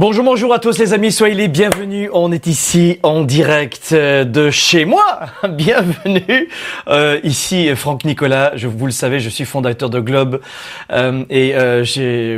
Bonjour, bonjour à tous les amis, soyez les bienvenus. On est ici en direct euh, de chez moi. Bienvenue. Euh, ici Franck Nicolas, je, vous le savez, je suis fondateur de Globe euh, et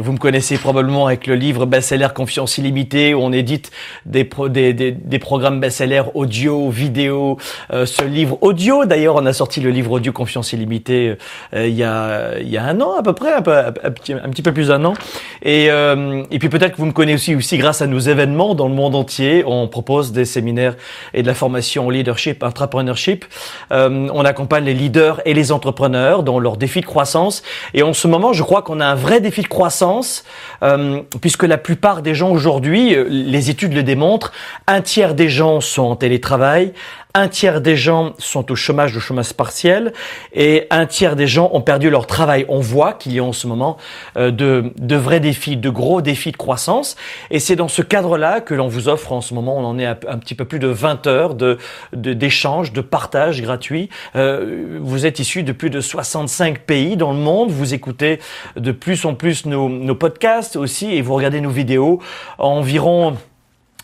vous me connaissez probablement avec le livre Best-seller Confiance illimitée où on édite des, des, programmes best-seller audio, vidéo. Ce livre audio, d'ailleurs, on a sorti le livre audio Confiance illimitée il y a un an à peu près, un, peu, petit peu plus d'un an. Et et puis peut-être que vous me connaissez aussi grâce à nos événements dans le monde entier, on propose des séminaires et de la formation en leadership, entrepreneurship. Euh, on accompagne les leaders et les entrepreneurs dans leurs défis de croissance. Et en ce moment, je crois qu'on a un vrai défi de croissance, euh, puisque la plupart des gens aujourd'hui, euh, les études le démontrent, un tiers des gens sont en télétravail, un tiers des gens sont au chômage, au chômage partiel, et un tiers des gens ont perdu leur travail. On voit qu'il y a en ce moment euh, de, de, vrais défis, de gros défis de croissance, et c'est dans ce cadre-là que l'on vous offre en ce moment, on en est un petit peu plus de 20 heures de d'échanges, de, de, partage gratuit. Euh, vous êtes issus de plus de 65 pays dans le monde, vous écoutez de plus en plus nos, nos podcasts aussi, et vous regardez nos vidéos. Environ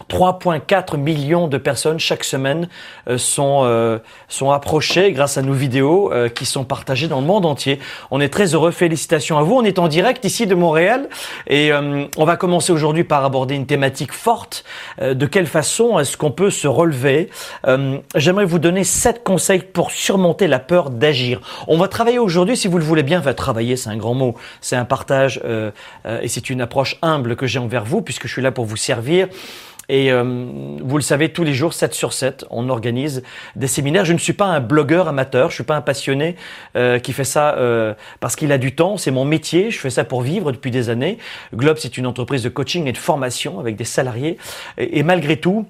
3,4 millions de personnes chaque semaine euh, sont euh, sont approchées grâce à nos vidéos euh, qui sont partagées dans le monde entier. On est très heureux. Félicitations à vous. On est en direct ici de Montréal et on va commencer aujourd'hui par aborder une thématique forte. de quelle façon est-ce qu'on peut se relever? J'aimerais vous donner sept conseils pour surmonter la peur d'agir. On va travailler aujourd'hui, si vous le voulez bien, va travailler, c'est un grand mot. C'est un partage et c'est une approche humble que j'ai envers vous puisque je suis là pour vous servir. Et euh, vous le savez, tous les jours, 7 sur 7, on organise des séminaires. Je ne suis pas un blogueur amateur, je suis pas un passionné euh, qui fait ça euh, parce qu'il a du temps. C'est mon métier, je fais ça pour vivre depuis des années. Globe, c'est une entreprise de coaching et de formation avec des salariés. et malgré tout,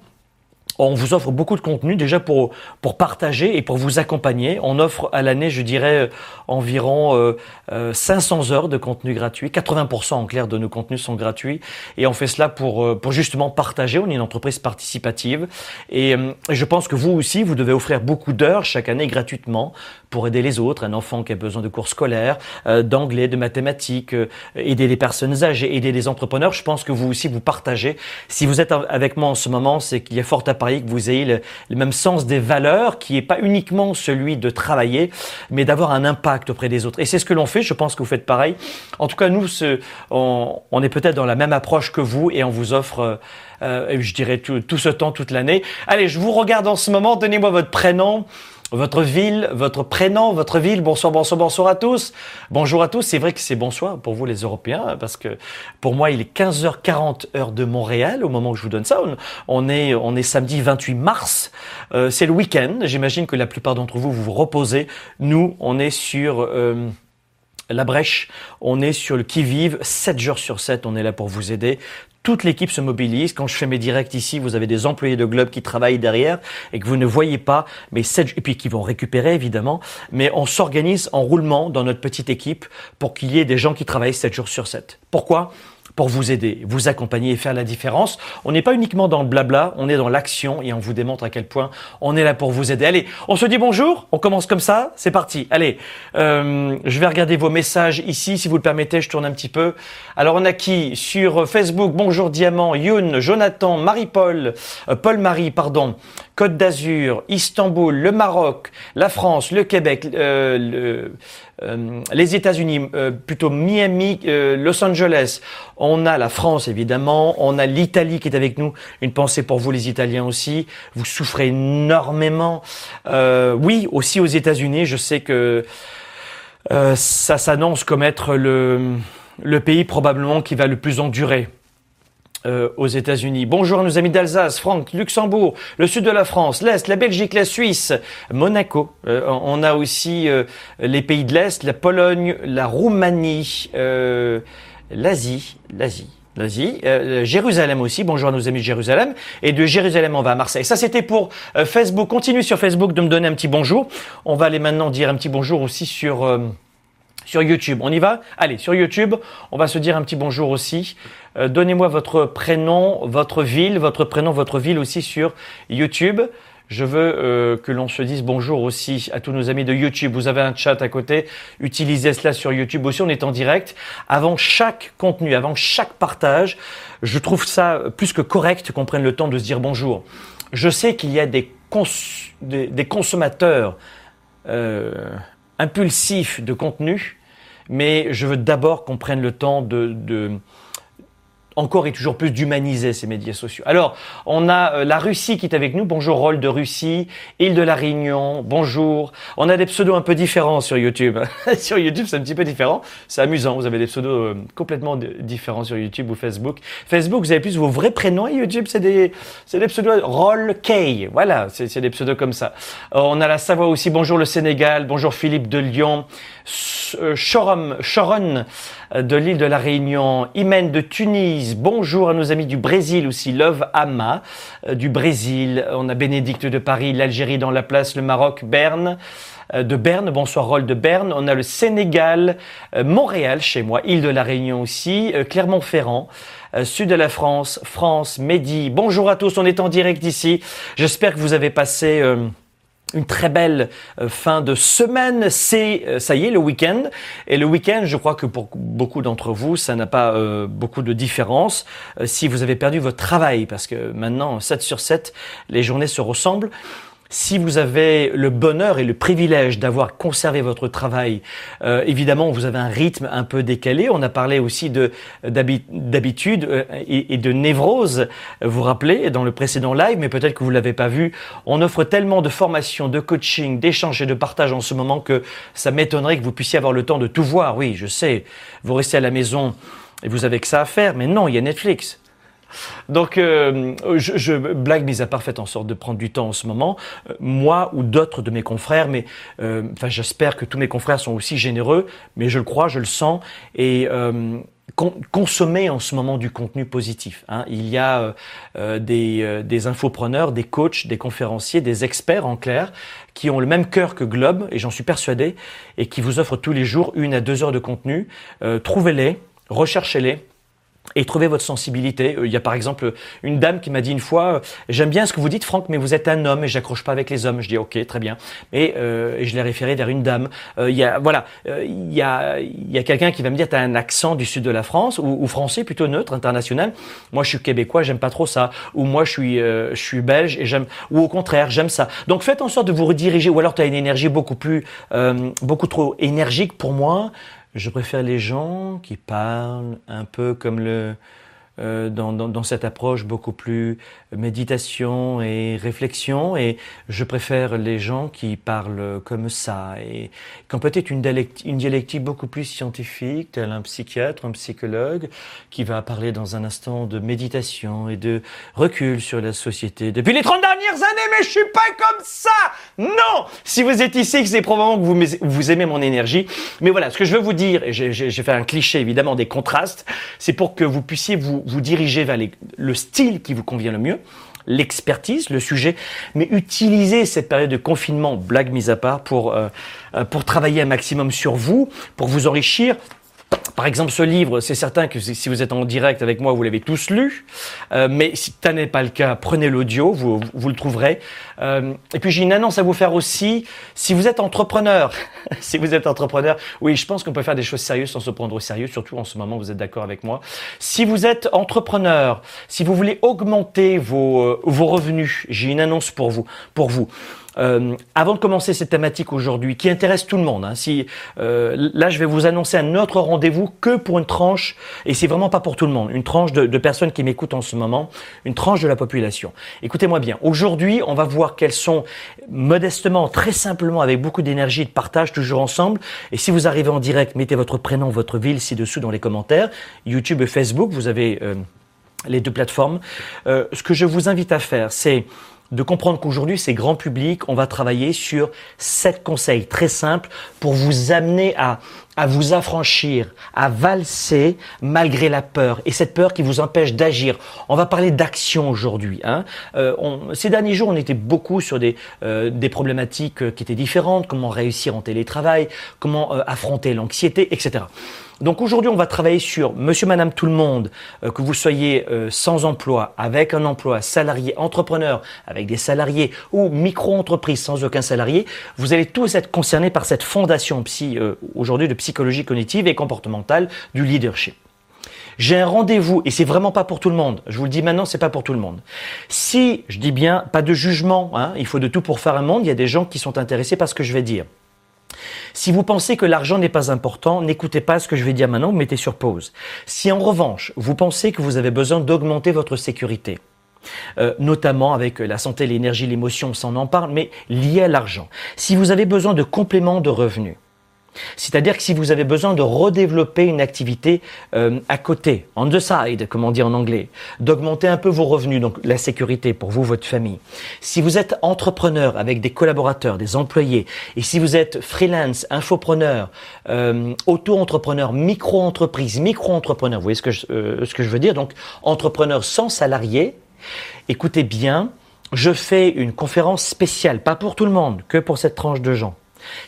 on vous offre beaucoup de contenu déjà pour, pour partager et pour vous accompagner. On offre à l'année, je dirais, environ euh, 500 euh, heures de contenu gratuit. 80% en clair de nos contenus sont gratuits. Et on fait cela pour, euh, pour justement partager. On est une entreprise participative. Et je pense que vous aussi, vous devez offrir beaucoup d'heures chaque année gratuitement pour aider les autres. Un enfant qui a besoin de cours scolaires, d'anglais, de mathématiques, aider les personnes âgées, aider les entrepreneurs. Je pense que vous aussi, vous partagez. Si vous êtes avec moi en ce moment, c'est qu'il y a fort à que vous ayez le, même sens des valeurs, qui n'est pas uniquement celui de travailler, mais d'avoir un impact auprès des autres. Et c'est ce que l'on fait. Je pense que vous faites pareil. En tout cas, nous, on, est peut-être dans la même approche que vous et on vous offre, euh, je dirais, tout ce temps, toute l'année. Allez, je vous regarde en ce moment. Donnez-moi votre prénom votre ville, votre prénom, votre ville. Bonsoir, bonsoir, bonsoir à tous. Bonjour à tous. C'est vrai que c'est bonsoir pour vous les Européens parce que pour moi il est 15h40 heure de Montréal au moment où je vous donne ça. On est on est samedi 28 mars. Euh, c'est le week-end. J'imagine que la plupart d'entre vous vous vous reposez. Nous on est sur euh, la brèche, on est sur le qui-vive, 7 jours sur 7, on est là pour vous aider. Toute l'équipe se mobilise. Quand je fais mes directs ici, vous avez des employés de Globe qui travaillent derrière et que vous ne voyez pas, mais et puis qui vont récupérer évidemment. Mais on s'organise en roulement dans notre petite équipe pour qu'il y ait des gens qui travaillent 7 jours sur 7. Pourquoi? Pour vous aider, vous accompagner et faire la différence. On n'est pas uniquement dans le blabla, on est dans l'action et on vous démontre à quel point on est là pour vous aider. Allez, on se dit bonjour, on commence comme ça, c'est parti. Allez, euh, je vais regarder vos messages ici, si vous le permettez, je tourne un petit peu. Alors on a qui sur Facebook? Bonjour Diamant, Youn, Jonathan, Marie-Paul, euh, Paul-Marie, pardon, Côte d'Azur, Istanbul, le Maroc, la France, le Québec, euh, le, euh, les États-Unis, euh, plutôt Miami, euh, Los Angeles. On a la France évidemment, on a l'Italie qui est avec nous. Une pensée pour vous les Italiens aussi. Vous souffrez énormément. oui, aussi aux États-Unis. Je sais que ça s'annonce comme être le, le pays probablement qui va le plus endurer euh, aux États-Unis. Bonjour à nos amis d'Alsace, Franck, Luxembourg, le sud de la France, l'Est, la Belgique, la Suisse, Monaco. Euh, on a aussi euh, les pays de l'Est, la Pologne, la Roumanie, l'Asie, l'Asie. L'Asie, Jérusalem aussi. Bonjour à nos amis de Jérusalem. Et de Jérusalem, on va à Marseille. Ça, c'était pour Facebook. Continue sur Facebook de me donner un petit bonjour. On va aller maintenant dire un petit bonjour aussi sur sur YouTube. On y va? Allez, sur YouTube, on va se dire un petit bonjour aussi. Euh, donnez-moi votre prénom, votre ville, votre prénom, votre ville aussi sur YouTube. Je veux euh, que l'on se dise bonjour aussi à tous nos amis de YouTube. Vous avez un chat à côté. Utilisez cela sur YouTube aussi. On est en direct. Avant chaque contenu, avant chaque partage, je trouve ça plus que correct qu'on prenne le temps de se dire bonjour. Je sais qu'il y a des, des, consommateurs euh, impulsifs de contenu, mais je veux d'abord qu'on prenne le temps de, de encore et toujours plus d'humaniser ces médias sociaux. Alors, on a euh, la Russie qui est avec nous. Bonjour, Rôle de Russie, île de la Réunion, bonjour. On a des pseudos un peu différents sur YouTube. sur YouTube, c'est un petit peu différent. C'est amusant, vous avez des pseudos euh, complètement différents sur YouTube ou Facebook. Facebook, vous avez plus vos vrais prénoms YouTube, c'est des, c'est des pseudos Roll K. Voilà, c'est des pseudos comme ça. Euh, on a la Savoie aussi. Bonjour le Sénégal, bonjour Philippe de Lyon, Choron, Choron de l'île de la Réunion, Imen de Tunis, bonjour à nos amis du Brésil aussi, Love Ama euh, du Brésil, on a Bénédicte de Paris, l'Algérie dans la place, le Maroc, Berne. Euh, de Berne, bonsoir Rôle de Berne, on a le Sénégal, euh, Montréal chez moi, île de la Réunion aussi, Clermont-Ferrand, sud de la France, France, Mehdi, bonjour à tous, on est en direct ici, j'espère que vous avez passé une très belle euh, fin de semaine. C'est, euh, ça y est, le week-end. Et le week-end, je crois que pour beaucoup d'entre vous, ça n'a pas euh, beaucoup de différence si vous avez perdu votre travail, parce que maintenant, 7 sur 7, les journées se ressemblent. Si vous avez le bonheur et le privilège d'avoir conservé votre travail, euh, évidemment, vous avez un rythme un peu décalé. On a parlé aussi de d'habitude euh, et, de névrose. Vous vous rappelez dans le précédent live, mais peut-être que vous l'avez pas vu. On offre tellement de formations, de coaching, d'échanges et de partage en ce moment que ça m'étonnerait que vous puissiez avoir le temps de tout voir. Oui, je sais. Vous restez à la maison et vous avez que ça à faire, mais non, il y a Netflix. Donc, euh, je, je, blague mise à part, faites en sorte de prendre du temps en ce moment. Euh, moi ou d'autres de mes confrères, mais euh, enfin, j'espère que tous mes confrères sont aussi généreux, mais je le crois, je le sens, et consommer en ce moment du contenu positif. Hein. Il y a des, des infopreneurs, des coachs, des conférenciers, des experts en clair, qui ont le même cœur que Globe, et j'en suis persuadé, et qui vous offrent tous les jours une à deux heures de contenu. Trouvez-les, recherchez-les et trouver votre sensibilité. Euh, il y a par exemple une dame qui m'a dit une fois euh, j'aime bien ce que vous dites Franck mais vous êtes un homme et j'accroche pas avec les hommes. Je dis OK très bien. Et, euh, et je l'ai référé vers une dame. il y a voilà il y a il y a quelqu'un qui va me dire tu as un accent du sud de la France ou, ou, français plutôt neutre international. Moi je suis québécois j'aime pas trop ça. Ou moi je suis je suis belge et j'aime ou au contraire j'aime ça. Donc faites en sorte de vous rediriger ou alors tu as une énergie beaucoup plus beaucoup trop énergique pour moi. Je préfère les gens qui parlent un peu comme le, euh, dans, dans, dans, cette approche beaucoup plus méditation et réflexion. Et je préfère les gens qui parlent comme ça et qui ont peut-être une, une, dialectique beaucoup plus scientifique, tel un psychiatre, un psychologue, qui va parler dans un instant de méditation et de recul sur la société. Depuis les 30 dernières années, mais je suis pas comme ça Non Si vous êtes ici, c'est probablement que vous, aimez mon énergie. Mais voilà, ce que je veux vous dire, et j'ai fait un cliché évidemment des contrastes, c'est pour que vous puissiez vous vous diriger vers le style qui vous convient le mieux, l'expertise, le sujet, mais utilisez cette période de confinement, blague mise à part, pour, euh, euh, pour travailler un maximum sur vous, pour vous enrichir, par exemple, ce livre, c'est certain que si vous êtes en direct avec moi, vous l'avez tous lu. Euh, mais si ça n'est pas le cas, prenez l'audio, vous, vous le trouverez. Euh, et puis j'ai une annonce à vous faire aussi. Si vous êtes entrepreneur, si vous êtes entrepreneur, oui, je pense qu'on peut faire des choses sérieuses sans se prendre au sérieux, surtout en ce moment, vous êtes d'accord avec moi. Si vous êtes entrepreneur, si vous voulez augmenter vos, euh, vos revenus, j'ai une annonce pour vous. Pour vous. Euh, avant de commencer cette thématique aujourd'hui, qui intéresse tout le monde, hein, si euh, là je vais vous annoncer un autre rendez-vous que pour une tranche, et c'est vraiment pas pour tout le monde, une tranche de, personnes qui m'écoutent en ce moment, une tranche de la population. Écoutez-moi bien. Aujourd'hui, on va voir quels sont modestement, très simplement, avec beaucoup d'énergie de partage, toujours ensemble. Et si vous arrivez en direct, mettez votre prénom, votre ville ci-dessous dans les commentaires. YouTube et Facebook, vous avez euh, les deux plateformes. Euh, ce que je vous invite à faire, c'est de comprendre qu'aujourd'hui, c'est grand public. On va travailler sur sept conseils très simples pour vous amener à, à vous affranchir, à valser malgré la peur et cette peur qui vous empêche d'agir. On va parler d'action aujourd'hui. Hein. Euh, ces derniers jours, on était beaucoup sur des, euh, problématiques qui étaient différentes, comment réussir en télétravail, comment euh, affronter l'anxiété, etc. Donc aujourd'hui, on va travailler sur monsieur, madame, tout le monde, euh, que vous soyez euh, sans emploi, avec un emploi, salarié, entrepreneur, avec des salariés ou micro-entreprise sans aucun salarié. Vous allez tous être concernés par cette fondation psy, euh, aujourd'hui de psychologie cognitive et comportementale du leadership. J'ai un rendez-vous et c'est vraiment pas pour tout le monde. Je vous le dis maintenant, c'est pas pour tout le monde. Si, je dis bien, pas de jugement, hein, il faut de tout pour faire un monde. Il y a des gens qui sont intéressés par ce que je vais dire. Si vous pensez que l'argent n'est pas important, n'écoutez pas ce que je vais dire maintenant, mettez sur pause. Si en revanche, vous pensez que vous avez besoin d'augmenter votre sécurité, euh, notamment avec la santé, l'énergie, l'émotion, on s'en en parle, mais lié à l'argent. Si vous avez besoin de compléments de revenus, c'est-à-dire que si vous avez besoin de redévelopper une activité euh, à côté, on the side, comme on dit en anglais, d'augmenter un peu vos revenus, donc la sécurité pour vous, votre famille. Si vous êtes entrepreneur avec des collaborateurs, des employés, et si vous êtes freelance, infopreneur, euh, auto-entrepreneur, micro-entreprise, micro-entrepreneur, vous voyez ce que, je, euh, ce que je veux dire, donc entrepreneur sans salarié, écoutez bien, je fais une conférence spéciale, pas pour tout le monde, que pour cette tranche de gens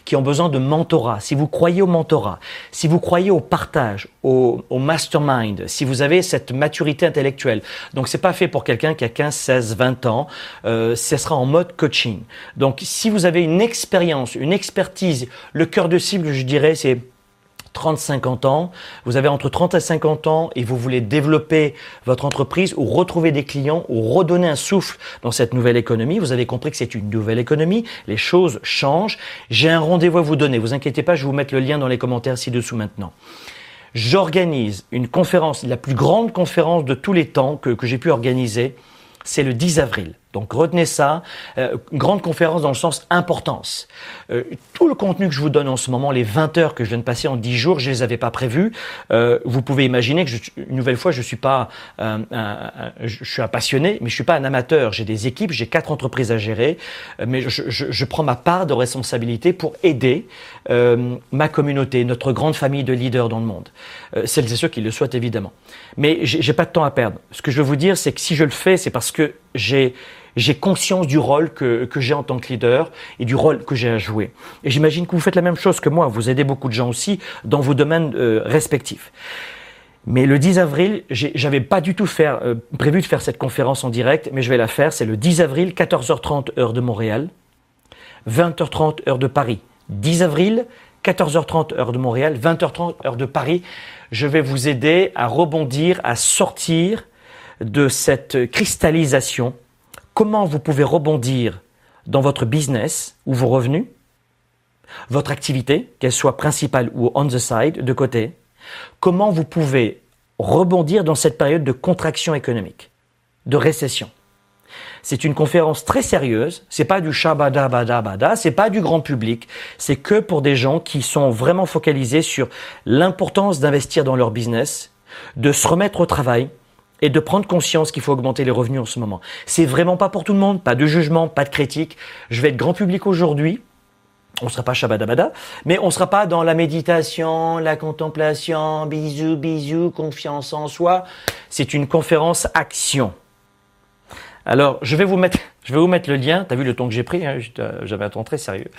qui ont besoin de mentorat, si vous croyez au mentorat, si vous croyez au partage, au, mastermind, si vous avez cette maturité intellectuelle, donc c'est pas fait pour quelqu'un qui a 15, 16, 20 ans, euh, ce sera en mode coaching. Donc si vous avez une expérience, une expertise, le cœur de cible, je dirais, c'est 30-50 ans, vous avez entre 30 et 50 ans et vous voulez développer votre entreprise ou retrouver des clients ou redonner un souffle dans cette nouvelle économie, vous avez compris que c'est une nouvelle économie, les choses changent. J'ai un rendez-vous à vous donner, vous inquiétez pas, je vais vous mettre le lien dans les commentaires ci-dessous maintenant. J'organise une conférence, la plus grande conférence de tous les temps que, que j'ai pu organiser, c'est le 10 avril. Donc retenez ça, euh, grande conférence dans le sens importance. Euh, tout le contenu que je vous donne en ce moment, les 20 heures que je viens de passer en 10 jours, je les avais pas prévues. Euh, vous pouvez imaginer que je, une nouvelle fois, je suis pas, un, je suis un passionné, mais je suis pas un amateur. J'ai des équipes, j'ai quatre entreprises à gérer, euh, mais je, je, je, prends ma part de responsabilité pour aider euh, ma communauté, notre grande famille de leaders dans le monde. Euh, celles et ceux qui le souhaitent évidemment. Mais j'ai pas de temps à perdre. Ce que je veux vous dire, c'est que si je le fais, c'est parce que j'ai conscience du rôle que, j'ai en tant que leader et du rôle que j'ai à jouer. Et j'imagine que vous faites la même chose que moi. Vous aidez beaucoup de gens aussi dans vos domaines euh, respectifs. Mais le 10 avril, j'avais pas du tout euh, prévu de faire cette conférence en direct, mais je vais la faire. C'est le 10 avril, 14h30 heure de Montréal, 20h30 heure de Paris. 10 avril, 14h30 heure de Montréal, 20h30 heure de Paris. Je vais vous aider à rebondir, à sortir de cette cristallisation comment vous pouvez rebondir dans votre business ou vos revenus, votre activité, qu'elle soit principale ou on the side, de côté, comment vous pouvez rebondir dans cette période de contraction économique, de récession? C'est une conférence très sérieuse, c'est pas du shabada bada bada, c'est pas du grand public, c'est que pour des gens qui sont vraiment focalisés sur l'importance d'investir dans leur business, de se remettre au travail, et de prendre conscience qu'il faut augmenter les revenus en ce moment. C'est vraiment pas pour tout le monde, pas de jugement, pas de critique. Je vais être grand public aujourd'hui. On sera pas shabadabada, mais on sera pas dans la méditation, la contemplation, bisous, bisous, confiance en soi. C'est une conférence action. Alors, je vais vous mettre, je vais vous mettre le lien. T'as vu le ton que j'ai pris hein, J'avais un ton très sérieux.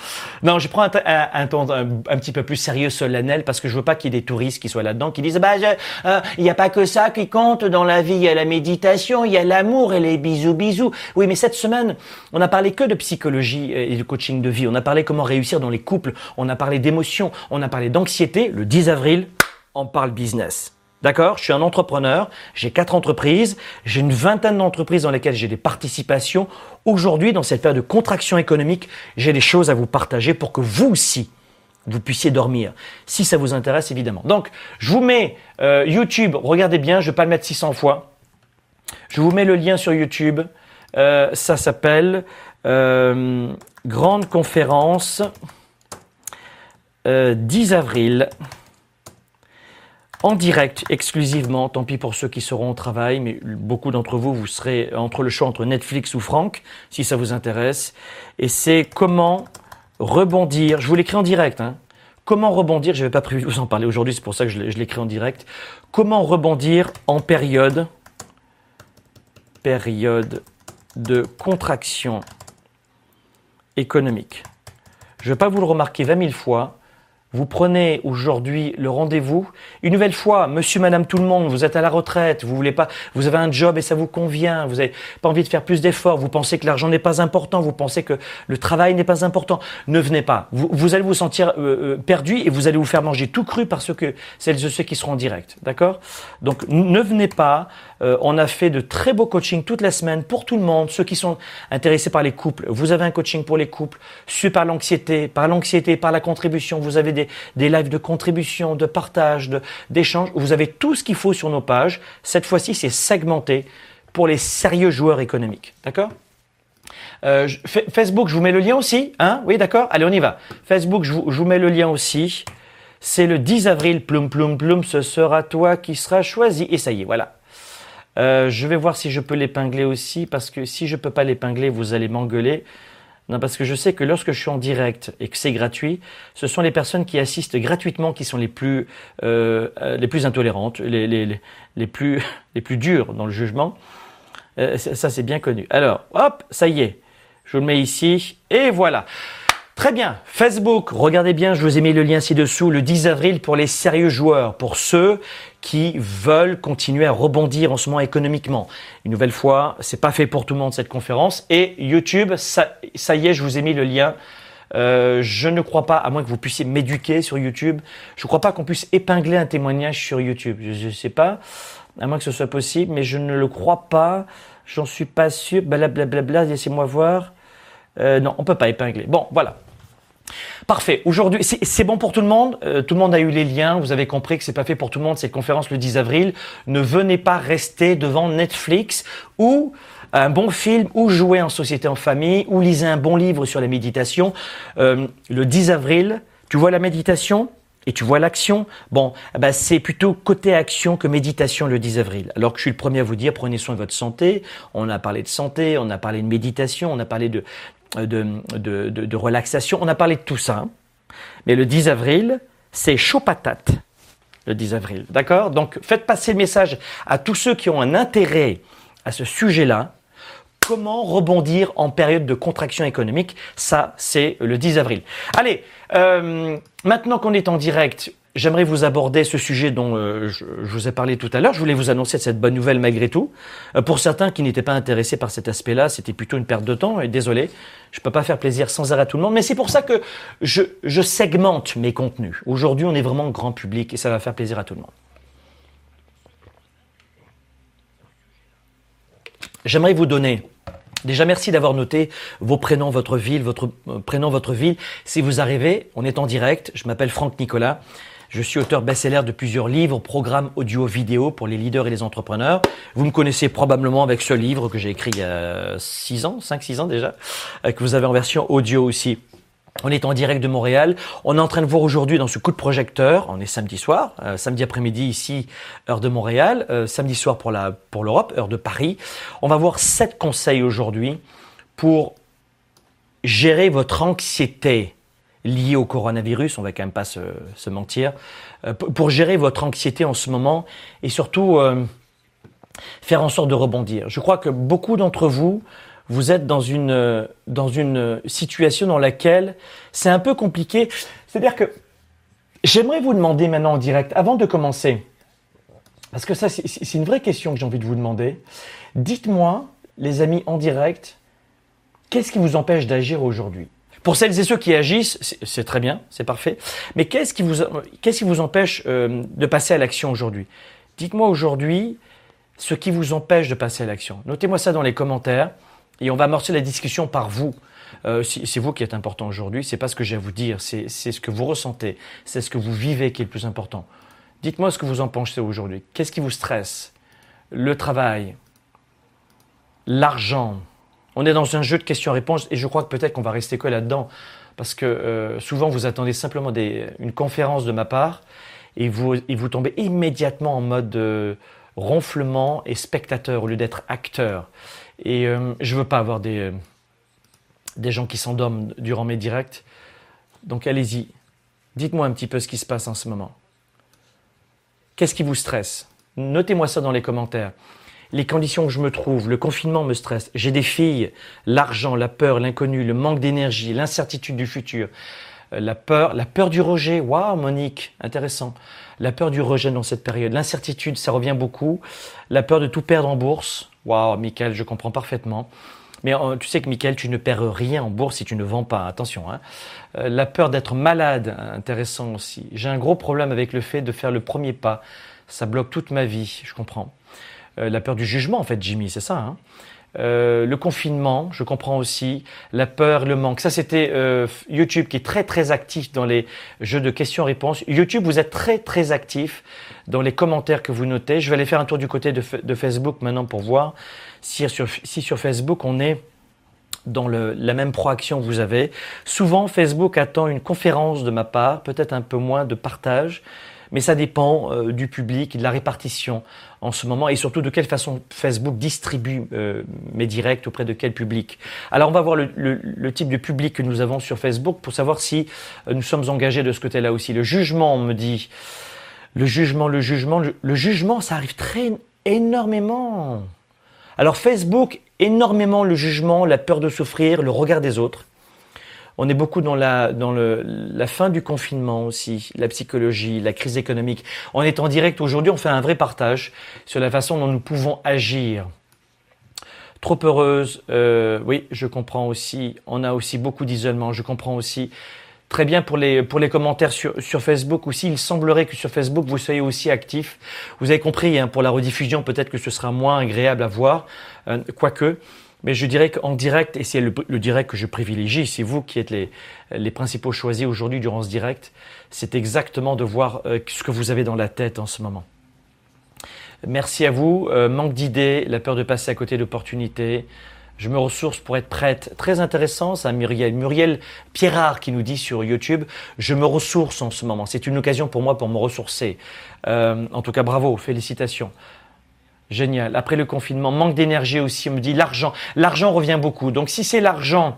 Non, je prends un, ton un, petit peu plus sérieux, solennel, parce que je veux pas qu'il y ait des touristes qui soient là-dedans, qui disent bah, euh, il n'y a pas que ça qui compte dans la vie. Il y a la méditation, il y a l'amour et les bisous, bisous. Oui, mais cette semaine, on a parlé que de psychologie et de coaching de vie. On a parlé comment réussir dans les couples. On a parlé d'émotions. On a parlé d'anxiété. Le 10 avril, on parle business. D'accord? Je suis un entrepreneur, j'ai quatre entreprises, j'ai une vingtaine d'entreprises dans lesquelles j'ai des participations. Aujourd'hui, dans cette période de contraction économique, j'ai des choses à vous partager pour que vous aussi, vous puissiez dormir. Si ça vous intéresse, évidemment. Donc, je vous mets euh, YouTube, regardez bien, je ne vais pas le mettre 600 fois. Je vous mets le lien sur YouTube. Euh, ça s'appelle euh, Grande conférence 10 avril en direct exclusivement, tant pis pour ceux qui seront au travail, mais beaucoup d'entre vous, vous serez entre le choix entre Netflix ou Franck, si ça vous intéresse. Et c'est comment rebondir, je vous l'écris en direct, hein, Comment rebondir Je n'avais pas prévu de vous en parler aujourd'hui, c'est pour ça que je l'écris en direct. Comment rebondir en période, période de contraction économique Je ne vais pas vous le remarquer 20 000 fois, vous prenez aujourd'hui le rendez-vous. Une nouvelle fois, monsieur, madame, tout le monde, vous êtes à la retraite, vous voulez pas, vous avez un job et ça vous convient, vous n'avez pas envie de faire plus d'efforts, vous pensez que l'argent n'est pas important, vous pensez que le travail n'est pas important. Ne venez pas. Vous, allez vous sentir euh, euh, perdu et vous allez vous faire manger tout cru parce que celles et ceux qui seront en direct. D'accord? Donc, ne venez pas. Euh, on a fait de très beaux coachings toute la semaine pour tout le monde. Ceux qui sont intéressés par les couples, vous avez un coaching pour les couples, su par l'anxiété, par l'anxiété, par la contribution. Vous avez des, des lives de contribution, de partage, d'échange. Vous avez tout ce qu'il faut sur nos pages. Cette fois-ci, c'est segmenté pour les sérieux joueurs économiques. D'accord? Euh, Facebook, je vous mets le lien aussi. Hein? Oui, d'accord? Allez, on y va. Facebook, je vous, je vous mets le lien aussi. C'est le 10 avril, ploum, ploum, ploum, ce sera toi qui sera choisi. Et ça y est, voilà. Euh, je vais voir si je peux l'épingler aussi, parce que si je peux pas l'épingler, vous allez m'engueuler. Non, parce que je sais que lorsque je suis en direct et que c'est gratuit, ce sont les personnes qui assistent gratuitement qui sont les plus, euh, euh les plus intolérantes, les, les, les, plus, les plus dures dans le jugement. Ça, c'est bien connu. Alors, hop, ça y est. Je le mets ici. Et voilà. Très bien. Facebook, regardez bien, je vous ai mis le lien ci-dessous, le 10 avril pour les sérieux joueurs, pour ceux qui veulent continuer à rebondir en ce moment économiquement. Une nouvelle fois, c'est pas fait pour tout le monde cette conférence. Et YouTube, ça, ça y est, je vous ai mis le lien. Euh, je ne crois pas, à moins que vous puissiez m'éduquer sur YouTube, je ne crois pas qu'on puisse épingler un témoignage sur YouTube. Je ne sais pas, à moins que ce soit possible, mais je ne le crois pas. J'en suis pas sûr. Blablabla, laissez-moi voir. Euh, non, on peut pas épingler. Bon, voilà. Parfait. Aujourd'hui, c'est bon pour tout le monde. Euh, tout le monde a eu les liens. Vous avez compris que c'est pas fait pour tout le monde cette conférence le 10 avril. Ne venez pas rester devant Netflix ou un bon film ou jouer en société en famille ou lisez un bon livre sur la méditation. Euh, le 10 avril, tu vois la méditation et tu vois l'action, bon, eh ben c'est plutôt côté action que méditation le 10 avril. Alors que je suis le premier à vous dire, prenez soin de votre santé. On a parlé de santé, on a parlé de méditation, on a parlé de, de, de, de, relaxation. On a parlé de tout ça. Mais le 10 avril, c'est chaud patate. Le 10 avril. D'accord? Donc faites passer le message à tous ceux qui ont un intérêt à ce sujet-là. Comment rebondir en période de contraction économique? Ça, c'est le 10 avril. Allez, euh, maintenant qu'on est en direct, J'aimerais vous aborder ce sujet dont euh, je, vous ai parlé tout à l'heure. Je voulais vous annoncer cette bonne nouvelle malgré tout. Euh, pour certains qui n'étaient pas intéressés par cet aspect-là, c'était plutôt une perte de temps. Et désolé, je peux pas faire plaisir sans arrêt à tout le monde. Mais c'est pour ça que je, je segmente mes contenus. Aujourd'hui, on est vraiment grand public et ça va faire plaisir à tout le monde. J'aimerais vous donner Déjà, merci d'avoir noté vos prénoms, votre ville, votre euh, prénom, votre ville. Si vous arrivez, on est en direct. Je m'appelle Franck Nicolas. Je suis auteur best-seller de plusieurs livres, programmes audio-vidéo pour les leaders et les entrepreneurs. Vous me connaissez probablement avec ce livre que j'ai écrit il y a 6 ans, 5-6 ans déjà, euh, que vous avez en version audio aussi. On est en direct de Montréal. On est en train de voir aujourd'hui dans ce coup de projecteur. On est samedi soir, euh, samedi après-midi ici, heure de Montréal, euh, samedi soir pour la pour l'Europe, heure de Paris. On va voir sept conseils aujourd'hui pour gérer votre anxiété lié au coronavirus, on va quand même pas se, mentir, euh, pour gérer votre anxiété en ce moment et surtout euh, faire en sorte de rebondir. Je crois que beaucoup d'entre vous, vous êtes dans une, dans une situation dans laquelle c'est un peu compliqué. C'est-à-dire que j'aimerais vous demander maintenant en direct, avant de commencer, parce que ça c'est une vraie question que j'ai envie de vous demander, dites-moi, les amis en direct, qu'est-ce qui vous empêche d'agir aujourd'hui? Pour celles et ceux qui agissent, c'est très bien, c'est parfait. Mais qu'est-ce qui vous, empêche euh, de passer à l'action aujourd'hui? Dites-moi aujourd'hui ce qui vous empêche de passer à l'action. Notez-moi ça dans les commentaires et on va amorcer la discussion par vous. Euh, c'est vous qui êtes important aujourd'hui, c'est pas ce que j'ai à vous dire, c'est ce que vous ressentez, c'est ce que vous vivez qui est le plus important. Dites-moi ce que vous en pensez aujourd'hui. Qu'est-ce qui vous stresse? Le travail, l'argent, on est dans un jeu de questions-réponses et je crois que peut-être qu'on va rester que là-dedans parce que euh, souvent vous attendez simplement une conférence de ma part et vous, tombez immédiatement en mode euh, ronflement et spectateur au lieu d'être acteur. Et euh, je veux pas avoir des, des gens qui s'endorment durant mes directs. Donc allez-y. Dites-moi un petit peu ce qui se passe en ce moment. Qu'est-ce qui vous stresse? Notez-moi ça dans les commentaires. Les conditions que je me trouve, le confinement me stresse. J'ai des filles, l'argent, la peur, l'inconnu, le manque d'énergie, l'incertitude du futur, euh, la peur, la peur du rejet. Waouh, Monique, intéressant. La peur du rejet dans cette période, l'incertitude, ça revient beaucoup. La peur de tout perdre en bourse. Waouh, Michael, je comprends parfaitement. Mais euh, tu sais que Michael, tu ne perds rien en bourse si tu ne vends pas. Attention. Hein. Euh, la peur d'être malade, intéressant aussi. J'ai un gros problème avec le fait de faire le premier pas. Ça bloque toute ma vie, je comprends. Euh, la peur du jugement, en fait, Jimmy, c'est ça. Hein. le confinement, je comprends aussi, la peur, le manque. Ça, c'était YouTube qui est très très actif dans les jeux de questions-réponses. YouTube, vous êtes très très actif dans les commentaires que vous notez. Je vais aller faire un tour du côté de, Facebook maintenant pour voir si sur, Facebook on est dans la même proaction que vous avez. Souvent, Facebook attend une conférence de ma part, peut-être un peu moins de partage, mais ça dépend euh, du public, de la répartition en ce moment et surtout de quelle façon Facebook distribue euh, mes directs auprès de quel public. Alors on va voir le, type de public que nous avons sur Facebook pour savoir si euh, nous sommes engagés de ce côté-là aussi. Le jugement, on me dit, le jugement, le jugement, le jugement, ça arrive très énormément. Alors Facebook, énormément le jugement, la peur de souffrir, le regard des autres. On est beaucoup dans la, dans le, la fin du confinement aussi, la psychologie, la crise économique. On est en direct aujourd'hui, on fait un vrai partage sur la façon dont nous pouvons agir. Trop heureuse, euh, oui, je comprends aussi. On a aussi beaucoup d'isolement, je comprends aussi Très bien pour les, pour les commentaires sur, sur Facebook aussi. Il semblerait que sur Facebook, vous soyez aussi actif. Vous avez compris, hein, pour la rediffusion, peut-être que ce sera moins agréable à voir, euh, quoique. Mais je dirais qu'en direct, et c'est le, direct que je privilégie, c'est vous qui êtes les, principaux choisis aujourd'hui durant ce direct, c'est exactement de voir euh, ce que vous avez dans la tête en ce moment. Merci à vous. Euh, manque d'idées, la peur de passer à côté d'opportunités, je me ressource pour être prête. Très intéressant, ça, Muriel. Muriel Pierrard qui nous dit sur YouTube, je me ressource en ce moment. C'est une occasion pour moi pour me ressourcer. Euh, en tout cas, bravo, félicitations. Génial. Après le confinement, manque d'énergie aussi. On me dit l'argent. L'argent revient beaucoup. Donc si c'est l'argent,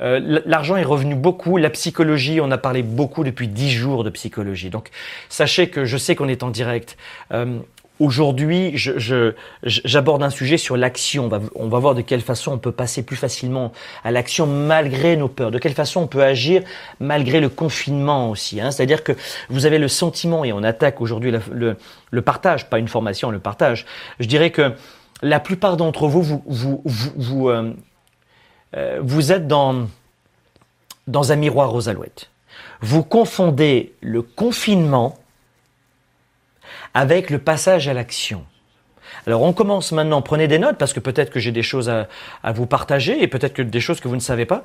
euh, l'argent est revenu beaucoup. La psychologie, on a parlé beaucoup depuis dix jours de psychologie. Donc sachez que je sais qu'on est en direct. Euh, Aujourd'hui, j'aborde un sujet sur l'action. On va, voir de quelle façon on peut passer plus facilement à l'action malgré nos peurs, de quelle façon on peut agir malgré le confinement aussi. Hein. C'est-à-dire que vous avez le sentiment, et on attaque aujourd'hui le, partage, pas une formation, le partage. Je dirais que la plupart d'entre vous, vous, vous, vous, euh, euh, vous êtes dans, dans un miroir aux alouettes. Vous confondez le confinement avec le passage à l'action. Alors on commence maintenant, prenez des notes parce que peut-être que j'ai des choses à, vous partager et peut-être que des choses que vous ne savez pas.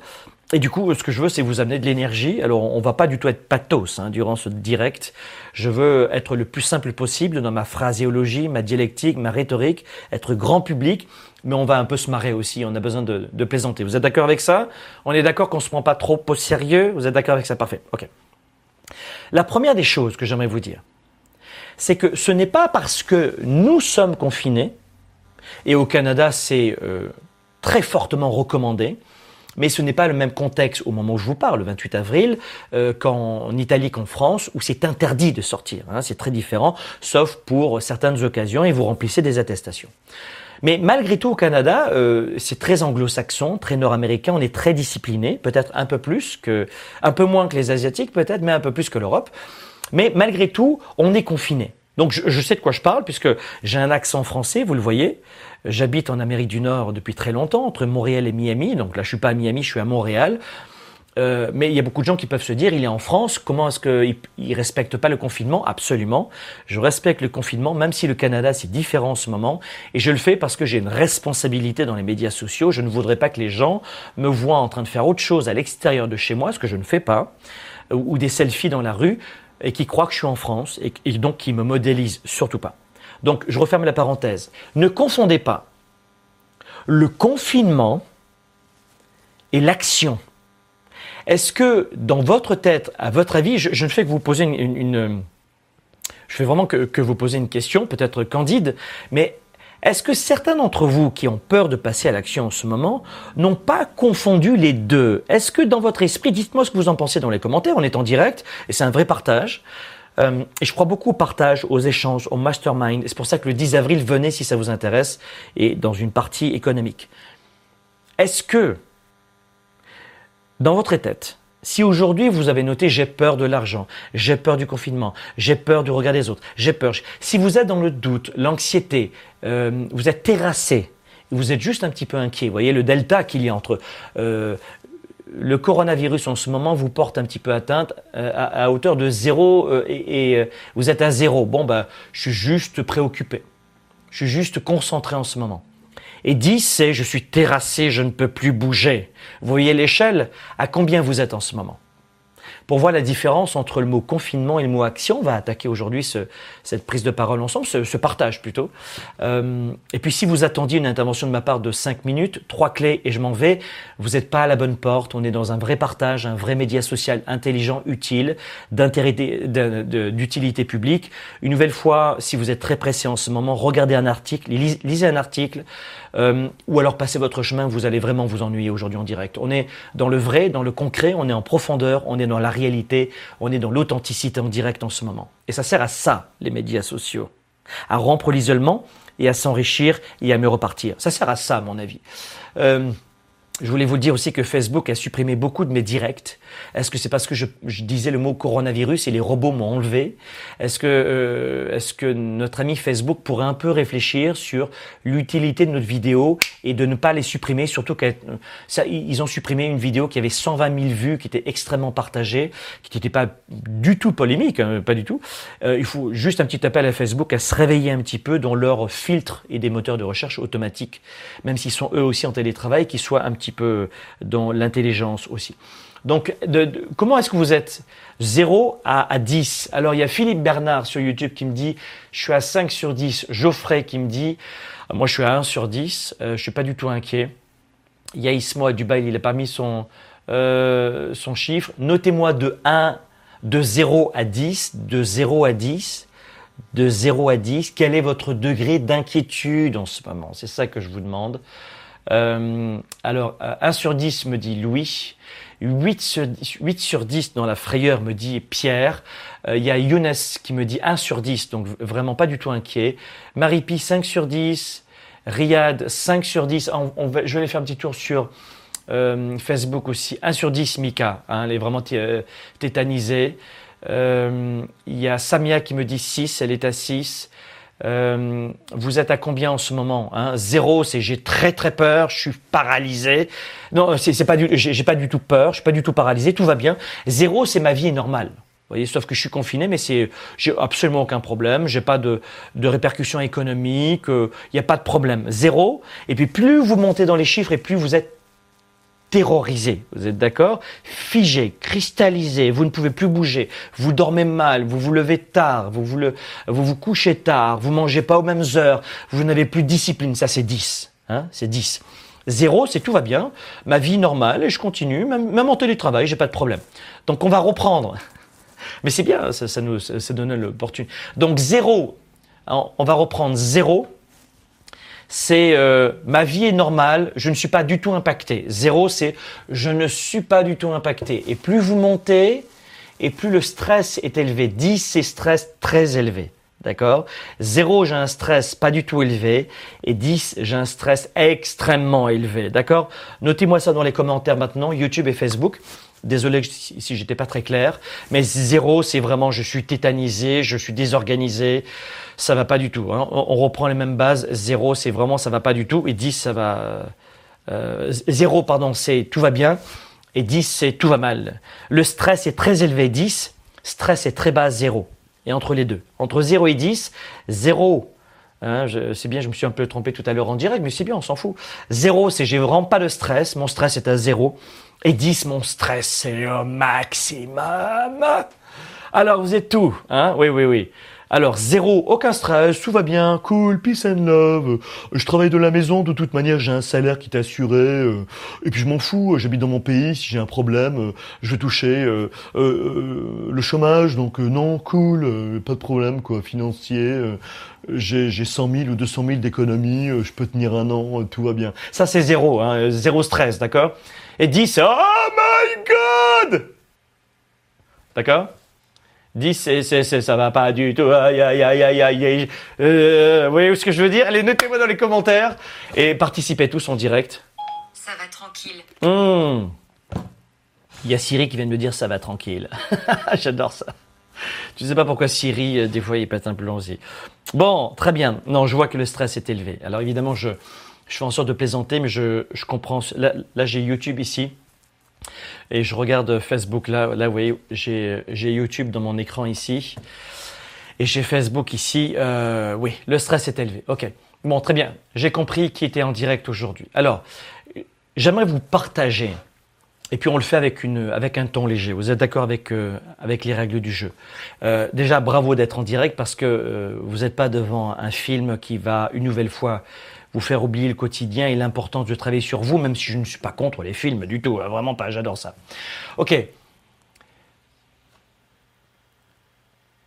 Et du coup, ce que je veux, c'est vous amener de l'énergie. Alors on va pas du tout être pathos hein, durant ce direct. Je veux être le plus simple possible dans ma phraséologie, ma dialectique, ma rhétorique, être grand public, mais on va un peu se marrer aussi. On a besoin de, de plaisanter. Vous êtes d'accord avec ça? On est d'accord qu'on se prend pas trop au sérieux? Vous êtes d'accord avec ça? Parfait. Ok. La première des choses que j'aimerais vous dire, c'est que ce n'est pas parce que nous sommes confinés, et au Canada c'est euh, très fortement recommandé, mais ce n'est pas le même contexte au moment où je vous parle, le 28 avril, euh, qu'en Italie qu'en France, où c'est interdit de sortir. Hein, c'est très différent, sauf pour certaines occasions, et vous remplissez des attestations. Mais malgré tout, au Canada, euh, c'est très anglo-saxon, très nord-américain. On est très discipliné, peut-être un peu plus que, un peu moins que les asiatiques, peut-être, mais un peu plus que l'Europe. Mais malgré tout, on est confiné. Donc je, sais de quoi je parle puisque j'ai un accent français, vous le voyez. J'habite en Amérique du Nord depuis très longtemps, entre Montréal et Miami. Donc là, je suis pas à Miami, je suis à Montréal. Euh, mais il y a beaucoup de gens qui peuvent se dire, il est en France, comment est-ce qu'il ne respecte pas le confinement? Absolument. Je respecte le confinement, même si le Canada, c'est différent en ce moment. Et je le fais parce que j'ai une responsabilité dans les médias sociaux. Je ne voudrais pas que les gens me voient en train de faire autre chose à l'extérieur de chez moi, ce que je ne fais pas, ou des selfies dans la rue et qui croient que je suis en France et, donc qui me modélisent surtout pas. Donc je referme la parenthèse. Ne confondez pas le confinement et l'action. Est-ce que dans votre tête, à votre avis, je, ne fais que vous poser une, je fais vraiment que, que vous poser une question, peut-être candide, mais Est-ce que certains d'entre vous qui ont peur de passer à l'action en ce moment n'ont pas confondu les deux? Est-ce que dans votre esprit, dites-moi ce que vous en pensez dans les commentaires, on est en direct et c'est un vrai partage. Euh, et je crois beaucoup au partage, aux échanges, au mastermind. C'est pour ça que le 10 avril, venez si ça vous intéresse et dans une partie économique. Est-ce que dans votre tête, si aujourd'hui vous avez noté j'ai peur de l'argent, j'ai peur du confinement, j'ai peur du regard des autres, j'ai peur, si vous êtes dans le doute, l'anxiété, euh, vous êtes terrassé, vous êtes juste un petit peu inquiet, vous voyez le delta qu'il y a entre euh, le coronavirus en ce moment vous porte un petit peu atteinte euh, à, hauteur de zéro et, vous êtes à zéro. Bon ben, je suis juste préoccupé, je suis juste concentré en ce moment. Et 10, c'est je suis terrassé, je ne peux plus bouger. Voyez l'échelle? À combien vous êtes en ce moment? Pour voir la différence entre le mot confinement et le mot action. On va attaquer aujourd'hui ce, cette prise de parole ensemble, ce, partage plutôt. Euh, et puis si vous attendiez une intervention de ma part de 5 minutes, trois clés et je m'en vais, vous n'êtes pas à la bonne porte. On est dans un vrai partage, un vrai média social intelligent, utile, d'utilité publique. Une nouvelle fois, si vous êtes très pressé en ce moment, regardez un article, lisez un article, euh, ou alors passez votre chemin, vous allez vraiment vous ennuyer aujourd'hui en direct. On est dans le vrai, dans le concret, on est en profondeur, on est dans la réalité, on est dans l'authenticité en direct en ce moment. Et ça sert à ça, les médias sociaux. À rompre l'isolement et à s'enrichir et à mieux repartir. Ça sert à ça, à mon avis. Euh, je voulais vous dire aussi que Facebook a supprimé beaucoup de mes directs. Est-ce que c'est parce que je, disais le mot coronavirus et les robots m'ont enlevé? Est-ce que, euh, est-ce que notre ami Facebook pourrait un peu réfléchir sur l'utilité de notre vidéo et de ne pas les supprimer? Surtout qu'ils ont supprimé une vidéo qui avait 120 000 vues, qui était extrêmement partagée, qui n'était pas du tout polémique, hein, pas du tout. Euh, il faut juste un petit appel à Facebook à se réveiller un petit peu dans leur filtre et des moteurs de recherche automatiques, même s'ils sont eux aussi en télétravail, qu'ils soient un petit peu dans l'intelligence aussi. Donc, de, comment est-ce que vous êtes 0 à, à 10 Alors, il y a Philippe Bernard sur YouTube qui me dit, je suis à 5 sur 10. Geoffrey qui me dit, moi je suis à 1 sur 10, euh, je suis pas du tout inquiet. Il y a Ismo à Dubaï, il n'a pas mis son, euh, son chiffre. Notez-moi de 1, de 0 à 10, de 0 à 10, de 0 à 10. Quel est votre degré d'inquiétude en ce moment? C'est ça que je vous demande. Euh, alors, 1 sur 10 me dit Louis. 8 sur, 10, 8 sur 10 dans la frayeur me dit Pierre. Euh, il y a Younes qui me dit 1 sur 10, donc vraiment pas du tout inquiet. Marie-Pi 5 sur 10. Riyad 5 sur 10. On, va, je vais faire un petit tour sur euh, Facebook aussi. 1 sur 10 Mika, hein, elle est vraiment tétanisée. Il y a Samia qui me dit 6, elle est à 6. Euh, vous êtes à combien en ce moment hein? Zéro, c'est j'ai très très peur, je suis paralysé. Non, c'est pas du, j'ai pas du tout peur, je suis pas du tout paralysé, tout va bien. Zéro, c'est ma vie est normale. Vous voyez, sauf que je suis confiné, mais c'est, j'ai absolument aucun problème, j'ai pas de, de répercussions économiques, il euh, n'y a pas de problème. Zéro. Et puis plus vous montez dans les chiffres et plus vous êtes terrorisé, vous êtes d'accord Figé, cristallisé, vous ne pouvez plus bouger, vous dormez mal, vous vous levez tard, vous vous, vous, couchez tard, vous mangez pas aux mêmes heures, vous n'avez plus de discipline, ça c'est 10, hein c'est 10. Zéro, c'est tout va bien, ma vie normale et je continue, même, même en télétravail, j'ai pas de problème. Donc on va reprendre. Mais c'est bien, ça, ça nous ça donne l'opportunité. Donc zéro, on va reprendre zéro, c'est euh, ma vie est normale, je ne suis pas du tout impacté. Zéro, c'est je ne suis pas du tout impacté. Et plus vous montez, et plus le stress est élevé. 10, c'est stress très élevé. D'accord? 0, j'ai un stress pas du tout élevé. Et 10, j'ai un stress extrêmement élevé. D'accord? Notez-moi ça dans les commentaires maintenant, YouTube et Facebook. Désolé si j'étais pas très clair. Mais 0, c'est vraiment je suis tétanisé, je suis désorganisé ça va pas du tout. Hein. On, reprend les mêmes bases. 0, c'est vraiment ça va pas du tout. Et 10, ça va. Euh, 0, pardon, c'est tout va bien. Et 10, c'est tout va mal. Le stress est très élevé. 10, stress est très bas. 0. Et entre les deux. Entre 0 et 10, 0. Hein, c'est bien, je me suis un peu trompé tout à l'heure en direct, mais c'est bien, on s'en fout. 0, c'est j'ai vraiment pas de stress. Mon stress est à 0. Et 10, mon stress, c'est au maximum. Alors, vous êtes tout, hein? Oui, oui, oui. Alors, zéro, aucun stress, tout va bien, cool, peace and love. Je travaille de la maison, de toute manière, j'ai un salaire qui est assuré. euh, et puis je m'en fous, j'habite dans mon pays, si j'ai un problème, euh, je vais toucher euh, euh, le chômage, donc non, cool, pas de problème, quoi, financier. j'ai, j'ai 100 000 ou 200 000 d'économies, je peux tenir un an, tout va bien. Ça, c'est zéro, hein, zéro stress, d'accord? Et 10, c'est Oh my God D'accord? 10, c'est, c'est, c'est, ça va pas du tout. Aïe, aïe, aïe, aïe, aïe. Euh, vous voyez ce que je veux dire? Allez, notez-moi dans les commentaires et participez tous en direct. Ça va tranquille. Hum. Il y a Siri qui vient de me dire ça va tranquille. J'adore ça. Tu sais pas pourquoi Siri, euh, des fois, il pète un plomb aussi. Bon, très bien. Non, je vois que le stress est élevé. Alors évidemment, je, je fais en sorte de plaisanter, mais je, je comprends. Là, j'ai YouTube ici. Et je regarde Facebook là, là vous voyez, j'ai j'ai YouTube dans mon écran ici. Et j'ai Facebook ici. Euh, oui, le stress est élevé. Ok. Bon, très bien. J'ai compris qui était en direct aujourd'hui. Alors, j'aimerais vous partager. Et puis on le fait avec, une, avec un ton léger. Vous êtes d'accord avec, euh, avec les règles du jeu? Euh, déjà, bravo d'être en direct parce que euh, vous n'êtes pas devant un film qui va une nouvelle fois vous faire oublier le quotidien et l'importance de travailler sur vous, même si je ne suis pas contre les films du tout. hein, Vraiment pas, j'adore ça. Ok.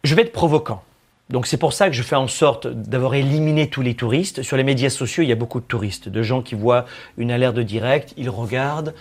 Je vais être provoquant. Donc c'est pour ça que je fais en sorte d'avoir éliminé tous les touristes. Sur les médias sociaux, il y a beaucoup de touristes, de gens qui voient une alerte de direct, ils regardent.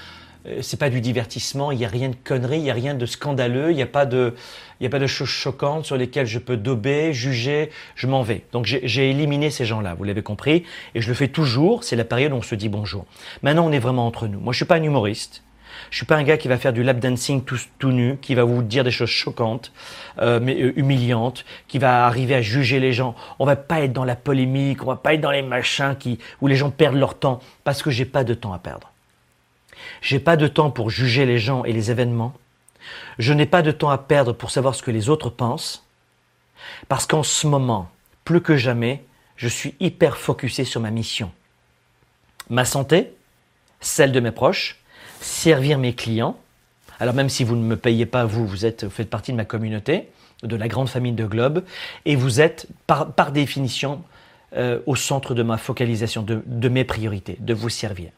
Euh, C'est pas du divertissement, il n'y a rien de connerie, il n'y a rien de scandaleux, il n'y a pas de, y a pas de choses choquantes sur lesquelles je peux dober, juger, je m'en vais. Donc j'ai j'ai éliminé ces gens-là, vous l'avez compris, et je le fais toujours. C'est la période où on se dit bonjour. Maintenant, on est vraiment entre nous. Moi, je suis pas un humoriste. Je suis pas un gars qui va faire du lap dancing tout, tout nu, qui va vous dire des choses choquantes, euh, mais euh, humiliantes, qui va arriver à juger les gens. On va pas être dans la polémique, on va pas être dans les machins qui, où les gens perdent leur temps, parce que j'ai pas de temps à perdre. J'ai pas de temps pour juger les gens et les événements. Je n'ai pas de temps à perdre pour savoir ce que les autres pensent. Parce qu'en ce moment, plus que jamais, je suis hyper focusé sur ma mission. Ma santé, celle de mes proches, servir mes clients. Alors même si vous ne me payez pas, vous, vous êtes, faites partie de ma communauté, de la grande famille de Globe, et vous êtes par, définition euh, au centre de ma focalisation, de mes priorités, de vous servir.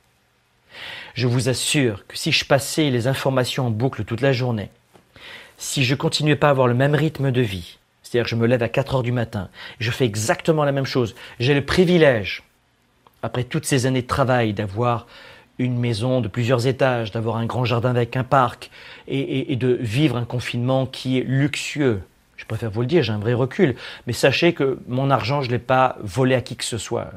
Je vous assure que si je passais les informations en boucle toute la journée, si je continuais pas à avoir le même rythme de vie, c'est-à-dire que je me lève à 4 heures du matin, je fais exactement la même chose, j'ai le privilège, après toutes ces années de travail, d'avoir une maison de plusieurs étages, d'avoir un grand jardin avec un parc et, de vivre un confinement qui est luxueux. Je préfère vous le dire, j'ai un vrai recul. Mais sachez que mon argent, je ne l'ai pas volé à qui que ce soit.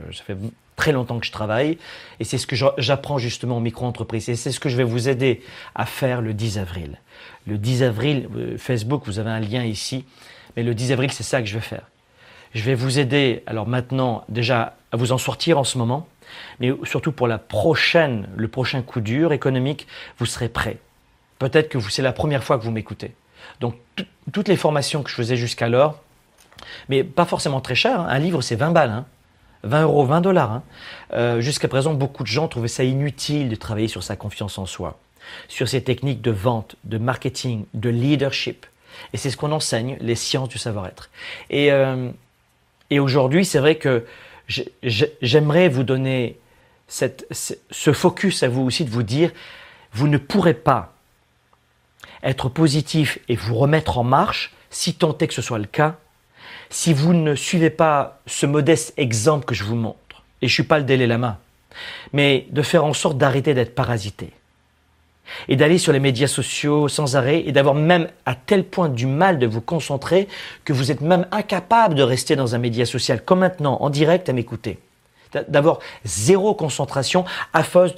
Très longtemps que je travaille et c'est ce que j'apprends justement en micro-entreprise. Et c'est ce que je vais vous aider à faire le 10 avril. Le 10 avril, euh, Facebook, vous avez un lien ici. Mais le 10 avril, c'est ça que je vais faire. Je vais vous aider, alors maintenant, déjà à vous en sortir en ce moment, mais surtout pour la prochaine, le prochain coup dur économique, vous serez prêt. Peut-être que c'est la première fois que vous m'écoutez. Donc, tout- toutes les formations que je faisais jusqu'alors, mais pas forcément très cher, hein. un livre c'est 20 balles, hein. 20 euros, 20 dollars. hein. Euh, jusqu'à présent, beaucoup de gens trouvaient ça inutile de travailler sur sa confiance en soi, sur ses techniques de vente, de marketing, de leadership. Et c'est ce qu'on enseigne, les sciences du savoir-être. Et, euh, aujourd'hui, c'est vrai que j'ai- j'ai- j'aimerais vous donner ce focus à vous aussi de vous dire, vous ne pourrez pas être positif et vous remettre en marche, si tant est que ce soit le cas, si vous ne suivez pas ce modeste exemple que je vous montre. Et je suis pas le Lama, mais de faire en sorte d'arrêter d'être parasité et d'aller sur les médias sociaux sans arrêt et d'avoir même à tel point du mal de vous concentrer que vous êtes même incapable de rester dans un média social comme maintenant en direct à m'écouter. D'a- D'avoir zéro concentration à force,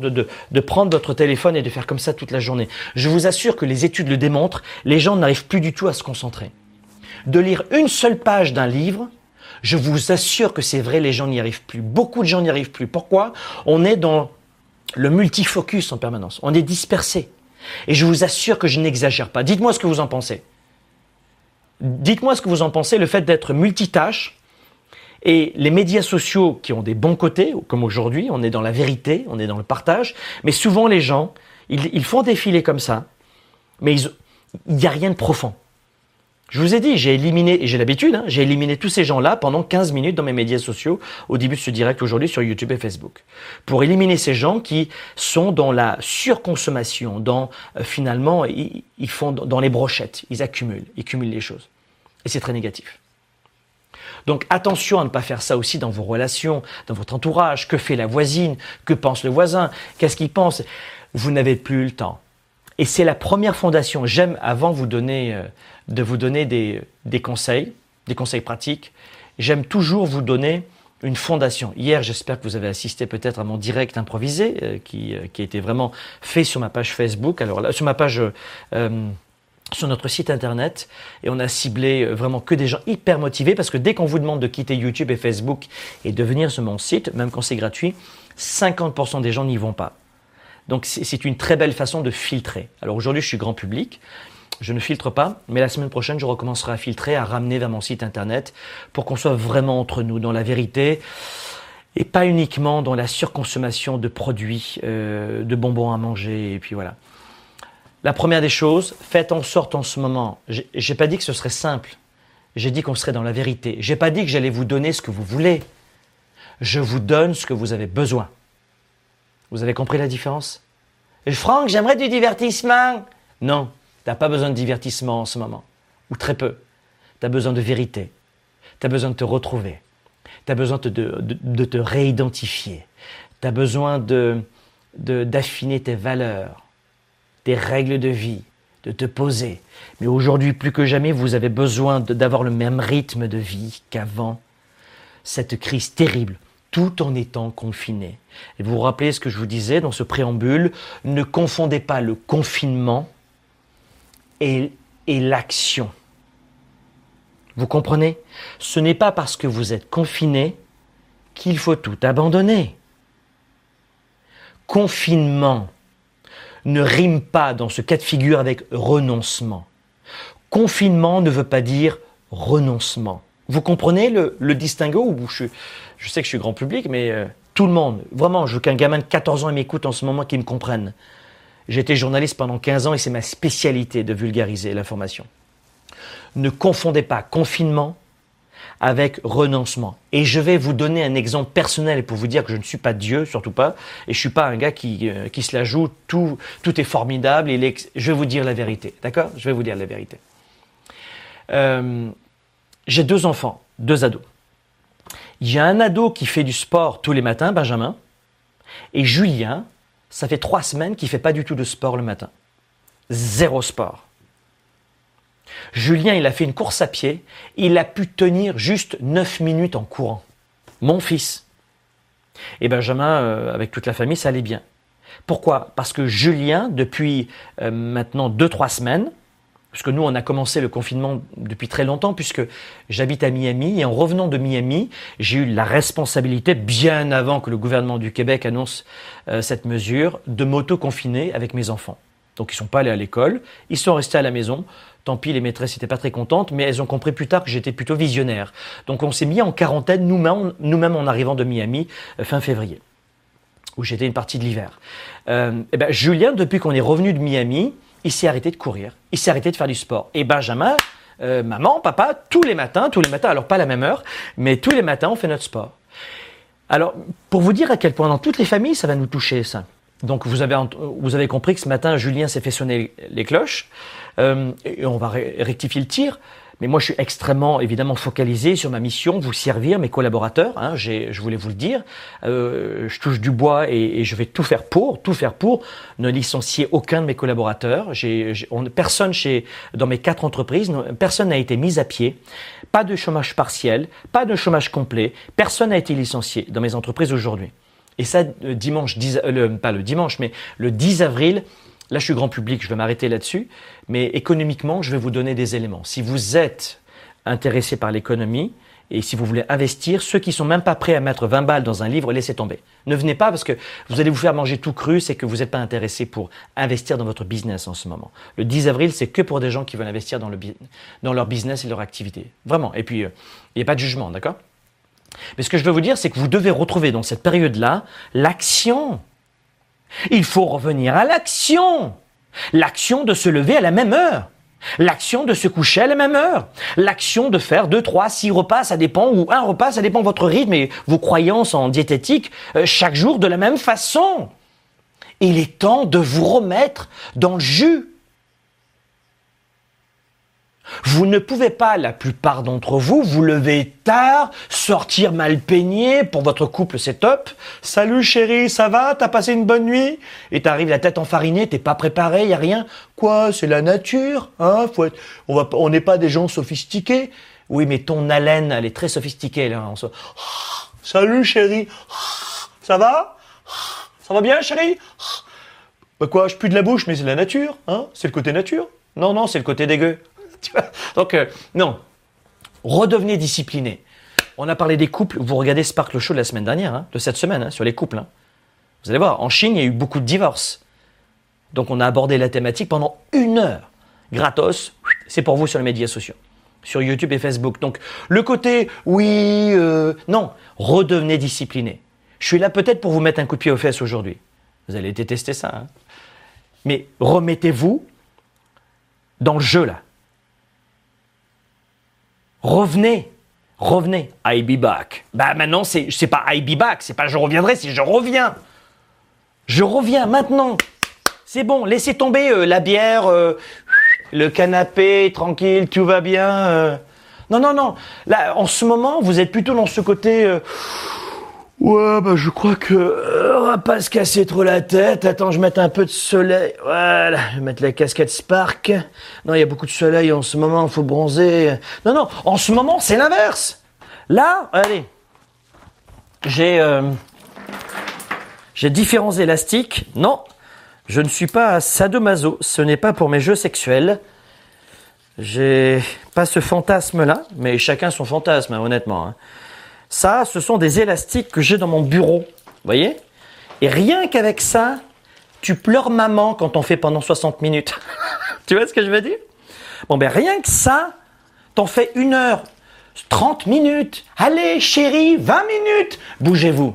de, de prendre votre téléphone et de faire comme ça toute la journée. Je vous assure que les études le démontrent, les gens n'arrivent plus du tout à se concentrer. De lire une seule page d'un livre, je vous assure que c'est vrai, les gens n'y arrivent plus. Beaucoup de gens n'y arrivent plus. Pourquoi? On est dans le multifocus en permanence. On est dispersé. Et je vous assure que je n'exagère pas. Dites-moi ce que vous en pensez. Dites-moi ce que vous en pensez, le fait d'être multitâche et les médias sociaux qui ont des bons côtés, comme aujourd'hui, on est dans la vérité, on est dans le partage, mais souvent les gens, ils, ils font défiler comme ça, mais il n'y a rien de profond. Je vous ai dit, j'ai éliminé, et j'ai l'habitude, hein, j'ai éliminé tous ces gens-là pendant 15 minutes dans mes médias sociaux au début de ce direct aujourd'hui sur YouTube et Facebook. Pour éliminer ces gens qui sont dans la surconsommation, dans euh, finalement, ils, ils font dans les brochettes, ils accumulent, ils cumulent les choses. Et c'est très négatif. Donc attention à ne pas faire ça aussi dans vos relations, dans votre entourage. Que fait la voisine? Que pense le voisin? Qu'est-ce qu'il pense? Vous n'avez plus le temps. Et c'est la première fondation. J'aime, avant euh, de vous donner des, conseils, des conseils pratiques, j'aime toujours vous donner une fondation. Hier, j'espère que vous avez assisté peut-être à mon direct improvisé euh, qui, euh, a été vraiment fait sur ma page Facebook. Alors là, sur ma page sur notre site internet et on a ciblé vraiment que des gens hyper motivés parce que dès qu'on vous demande de quitter YouTube et Facebook et de venir sur mon site, même quand c'est gratuit, 50% des gens n'y vont pas. Donc c'est une très belle façon de filtrer. Alors aujourd'hui, je suis grand public. Je ne filtre pas, mais la semaine prochaine, je recommencerai à filtrer, à ramener vers mon site internet pour qu'on soit vraiment entre nous, dans la vérité, et pas uniquement dans la surconsommation de produits, euh, de bonbons à manger, et puis voilà. La première des choses, faites en sorte en ce moment, j'ai pas dit que ce serait simple, j'ai dit qu'on serait dans la vérité, j'ai pas dit que j'allais vous donner ce que vous voulez, je vous donne ce que vous avez besoin. Vous avez compris la différence? Franck, j'aimerais du divertissement. Non, tu n'as pas besoin de divertissement en ce moment, ou très peu. Tu as besoin de vérité. Tu as besoin de te retrouver. Tu as besoin de, de, te réidentifier. Tu as besoin d'affiner tes valeurs, tes règles de vie, de te poser. Mais aujourd'hui, plus que jamais, vous avez besoin d'avoir le même rythme de vie qu'avant cette crise terrible tout en étant confiné. Vous vous rappelez ce que je vous disais dans ce préambule, ne confondez pas le confinement et, l'action. Vous comprenez? Ce n'est pas parce que vous êtes confiné qu'il faut tout abandonner. Confinement ne rime pas dans ce cas de figure avec renoncement. Confinement ne veut pas dire renoncement. Vous comprenez le, le distinguo je, je, sais que je suis grand public, mais euh, tout le monde, vraiment, je veux qu'un gamin de 14 ans m'écoute en ce moment qui me comprenne. J'ai été journaliste pendant 15 ans et c'est ma spécialité de vulgariser l'information. Ne confondez pas confinement avec renoncement. Et je vais vous donner un exemple personnel pour vous dire que je ne suis pas Dieu, surtout pas, et je suis pas un gars qui, euh, qui se la joue, tout, tout est formidable, je vais vous dire la vérité, d'accord? Je vais vous dire la vérité. Euh, j'ai deux enfants, deux ados. Il y a un ado qui fait du sport tous les matins, Benjamin, et Julien, ça fait trois semaines qu'il fait pas du tout de sport le matin. Zéro sport. Julien, il a fait une course à pied, il a pu tenir juste neuf minutes en courant. Mon fils. Et Benjamin, euh, avec toute la famille, ça allait bien. Pourquoi? Parce que Julien, depuis euh, maintenant deux, trois semaines, puisque nous, on a commencé le confinement depuis très longtemps, puisque j'habite à Miami, et en revenant de Miami, j'ai eu la responsabilité, bien avant que le gouvernement du Québec annonce euh, cette mesure, de m'auto-confiner avec mes enfants. Donc ils sont pas allés à l'école, ils sont restés à la maison. Tant pis, les maîtresses n'étaient pas très contentes, mais elles ont compris plus tard que j'étais plutôt visionnaire. Donc on s'est mis en quarantaine nous-mêmes nous en arrivant de Miami euh, fin février, où j'étais une partie de l'hiver. Euh, eh ben, Julien, depuis qu'on est revenu de Miami, il s'est arrêté de courir, il s'est arrêté de faire du sport. Et Benjamin, euh, maman, papa, tous les matins, tous les matins, alors pas la même heure, mais tous les matins, on fait notre sport. Alors, pour vous dire à quel point dans toutes les familles, ça va nous toucher, ça. Donc, vous avez, vous avez compris que ce matin, Julien s'est fait sonner les cloches, euh, et on va rectifier le tir. Mais moi, je suis extrêmement, évidemment, focalisé sur ma mission, vous servir, mes collaborateurs. Hein, je voulais vous le dire. Euh, je touche du bois et, et, je vais tout faire pour, tout faire pour ne licencier aucun de mes collaborateurs. J'ai, on, personne chez, dans mes quatre entreprises, personne n'a été mis à pied. Pas de chômage partiel, pas de chômage complet. Personne n'a été licencié dans mes entreprises aujourd'hui. Et ça, dimanche, 10, euh, pas le dimanche, mais le 10 avril, Là, je suis grand public, je vais m'arrêter là-dessus. Mais économiquement, je vais vous donner des éléments. Si vous êtes intéressé par l'économie et si vous voulez investir, ceux qui sont même pas prêts à mettre 20 balles dans un livre, laissez tomber. Ne venez pas parce que vous allez vous faire manger tout cru, c'est que vous n'êtes pas intéressé pour investir dans votre business en ce moment. Le 10 avril, c'est que pour des gens qui veulent investir dans, le, dans leur business et leur activité. Vraiment. Et puis, euh, il n'y a pas de jugement, d'accord? Mais ce que je veux vous dire, c'est que vous devez retrouver dans cette période-là l'action. Il faut revenir à l'action. L'action de se lever à la même heure. L'action de se coucher à la même heure. L'action de faire deux, trois, six repas, ça dépend, ou un repas, ça dépend de votre rythme et vos croyances en diététique, euh, chaque jour de la même façon. Il est temps de vous remettre dans le jus. Vous ne pouvez pas, la plupart d'entre vous, vous lever tard, sortir mal peigné, pour votre couple c'est top. Salut chérie, ça va? T'as passé une bonne nuit? Et t'arrives la tête enfarinée, t'es pas préparé, y a rien? Quoi? C'est la nature, hein? Faut être... On n'est pas des gens sophistiqués. Oui, mais ton haleine, elle est très sophistiquée là. Salut chérie, ça va? Ça va bien chérie? Bah quoi Je pue de la bouche, mais c'est la nature, hein? C'est le côté nature? Non, non, c'est le côté dégueu. Donc, euh, non. Redevenez discipliné. On a parlé des couples. Vous regardez Sparkle Show de la semaine dernière, hein, de cette semaine, hein, sur les couples. Hein. Vous allez voir, en Chine, il y a eu beaucoup de divorces. Donc, on a abordé la thématique pendant une heure. Gratos, c'est pour vous sur les médias sociaux, sur YouTube et Facebook. Donc, le côté, oui, euh, non, redevenez discipliné. Je suis là peut-être pour vous mettre un coup de pied aux fesses aujourd'hui. Vous allez détester ça. Mais remettez-vous dans le jeu là. Revenez. Revenez. I be back. Bah maintenant, c'est, c'est pas I be back, c'est pas je reviendrai, c'est je reviens. Je reviens maintenant. C'est bon, laissez tomber euh, la bière, euh, le canapé, tranquille, tout va bien. Euh. Non, non, non. Là, en ce moment, vous êtes plutôt dans ce côté. Ouais, bah je crois que euh, on va pas se casser trop la tête. Attends, je mets un peu de soleil. Voilà, je vais mettre la casquette Spark. Non, il y a beaucoup de soleil en ce moment, il faut bronzer. Non, non, en ce moment, c'est l'inverse. Là, allez, j'ai euh, j'ai différents élastiques. Non, je ne suis pas sadomaso. Ce n'est pas pour mes jeux sexuels. J'ai pas ce fantasme-là, mais chacun son fantasme, hein, honnêtement. Hein. Ça, ce sont des élastiques que j'ai dans mon bureau. Vous voyez Et rien qu'avec ça, tu pleures maman quand on fait pendant 60 minutes. tu vois ce que je veux dire Bon, ben rien que ça, t'en fais une heure, 30 minutes. Allez, chérie, 20 minutes. Bougez-vous.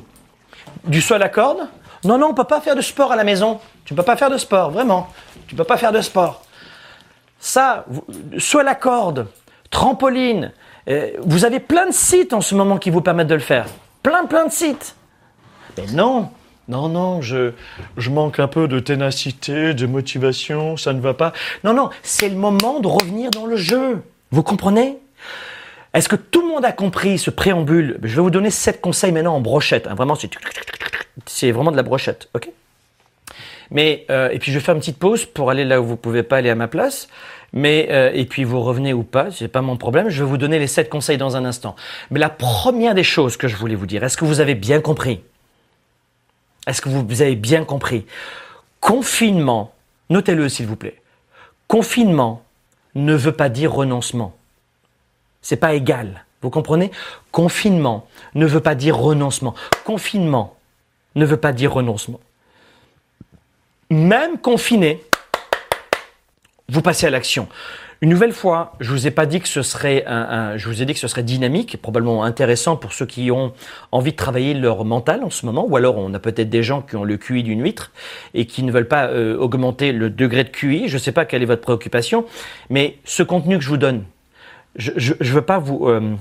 Du sol à corde Non, non, on peut pas faire de sport à la maison. Tu peux pas faire de sport, vraiment. Tu peux pas faire de sport. Ça, soit la corde, trampoline, vous avez plein de sites en ce moment qui vous permettent de le faire. Plein, plein de sites. Mais non, non, non, je, je manque un peu de ténacité, de motivation, ça ne va pas. Non, non, c'est le moment de revenir dans le jeu. Vous comprenez? Est-ce que tout le monde a compris ce préambule? Je vais vous donner sept conseils maintenant en brochette. Hein. Vraiment, c'est vraiment de la brochette, ok? Mais euh, et puis je vais faire une petite pause pour aller là où vous pouvez pas aller à ma place. Mais euh, et puis vous revenez ou pas, c'est pas mon problème. Je vais vous donner les sept conseils dans un instant. Mais la première des choses que je voulais vous dire, est-ce que vous avez bien compris? Est-ce que vous avez bien compris? Confinement, notez-le s'il vous plaît. Confinement ne veut pas dire renoncement. C'est pas égal. Vous comprenez? Confinement ne veut pas dire renoncement. Confinement ne veut pas dire renoncement. Même confiné, vous passez à l'action. Une nouvelle fois, je vous ai pas dit que ce serait un, je vous ai dit que ce serait dynamique, probablement intéressant pour ceux qui ont envie de travailler leur mental en ce moment, ou alors on a peut-être des gens qui ont le QI d'une huître et qui ne veulent pas euh, augmenter le degré de QI. Je sais pas quelle est votre préoccupation, mais ce contenu que je vous donne, je je, veux pas vous euh,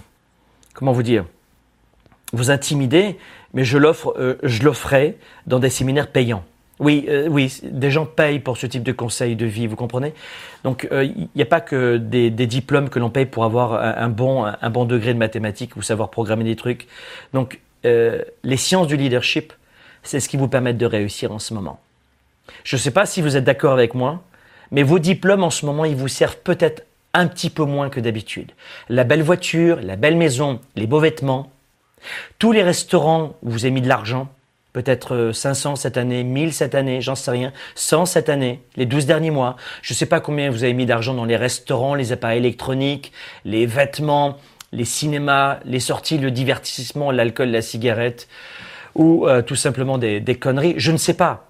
comment vous dire vous intimider, mais je l'offre, euh, je l'offrais dans des séminaires payants. Oui, euh, oui, des gens payent pour ce type de conseils de vie, vous comprenez? Donc, il euh, n'y a pas que des, des diplômes que l'on paye pour avoir un, bon, un bon degré de mathématiques ou savoir programmer des trucs. Donc, euh, les sciences du leadership, c'est ce qui vous permet de réussir en ce moment. Je ne sais pas si vous êtes d'accord avec moi, mais vos diplômes en ce moment, ils vous servent peut-être un petit peu moins que d'habitude. La belle voiture, la belle maison, les beaux vêtements, tous les restaurants où vous avez mis de l'argent, peut-être 500 euh, cette année, 1000 cette année, j'en sais rien, 100 cette année, les 12 derniers mois. Je ne sais pas combien vous avez mis d'argent dans les restaurants, les appareils électroniques, les vêtements, les cinémas, les sorties, le divertissement, l'alcool, la cigarette, ou euh, tout simplement des, des conneries. Je ne sais pas.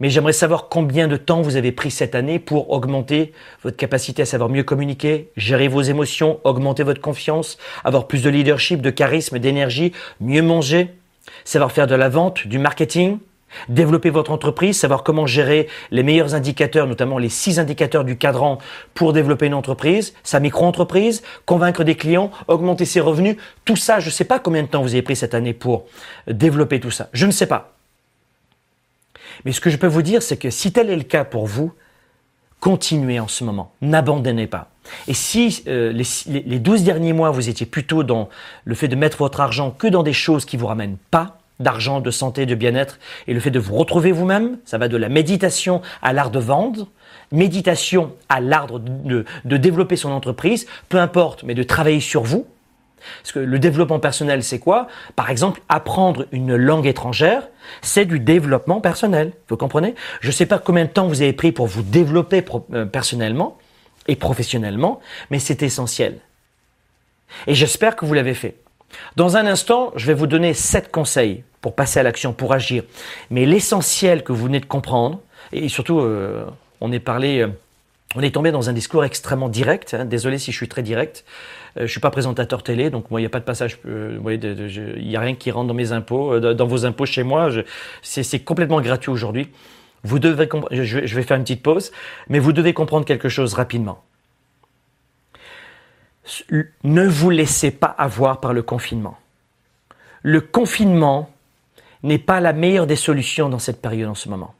Mais j'aimerais savoir combien de temps vous avez pris cette année pour augmenter votre capacité à savoir mieux communiquer, gérer vos émotions, augmenter votre confiance, avoir plus de leadership, de charisme, d'énergie, mieux manger, savoir faire de la vente, du marketing, Développer votre entreprise, savoir comment gérer les meilleurs indicateurs, notamment les six indicateurs du cadran pour développer une entreprise, sa micro-entreprise, convaincre des clients, augmenter ses revenus, tout ça, je ne sais pas combien de temps vous avez pris cette année pour développer tout ça. Je ne sais pas. Mais ce que je peux vous dire, c'est que si tel est le cas pour vous, continuez en ce moment. N'abandonnez pas. Et si euh, les, les 12 derniers mois, vous étiez plutôt dans le fait de mettre votre argent que dans des choses qui vous ramènent pas, d'argent, de santé, de bien-être, et le fait de vous retrouver vous-même, ça va de la méditation à l'art de vendre, méditation à l'art de, de, développer son entreprise, peu importe, mais de travailler sur vous. Parce que le développement personnel, c'est quoi? Par exemple, apprendre une langue étrangère, c'est du développement personnel. Vous comprenez? Je ne sais pas combien de temps vous avez pris pour vous développer euh, personnellement et professionnellement, mais c'est essentiel. Et j'espère que vous l'avez fait. Dans un instant, je vais vous donner sept conseils pour passer à l'action, pour agir. Mais l'essentiel que vous venez de comprendre, et surtout, euh, on est parlé, euh, on est tombé dans un discours extrêmement direct. Hein. désolé si je suis très direct. Euh, je suis pas présentateur télé, donc moi il n'y a pas de passage. il n'y a rien qui rentre dans mes impôts, dans vos impôts chez moi. C'est complètement gratuit aujourd'hui. Vous devez, je, vais faire une petite pause, mais vous devez comprendre quelque chose rapidement ne vous laissez pas avoir par le confinement. Le confinement n'est pas la meilleure des solutions dans cette période en ce moment.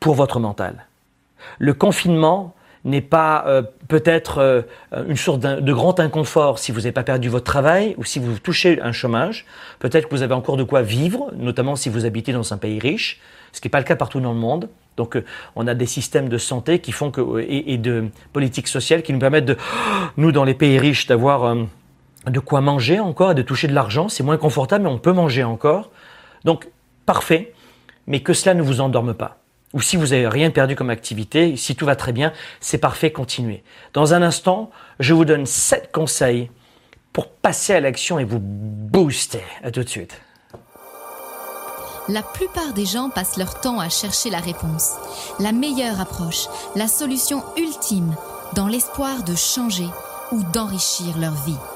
Pour votre mental. Le confinement n'est pas euh, peut-être euh, une source de grand inconfort si vous n'avez pas perdu votre travail ou si vous touchez un chômage. Peut-être que vous avez encore de quoi vivre, notamment si vous habitez dans un pays riche, ce qui n'est pas le cas partout dans le monde. Donc, euh, on a des systèmes de santé qui font et, de politique sociale qui nous permettent de, nous, dans les pays riches, d'avoir de quoi manger encore et de toucher de l'argent. C'est moins confortable, mais on peut manger encore. Donc, parfait. Mais que cela ne vous endorme pas. Ou si vous n'avez rien perdu comme activité, si tout va très bien, c'est parfait, continuez. Dans un instant, je vous donne sept conseils pour passer à l'action et vous booster. À tout de suite. La plupart des gens passent leur temps à chercher la réponse, la meilleure approche, la solution ultime, dans l'espoir de changer ou d'enrichir leur vie.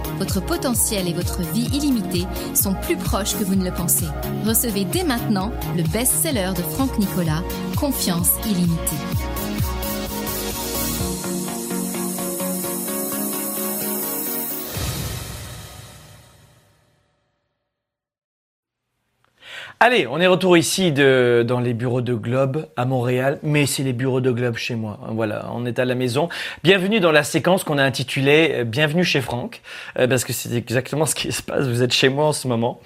Votre potentiel et votre vie illimitée sont plus proches que vous ne le pensez. Recevez dès maintenant le best-seller de Franck Nicolas, Confiance illimitée. Allez, on est retour ici dans les bureaux de Globe à Montréal, mais c'est les bureaux de Globe chez moi. Voilà, on est à la maison. Bienvenue dans la séquence qu'on a intitulée euh, Bienvenue chez Franck, euh, parce que c'est exactement ce qui se passe. Vous êtes chez moi en ce moment.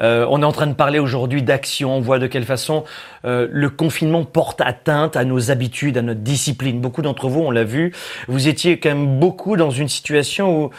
Euh, on est en train de parler aujourd'hui d'action. On voit de quelle façon le confinement porte atteinte à nos habitudes, à notre discipline. Beaucoup d'entre vous, on l'a vu, vous étiez quand même beaucoup dans une situation où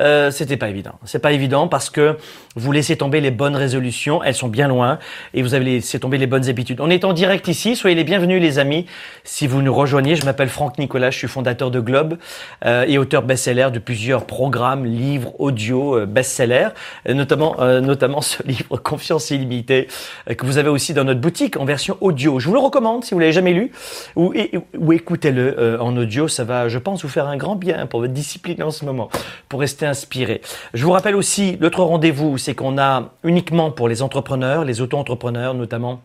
euh, c'était pas évident. C'est pas évident parce que vous laissez tomber les bonnes résolutions, elles sont bien loin, et vous avez laissé tomber les bonnes habitudes. On est en direct ici, soyez les bienvenus les amis. Si vous nous rejoignez, je m'appelle Franck Nicolas, je suis fondateur de Globe euh, et auteur best-seller de plusieurs programmes, livres, audio, euh, best-seller, euh, notamment euh, notamment ce livre Confiance illimitée que vous avez aussi dans notre boutique en version audio. Je vous le recommande si vous l'avez jamais lu ou, ou écoutez-le en audio, ça va, je pense, vous faire un grand bien pour votre discipline en ce moment pour rester inspiré. Je vous rappelle aussi, l'autre rendez-vous, c'est qu'on a uniquement pour les entrepreneurs, les auto-entrepreneurs notamment,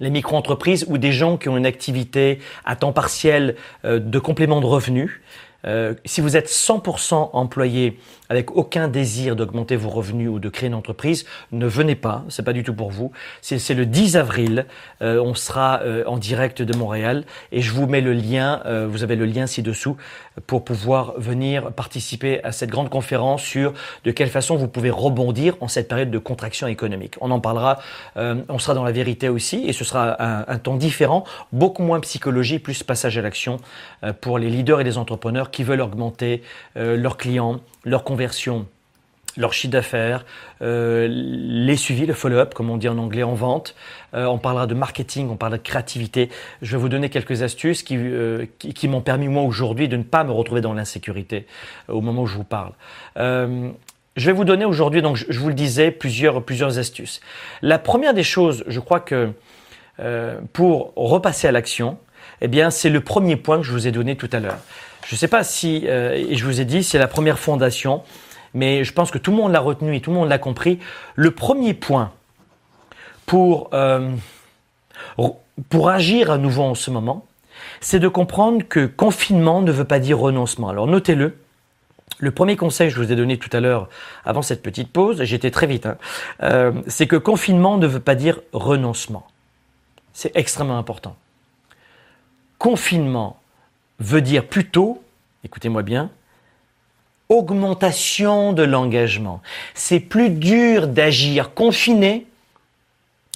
les micro-entreprises ou des gens qui ont une activité à temps partiel euh, de complément de revenus. Euh, si vous êtes 100% employé avec aucun désir d'augmenter vos revenus ou de créer une entreprise, ne venez pas, c'est pas du tout pour vous. C'est le 10 avril, euh, on sera euh, en direct de Montréal et je vous mets le lien, vous avez le lien ci-dessous pour pouvoir venir participer à cette grande conférence sur de quelle façon vous pouvez rebondir en cette période de contraction économique. On en parlera, on sera dans la vérité aussi et ce sera un, ton différent, beaucoup moins psychologie, plus passage à l'action pour les leaders et les entrepreneurs qui veulent augmenter euh, leurs clients, leur conversion, leur chiffre d'affaires, euh, les suivis, le follow-up, comme on dit en anglais en vente. Euh, on parlera de marketing, on parlera de créativité. Je vais vous donner quelques astuces qui, qui, m'ont permis, moi, aujourd'hui, de ne pas me retrouver dans l'insécurité au moment où je vous parle. je vais vous donner aujourd'hui, donc je, vous le disais, plusieurs, plusieurs astuces. La première des choses, je crois que pour repasser à l'action, eh bien, c'est le premier point que je vous ai donné tout à l'heure. Je ne sais pas si, euh, et je vous ai dit, c'est la première fondation, mais je pense que tout le monde l'a retenu et tout le monde l'a compris. Le premier point pour, euh, pour agir à nouveau en ce moment, c'est de comprendre que confinement ne veut pas dire renoncement. Alors notez-le. Le premier conseil que je vous ai donné tout à l'heure avant cette petite pause, j'étais très vite, hein, euh, c'est que confinement ne veut pas dire renoncement. C'est extrêmement important. Confinement veut dire plutôt, écoutez-moi bien, augmentation de l'engagement. C'est plus dur d'agir confiné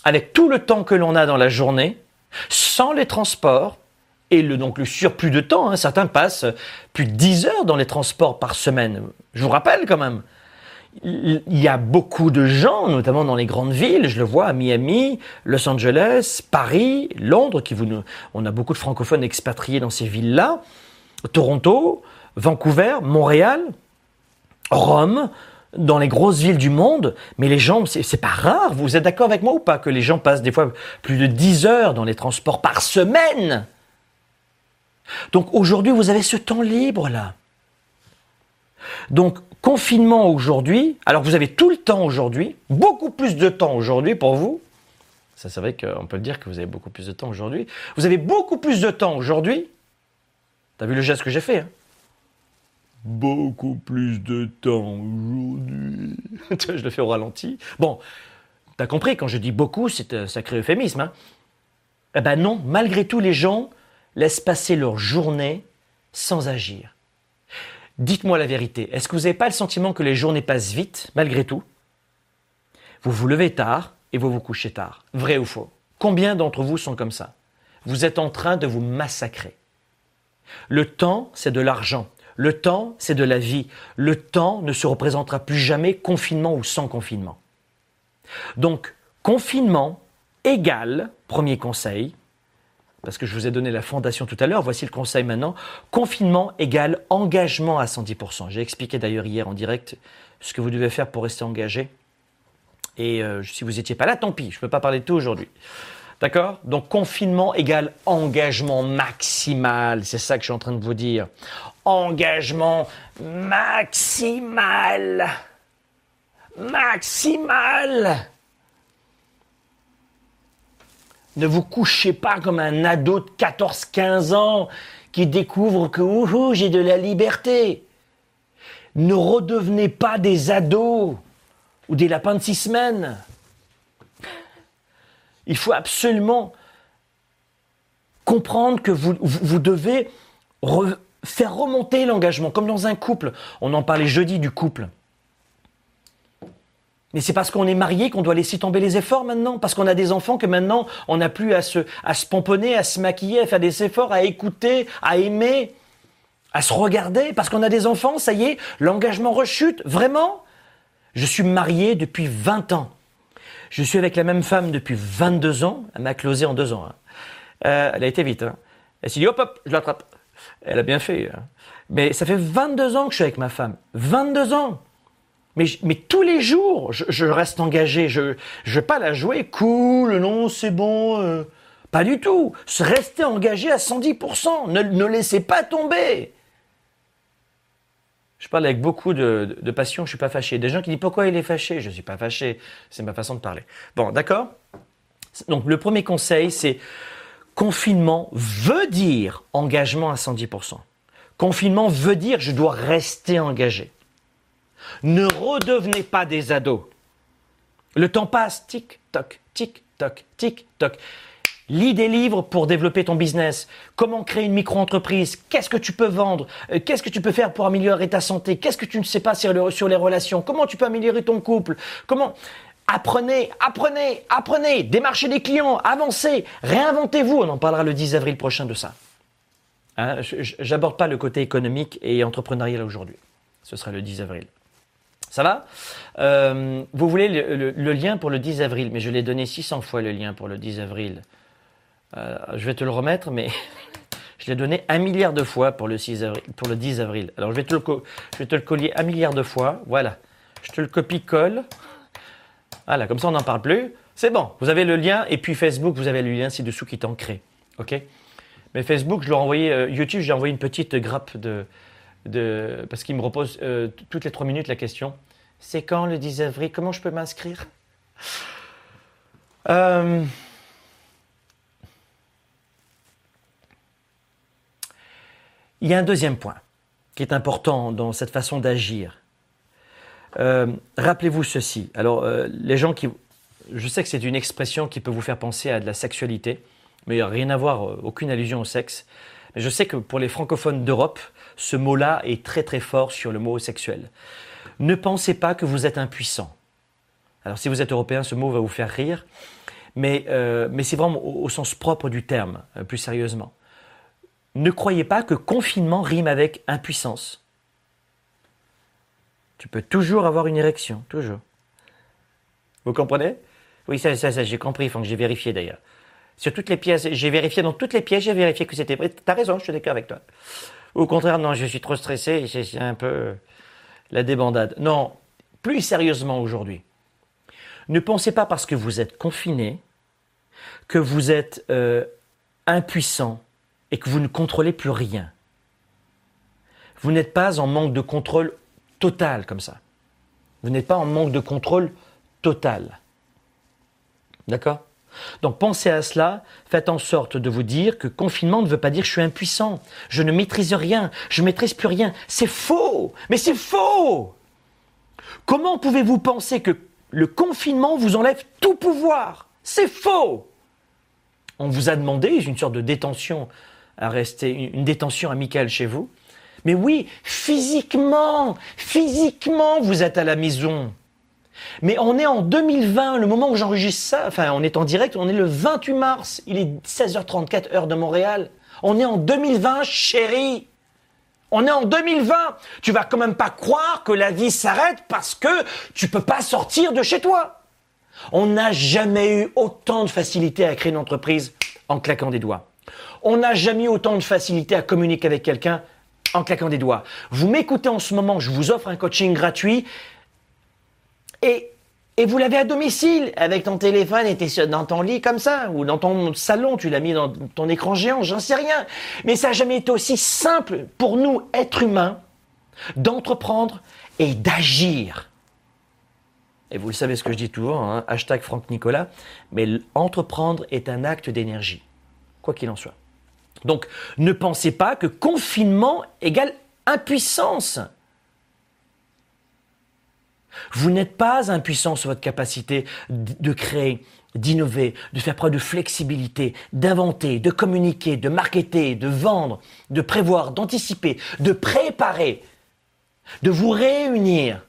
avec tout le temps que l'on a dans la journée, sans les transports, et le, donc le surplus de temps. Hein. Certains passent plus de 10 heures dans les transports par semaine. Je vous rappelle quand même. Il y a beaucoup de gens, notamment dans les grandes villes, je le vois à Miami, Los Angeles, Paris, Londres, qui vous, on a beaucoup de francophones expatriés dans ces villes-là, Toronto, Vancouver, Montréal, Rome, dans les grosses villes du monde, mais les gens, c'est pas rare, vous êtes d'accord avec moi ou pas, que les gens passent des fois plus de 10 heures dans les transports par semaine? Donc aujourd'hui, vous avez ce temps libre là. Donc confinement aujourd'hui, alors vous avez tout le temps aujourd'hui, beaucoup plus de temps aujourd'hui pour vous. Ça, c'est vrai qu'on peut le dire que vous avez beaucoup plus de temps aujourd'hui. Vous avez beaucoup plus de temps aujourd'hui. T'as vu le geste que j'ai fait hein? Beaucoup plus de temps aujourd'hui. je le fais au ralenti. Bon, t'as compris, quand je dis beaucoup, c'est un sacré euphémisme. Hein eh ben non, malgré tout, les gens laissent passer leur journée sans agir. Dites-moi la vérité. Est-ce que vous n'avez pas le sentiment que les journées passent vite, malgré tout? Vous vous levez tard et vous vous couchez tard. Vrai ou faux? Combien d'entre vous sont comme ça? Vous êtes en train de vous massacrer. Le temps, c'est de l'argent. Le temps, c'est de la vie. Le temps ne se représentera plus jamais confinement ou sans confinement. Donc, confinement égale, premier conseil, parce que je vous ai donné la fondation tout à l'heure, voici le conseil maintenant. Confinement égale engagement à 110%. J'ai expliqué d'ailleurs hier en direct ce que vous devez faire pour rester engagé. Et euh, si vous n'étiez pas là, tant pis, je ne peux pas parler de tout aujourd'hui. D'accord? Donc confinement égale engagement maximal. C'est ça que je suis en train de vous dire. Engagement maximal. Maximal. Ne vous couchez pas comme un ado de 14-15 ans qui découvre que j'ai de la liberté. Ne redevenez pas des ados ou des lapins de six semaines. Il faut absolument comprendre que vous, vous devez faire remonter l'engagement, comme dans un couple. On en parlait jeudi du couple. Mais c'est parce qu'on est marié qu'on doit laisser tomber les efforts maintenant, parce qu'on a des enfants que maintenant on n'a plus à se, à se pomponner, à se maquiller, à faire des efforts, à écouter, à aimer, à se regarder, parce qu'on a des enfants, ça y est, l'engagement rechute, vraiment Je suis marié depuis 20 ans. Je suis avec la même femme depuis 22 ans, elle m'a closé en deux ans. Hein. Euh, elle a été vite. Hein. Elle s'est dit hop hop, je l'attrape. Elle a bien fait. Hein. Mais ça fait 22 ans que je suis avec ma femme. 22 ans mais, tous les jours, je, reste engagé. Je ne vais pas la jouer cool, non, c'est bon. Euh. Pas du tout. Restez engagé à 110%. Ne, ne laissez pas tomber. Je parle avec beaucoup de, de, passion, je suis pas fâché. Des gens qui disent pourquoi il est fâché? Je suis pas fâché, c'est ma façon de parler. Bon, d'accord? Donc le premier conseil, c'est confinement veut dire engagement à 110%. Confinement veut dire je dois rester engagé. Ne redevenez pas des ados. Le temps passe, tic-toc, tic-toc, tic-toc. Lis des livres pour développer ton business. Comment créer une micro-entreprise? Qu'est-ce que tu peux vendre? Euh, Qu'est-ce que tu peux faire pour améliorer ta santé? Qu'est-ce que tu ne sais pas sur, les relations? Comment tu peux améliorer ton couple? Comment? Apprenez, apprenez, apprenez, démarchez des clients, avancez, réinventez-vous. On en parlera le 10 avril prochain de ça. Hein, j'aborde pas le côté économique et entrepreneurial aujourd'hui. Ce sera le 10 avril. Ça va euh, Vous voulez le, lien pour le 10 avril, mais je l'ai donné 600 fois le lien pour le 10 avril. Euh, je vais te le remettre, mais je l'ai donné un milliard de fois pour le, 6 avril, pour le 10 avril. Alors je vais, te le, je un milliard de fois. Voilà. Je te le copie-colle. Voilà, comme ça on n'en parle plus. C'est bon, vous avez le lien. Et puis Facebook, vous avez le lien ci-dessous qui est ancré. OK? Mais Facebook, je l'ai envoyé, euh, YouTube, j'ai envoyé une petite grappe de. parce qu'il me repose euh, toutes les trois minutes la question c'est quand le 10 avril? Comment je peux m'inscrire? Euh, Il y a un deuxième point qui est important dans cette façon d'agir. Euh, rappelez-vous ceci. Alors, euh, les gens qui. Je sais que c'est une expression qui peut vous faire penser à de la sexualité, mais il a rien à voir, aucune allusion au sexe. Mais je sais que pour les francophones d'Europe, ce mot-là est très très fort sur le mot sexuel. Ne pensez pas que vous êtes impuissant. Alors, si vous êtes européen, ce mot va vous faire rire, mais, mais c'est vraiment au, sens propre du terme, plus sérieusement ne croyez pas que confinement rime avec impuissance. Tu peux toujours avoir une érection, toujours. Vous comprenez? Oui, ça, ça, ça j'ai compris, faut que j'ai vérifié d'ailleurs. Sur toutes les pièces, j'ai vérifié dans toutes les pièces, j'ai vérifié que c'était vrai. T'as raison, je suis d'accord avec toi. Au contraire, non, je suis trop stressé, c'est un peu la débandade. Non, plus sérieusement aujourd'hui, ne pensez pas parce que vous êtes confiné que vous êtes euh, impuissant et que vous ne contrôlez plus rien. Vous n'êtes pas en manque de contrôle total comme ça. Vous n'êtes pas en manque de contrôle total. D'accord? Donc pensez à cela, faites en sorte de vous dire que confinement ne veut pas dire je suis impuissant, je ne maîtrise rien, je ne maîtrise plus rien. C'est faux, mais c'est faux. Comment pouvez-vous penser que le confinement vous enlève tout pouvoir? C'est faux. On vous a demandé une sorte de détention à rester, une détention amicale chez vous. Mais oui, physiquement, physiquement, vous êtes à la maison. Mais on est en 2020, le moment où j'enregistre ça, enfin on est en direct, on est le 28 mars, il est 16h34 heure de Montréal. On est en 2020, chérie. On est en 2020. Tu vas quand même pas croire que la vie s'arrête parce que tu peux pas sortir de chez toi. On n'a jamais eu autant de facilité à créer une entreprise en claquant des doigts. On n'a jamais eu autant de facilité à communiquer avec quelqu'un en claquant des doigts. Vous m'écoutez en ce moment, je vous offre un coaching gratuit et, vous l'avez à domicile avec ton téléphone et es dans ton lit comme ça ou dans ton salon, tu l'as mis dans ton écran géant, j'en sais rien. Mais ça n'a jamais été aussi simple pour nous, êtres humains, d'entreprendre et d'agir. Et vous le savez ce que je dis toujours, hein, hashtag Franck Nicolas, mais entreprendre est un acte d'énergie quoi qu'il en soit. Donc ne pensez pas que confinement égale impuissance. Vous n'êtes pas impuissant sur votre capacité de créer, d'innover, de faire preuve de flexibilité, d'inventer, de communiquer, de marketer, de vendre, de prévoir, d'anticiper, de préparer, de vous réunir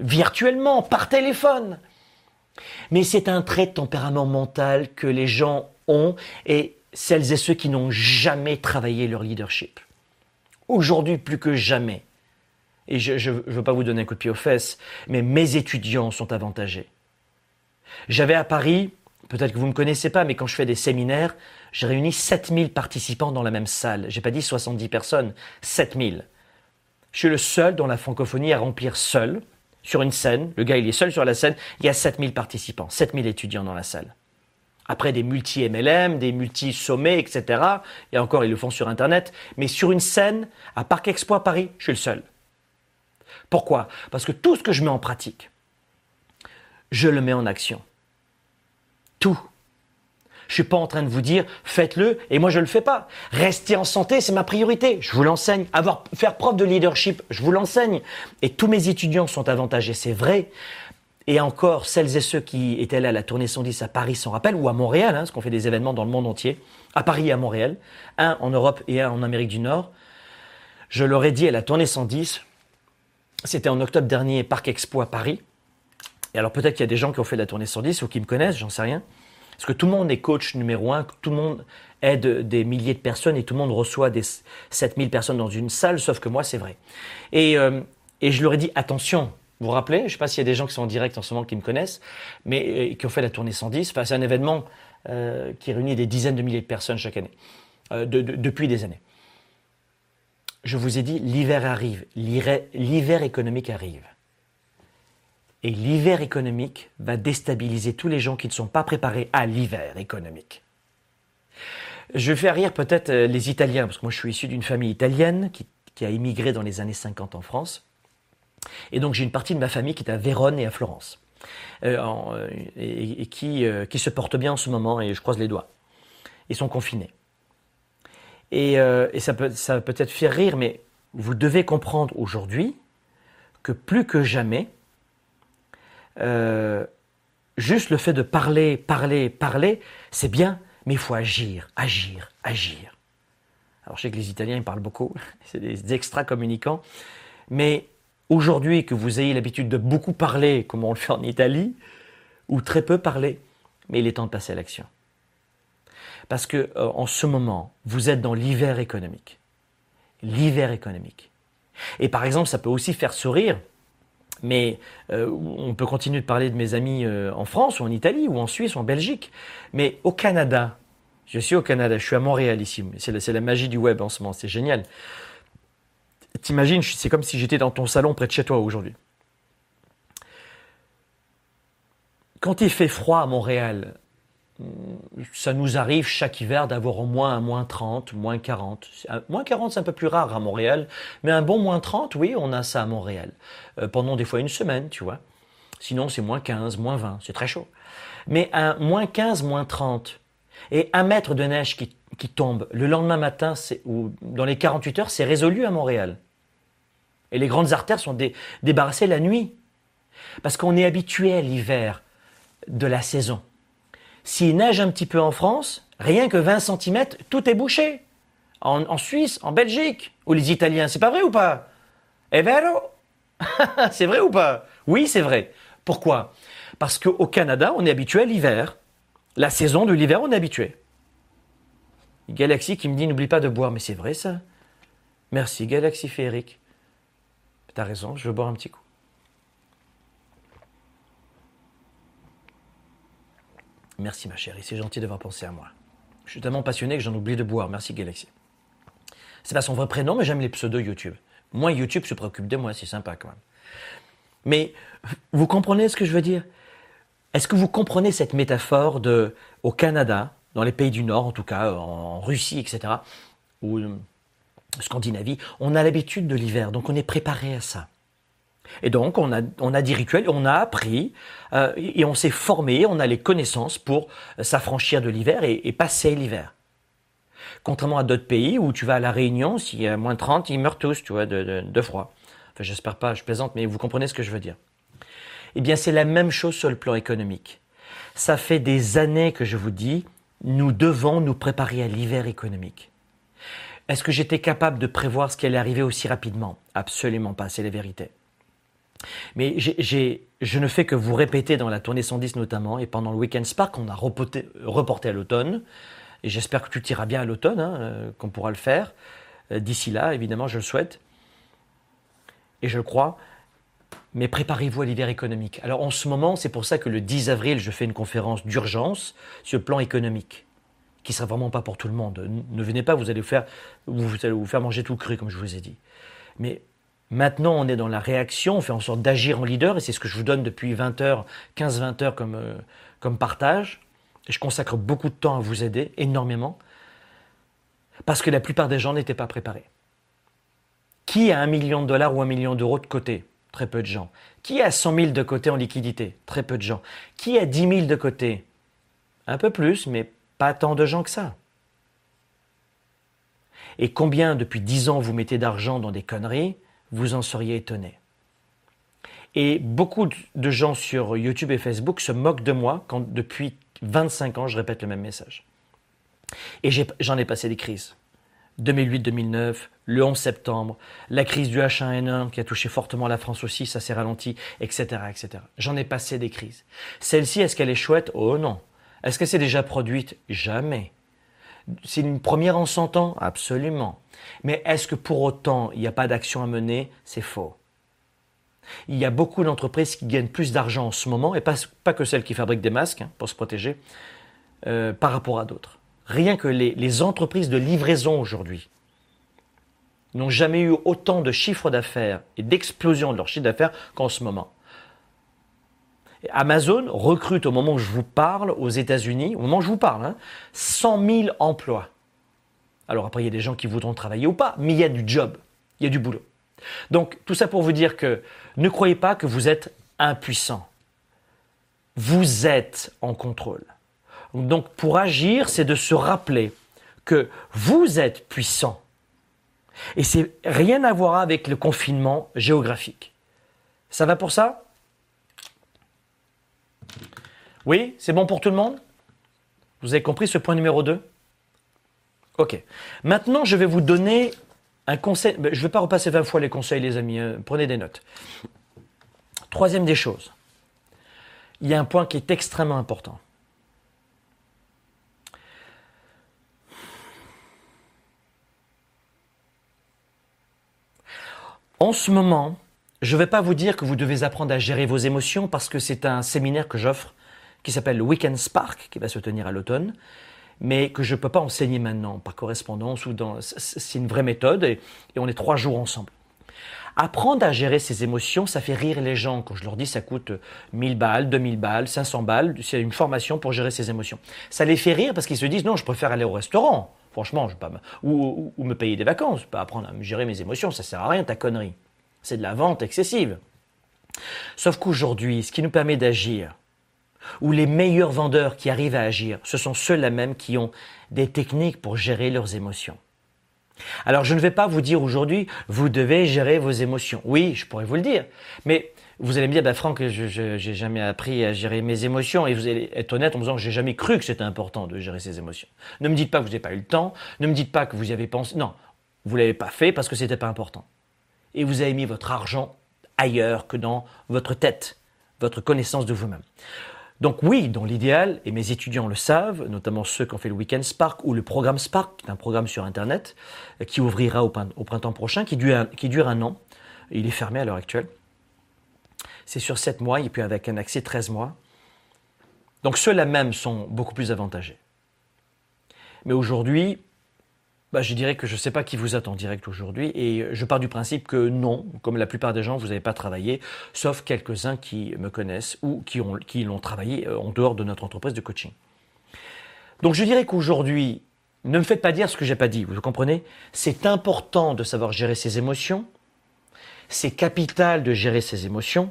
virtuellement, par téléphone. Mais c'est un trait de tempérament mental que les gens ont et celles et ceux qui n'ont jamais travaillé leur leadership. Aujourd'hui, plus que jamais, et je ne veux pas vous donner un coup de pied aux fesses, mais mes étudiants sont avantagés. J'avais à Paris, peut-être que vous ne me connaissez pas, mais quand je fais des séminaires, j'ai réuni 7000 participants dans la même salle. J'ai pas dit 70 personnes, 7000. Je suis le seul dans la francophonie à remplir seul, sur une scène. Le gars, il est seul sur la scène. Il y a 7000 participants, 7000 étudiants dans la salle. Après des multi-MLM, des multi-sommets, etc. Et encore, ils le font sur Internet. Mais sur une scène, à Parc Expo à Paris, je suis le seul. Pourquoi? Parce que tout ce que je mets en pratique, je le mets en action. Tout. Je suis pas en train de vous dire faites-le et moi je le fais pas. Rester en santé, c'est ma priorité. Je vous l'enseigne. Avoir faire preuve de leadership, je vous l'enseigne. Et tous mes étudiants sont avantagés, c'est vrai. Et encore, celles et ceux qui étaient là à la tournée 110 à Paris s'en rappellent, ou à Montréal, hein, parce qu'on fait des événements dans le monde entier, à Paris et à Montréal, un en Europe et un en Amérique du Nord. Je leur ai dit à la tournée 110, c'était en octobre dernier, Parc Expo à Paris. Et alors peut-être qu'il y a des gens qui ont fait la tournée 110 ou qui me connaissent, j'en sais rien. Parce que tout le monde est coach numéro un, tout le monde aide des milliers de personnes et tout le monde reçoit des 7000 personnes dans une salle, sauf que moi, c'est vrai. Et, euh, et je leur ai dit, attention, vous vous rappelez, je ne sais pas s'il y a des gens qui sont en direct en ce moment qui me connaissent, mais euh, qui ont fait la tournée 110. Enfin, c'est un événement euh, qui réunit des dizaines de milliers de personnes chaque année, depuis des années. Je vous ai dit, l'hiver arrive, l'hiver économique arrive. Et l'hiver économique va déstabiliser tous les gens qui ne sont pas préparés à l'hiver économique. Je vais faire rire peut-être euh, les Italiens, parce que moi je suis issu d'une famille italienne qui, a immigré dans les années 50 en France. Et donc j'ai une partie de ma famille qui est à Vérone et à Florence. Euh, euh, et, qui, qui, se portent bien en ce moment, et je croise les doigts. Ils sont confinés. Et, ça peut, ça peut-être faire rire, mais vous devez comprendre aujourd'hui que plus que jamais, euh, juste le fait de parler, parler, parler, c'est bien, mais il faut agir, agir, agir. Alors je sais que les Italiens, ils parlent beaucoup, c'est des extra communicants, mais aujourd'hui que vous ayez l'habitude de beaucoup parler, comme on le fait en Italie, ou très peu parler, mais il est temps de passer à l'action. Parce que euh, en ce moment, vous êtes dans l'hiver économique. L'hiver économique. Et par exemple, ça peut aussi faire sourire mais euh, on peut continuer de parler de mes amis euh, en France ou en Italie ou en Suisse ou en Belgique. Mais au Canada, je suis au Canada, je suis à Montréal ici. C'est la, la, magie du web en ce moment, c'est génial. T'imagines, c'est comme si j'étais dans ton salon près de chez toi aujourd'hui. Quand il fait froid à Montréal, ça nous arrive chaque hiver d'avoir au moins un moins 30, moins 40. Moins 40, c'est un peu plus rare à Montréal, mais un bon moins 30, oui, on a ça à Montréal. Euh, pendant des fois une semaine, tu vois. Sinon, c'est moins 15, moins 20, c'est très chaud. Mais un moins 15, moins 30, et un mètre de neige qui, tombe le lendemain matin, ou dans les 48 heures, c'est résolu à Montréal. Et les grandes artères sont débarrassées la nuit. Parce qu'on est habitué à l'hiver de la saison. S'il neige un petit peu en France, rien que 20 cm, tout est bouché. En, Suisse, en Belgique, ou les Italiens, c'est pas vrai ou pas? Eh vero? C'est vrai ou pas? Oui, c'est vrai. Pourquoi? Parce qu'au Canada, on est habitué à l'hiver. La saison de l'hiver, on est habitué. Galaxy qui me dit n'oublie pas de boire, mais c'est vrai ça Merci Galaxy Féeric. T'as raison, je veux boire un petit coup. Merci ma chérie, c'est gentil d'avoir pensé à moi. Je suis tellement passionné que j'en oublie de boire. Merci Galaxy. C'est pas son vrai prénom, mais j'aime les pseudos YouTube. Moi, YouTube se préoccupe de moi, c'est sympa quand même. Mais vous comprenez ce que je veux dire? Est-ce que vous comprenez cette métaphore de au Canada, dans les pays du Nord en tout cas, en Russie, etc., ou euh, Scandinavie, on a l'habitude de l'hiver, donc on est préparé à ça. Et donc, on a, on a des rituels, on a appris euh, et on s'est formé, on a les connaissances pour s'affranchir de l'hiver et, passer l'hiver. Contrairement à d'autres pays où tu vas à la Réunion, s'il y a moins de 30, ils meurent tous, tu vois, de, de, froid. Enfin, j'espère pas, je plaisante, mais vous comprenez ce que je veux dire. Eh bien, c'est la même chose sur le plan économique. Ça fait des années que je vous dis, nous devons nous préparer à l'hiver économique. Est-ce que j'étais capable de prévoir ce qui allait arriver aussi rapidement? Absolument pas, c'est la vérité. Mais je ne fais que vous répéter dans la tournée 110 notamment, et pendant le Weekend Spark, qu'on a reporté, à l'automne, et j'espère que tu tireras bien à l'automne, hein, euh, qu'on pourra le faire. Euh, d'ici là, évidemment, je le souhaite. Et je le crois. Mais préparez-vous à l'hiver économique. Alors en ce moment, c'est pour ça que le 10 avril, je fais une conférence d'urgence sur le plan économique, qui sera vraiment pas pour tout le monde. Ne venez pas, vous allez, faire, vous allez vous faire manger tout cru, comme je vous ai dit. Mais Maintenant, on est dans la réaction, on fait en sorte d'agir en leader, et c'est ce que je vous donne depuis 20 heures, 15-20 heures comme, euh, comme partage. Je consacre beaucoup de temps à vous aider, énormément, parce que la plupart des gens n'étaient pas préparés. Qui a un million de dollars ou un million d'euros de côté? Très peu de gens. Qui a 100 000 de côté en liquidité? Très peu de gens. Qui a 10 000 de côté? Un peu plus, mais Pas tant de gens que ça. Et combien depuis dix ans vous mettez d'argent dans des conneries, vous en seriez étonné. Et beaucoup de gens sur YouTube et Facebook se moquent de moi quand depuis 25 ans je répète le même message. Et j'en ai, passé des crises. 2008-2009, le 11 septembre, la crise du H1N1 qui a touché fortement la France aussi, ça s'est ralenti, etc. etc. J'en ai passé des crises. Celle-ci, est-ce qu'elle est chouette? Oh non. Est-ce qu'elle s'est déjà produite? Jamais. C'est une première en 100 ans Absolument. Mais est-ce que pour autant il n'y a pas d'action à mener? C'est faux. Il y a beaucoup d'entreprises qui gagnent plus d'argent en ce moment, et pas, que celles qui fabriquent des masques hein, pour se protéger, euh, par rapport à d'autres. Rien que les, entreprises de livraison aujourd'hui n'ont jamais eu autant de chiffre d'affaires et d'explosion de leur chiffre d'affaires qu'en ce moment. Amazon recrute au moment où je vous parle aux États-Unis, au moment où je vous parle, 100 hein, 000 emplois. Alors après, il y a des gens qui voudront travailler ou pas, mais il y a du job, il y a du boulot. Donc tout ça pour vous dire que ne croyez pas que vous êtes impuissant. Vous êtes en contrôle. Donc pour agir, c'est de se rappeler que vous êtes puissant. Et c'est rien à voir avec le confinement géographique. Ça va pour ça? Oui, c'est bon pour tout le monde? Vous avez compris ce point numéro 2 Ok. Maintenant, je vais vous donner un conseil. Ben, je ne vais pas repasser 20 fois les conseils, les amis. Hein. Prenez des notes. Troisième des choses. Il y a un point qui est extrêmement important. En ce moment, je ne vais pas vous dire que vous devez apprendre à gérer vos émotions parce que c'est un séminaire que j'offre qui s'appelle le Weekend Spark, qui va se tenir à l'automne, mais que je ne peux pas enseigner maintenant par correspondance ou dans. C'est une vraie méthode et, on est trois jours ensemble. Apprendre à gérer ses émotions, ça fait rire les gens. Quand je leur dis ça coûte 1000 balles, 2000 balles, 500 balles, c'est une formation pour gérer ses émotions. Ça les fait rire parce qu'ils se disent non, je préfère aller au restaurant. Franchement, je pas ou, me payer des vacances, pas apprendre à me gérer mes émotions, ça sert à rien ta connerie. C'est de la vente excessive. Sauf qu'aujourd'hui, ce qui nous permet d'agir, ou les meilleurs vendeurs qui arrivent à agir, ce sont ceux-là même qui ont des techniques pour gérer leurs émotions. Alors je ne vais pas vous dire aujourd'hui, vous devez gérer vos émotions. Oui, je pourrais vous le dire, mais vous allez me dire, bah, Franck, je n'ai jamais appris à gérer mes émotions, et vous allez être honnête en me disant que j'ai jamais cru que c'était important de gérer ses émotions. Ne me dites pas que vous n'avez pas eu le temps, ne me dites pas que vous y avez pensé. Non, vous l'avez pas fait parce que c'était pas important. Et vous avez mis votre argent ailleurs que dans votre tête, votre connaissance de vous-même. Donc oui, dans l'idéal, et mes étudiants le savent, notamment ceux qui ont fait le Weekend Spark ou le programme Spark, qui est un programme sur Internet, qui ouvrira au, printemps prochain, qui dure, qui dure un an. Il est fermé à l'heure actuelle. C'est sur 7 mois et puis avec un accès 13 mois. Donc ceux-là même sont beaucoup plus avantagés. Mais aujourd'hui, bah, je dirais que je ne sais pas qui vous attend en direct aujourd'hui et je pars du principe que non, comme la plupart des gens, vous n'avez pas travaillé, sauf quelques-uns qui me connaissent ou qui, ont, qui l'ont travaillé euh, en dehors de notre entreprise de coaching. Donc je dirais qu'aujourd'hui, ne me faites pas dire ce que j'ai pas dit, vous comprenez? C'est important de savoir gérer ses émotions, c'est capital de gérer ses émotions,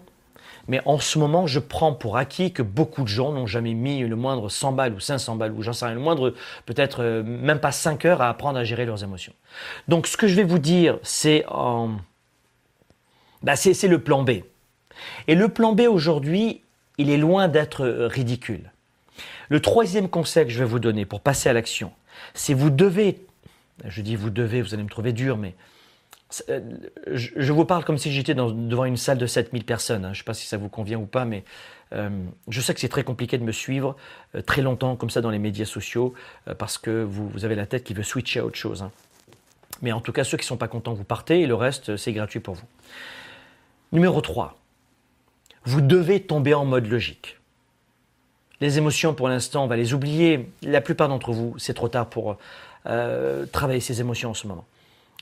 mais en ce moment, je prends pour acquis que beaucoup de gens n'ont jamais mis le moindre 100 balles ou 500 balles ou j'en sais rien, le moindre, peut-être euh, même pas 5 heures à apprendre à gérer leurs émotions. Donc ce que je vais vous dire, c'est bah, c'est le plan B. Et le plan B aujourd'hui, il est loin d'être ridicule. Le troisième conseil que je vais vous donner pour passer à l'action, c'est vous devez, je dis vous devez, vous allez me trouver dur, mais euh, je vous parle comme si j'étais devant une salle de 7000 personnes. Hein. Je ne sais pas si ça vous convient ou pas, mais euh, je sais que c'est très compliqué de me suivre euh, très longtemps comme ça dans les médias sociaux parce que vous, avez la tête qui veut switcher à autre chose. Hein. Mais en tout cas, ceux qui ne sont pas contents, vous partez et le reste, c'est gratuit pour vous. Numéro 3. Vous devez tomber en mode logique. Les émotions, pour l'instant, on va les oublier. La plupart d'entre vous, c'est trop tard pour travailler ces émotions en ce moment.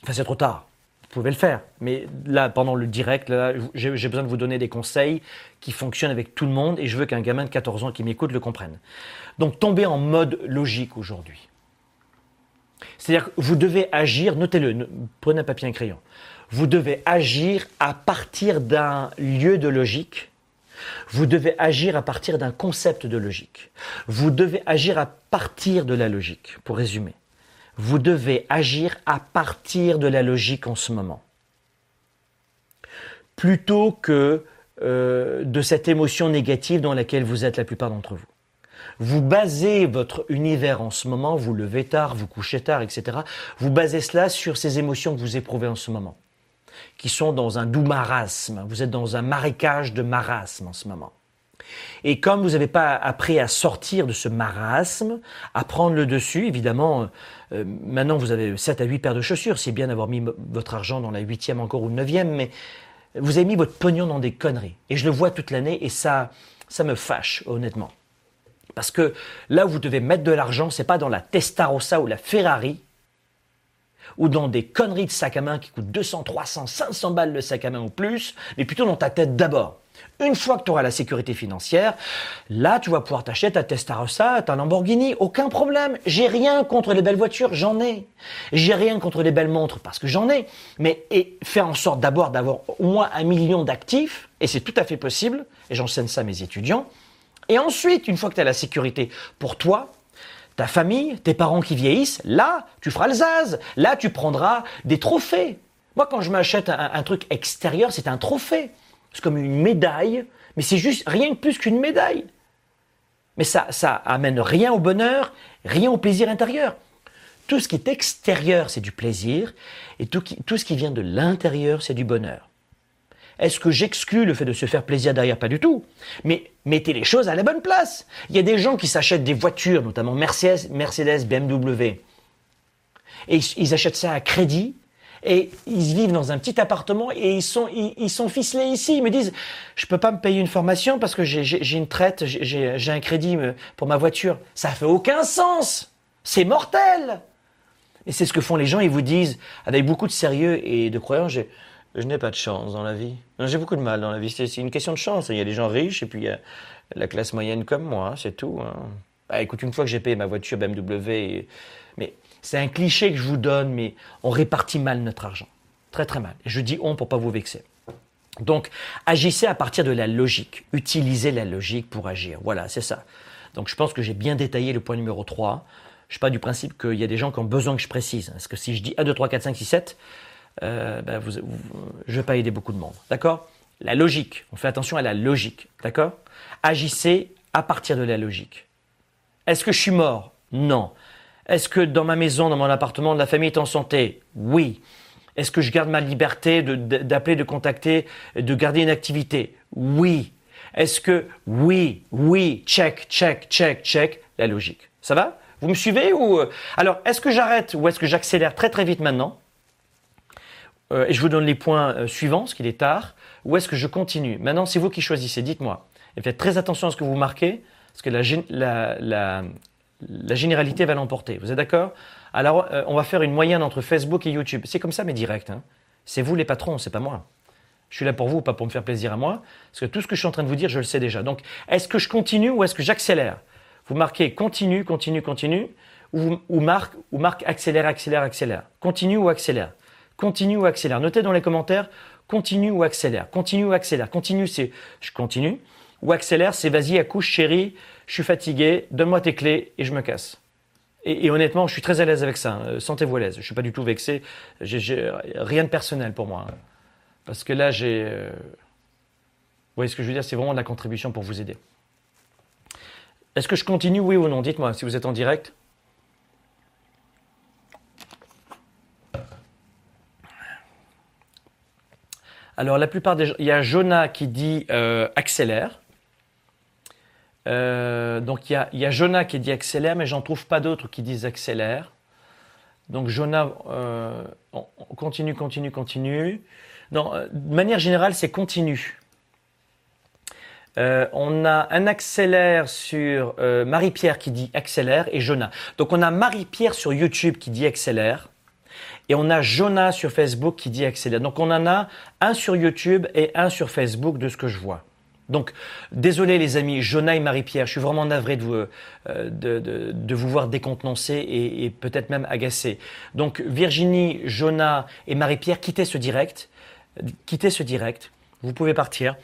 Enfin, c'est trop tard vous pouvez le faire. Mais là, pendant le direct, j'ai besoin de vous donner des conseils qui fonctionnent avec tout le monde et je veux qu'un gamin de 14 ans qui m'écoute le comprenne. Donc, tombez en mode logique aujourd'hui. C'est-à-dire que vous devez agir, notez-le, prenez un papier et un crayon. Vous devez agir à partir d'un lieu de logique Vous devez agir à partir d'un concept de logique. Vous devez agir à partir de la logique, pour résumer. Vous devez agir à partir de la logique en ce moment. Plutôt que euh, de cette émotion négative dans laquelle vous êtes la plupart d'entre vous. Vous basez votre univers en ce moment, vous levez tard, vous couchez tard, etc. Vous basez cela sur ces émotions que vous éprouvez en ce moment, qui sont dans un doux marasme. Vous êtes dans un marécage de marasme en ce moment. Et comme vous n'avez pas appris à sortir de ce marasme, à prendre le dessus, évidemment, euh, maintenant vous avez 7 à 8 paires de chaussures, c'est bien d'avoir mis votre argent dans la huitième encore ou neuvième, mais vous avez mis votre pognon dans des conneries. Et je le vois toute l'année et ça, ça me fâche, honnêtement. Parce que là où vous devez mettre de l'argent, c'est pas dans la Testarossa ou la Ferrari, ou dans des conneries de sac à main qui coûtent 200, 300, 500 balles le sac à main ou plus, mais plutôt dans ta tête d'abord. Une fois que tu auras la sécurité financière, là, tu vas pouvoir t'acheter ta Testarossa, ta Lamborghini, aucun problème. J'ai rien contre les belles voitures, j'en ai. J'ai rien contre les belles montres parce que j'en ai. Mais et faire en sorte d'abord d'avoir au moins un million d'actifs, et c'est tout à fait possible, et j'enseigne ça à mes étudiants, et ensuite, une fois que tu as la sécurité pour toi, ta famille, tes parents qui vieillissent, là, tu feras le zaz. Là, tu prendras des trophées. Moi, quand je m'achète un, truc extérieur, c'est un trophée. C'est comme une médaille, mais c'est juste rien de plus qu'une médaille. Mais ça, ça amène rien au bonheur, rien au plaisir intérieur. Tout ce qui est extérieur, c'est du plaisir, et tout, ce qui vient de l'intérieur, c'est du bonheur. Est-ce que j'exclus le fait de se faire plaisir derrière? Pas du tout. Mais mettez les choses à la bonne place. Il y a des gens qui s'achètent des voitures, notamment Mercedes, Mercedes BMW. Et ils achètent ça à crédit. Et ils vivent dans un petit appartement et ils sont, ils, sont ficelés ici. Ils me disent, je peux pas me payer une formation parce que j'ai une traite, j'ai un crédit euh, pour ma voiture. Ça fait aucun sens. C'est mortel. Et c'est ce que font les gens. Ils vous disent, avec beaucoup de sérieux et de croyance, je n'ai pas de chance dans la vie. J'ai beaucoup de mal dans la vie. C'est une question de chance. Il y a des gens riches et puis il y a la classe moyenne comme moi, c'est tout. Hein. Bah, écoute, une fois que j'ai payé ma voiture BMW, c'est un cliché que je vous donne, mais on répartit mal notre argent. Très très mal. Je dis on pour pas vous vexer. Donc, agissez à partir de la logique. Utilisez la logique pour agir. Voilà, c'est ça. Donc, je pense que j'ai bien détaillé le point numéro 3. Je pas du principe qu'il y a des gens qui ont besoin que je précise. Parce que si je dis 1, 2, 3, 4, 5, 6, 7, euh, ben je ne vais pas aider beaucoup de monde. D'accord? La logique. On fait attention à la logique. D'accord? Agissez à partir de la logique. Est-ce que je suis mort? Non. Est-ce que dans ma maison, dans mon appartement, la famille est en santé? Oui. Est-ce que je garde ma liberté d'appeler, de, contacter, de garder une activité? Oui. Est-ce que oui, oui, check, check, check, check, la logique. Ça va? Vous me suivez ou euh, alors est-ce que j'arrête ou est-ce que j'accélère très très vite maintenant? Euh, et je vous donne les points euh, suivants, parce qu'il est tard, ou est-ce que je continue? Maintenant, c'est vous qui choisissez, dites-moi. Et faites très attention à ce que vous marquez, parce que la, généralité va l'emporter. Vous êtes d'accord? Alors, euh, on va faire une moyenne entre Facebook et YouTube. C'est comme ça, mais direct. Hein. C'est vous les patrons, c'est pas moi. Je suis là pour vous, pas pour me faire plaisir à moi, parce que tout ce que je suis en train de vous dire, je le sais déjà. Donc, est-ce que je continue ou est-ce que j'accélère? Vous marquez continue, continue, continue, ou, ou, marque, ou marque accélère, accélère, accélère. Continue ou accélère continue ou accélère. Notez dans les commentaires continue ou accélère. Continue ou accélère. Continue, c'est je continue. Ou accélère, c'est vas-y, accouche, chérie, je suis fatigué, donne-moi tes clés et je me casse. Et, honnêtement, je suis très à l'aise avec ça. Euh, sentez-vous à l'aise. Je suis pas du tout vexé. Rien de personnel pour moi. Hein. Parce que là, j'ai. Euh, vous voyez ce que je veux dire? C'est vraiment de la contribution pour vous aider. Est-ce que je continue, oui ou non? Dites-moi si vous êtes en direct. Alors la plupart des gens, il y a Jonah qui dit euh, accélère. Euh, donc il y, a, Jonah qui dit accélère, mais j'en trouve pas d'autres qui disent accélère. Donc Jonah, euh, continue, continue, continue. Non, de manière générale, c'est continue. on a un accélère sur Marie-Pierre qui dit accélère et Jonah. Donc on a Marie-Pierre sur YouTube qui dit accélère. Et on a Jonah sur Facebook qui dit accélère. Donc on en a un sur YouTube et un sur Facebook de ce que je vois. Donc, désolé les amis, Jonah et Marie-Pierre, je suis vraiment navré de vous, euh, de, vous voir décontenancé et, peut-être même agacé. Donc, Virginie, Jonah et Marie-Pierre, quittez ce direct. Quittez ce direct. Vous pouvez partir.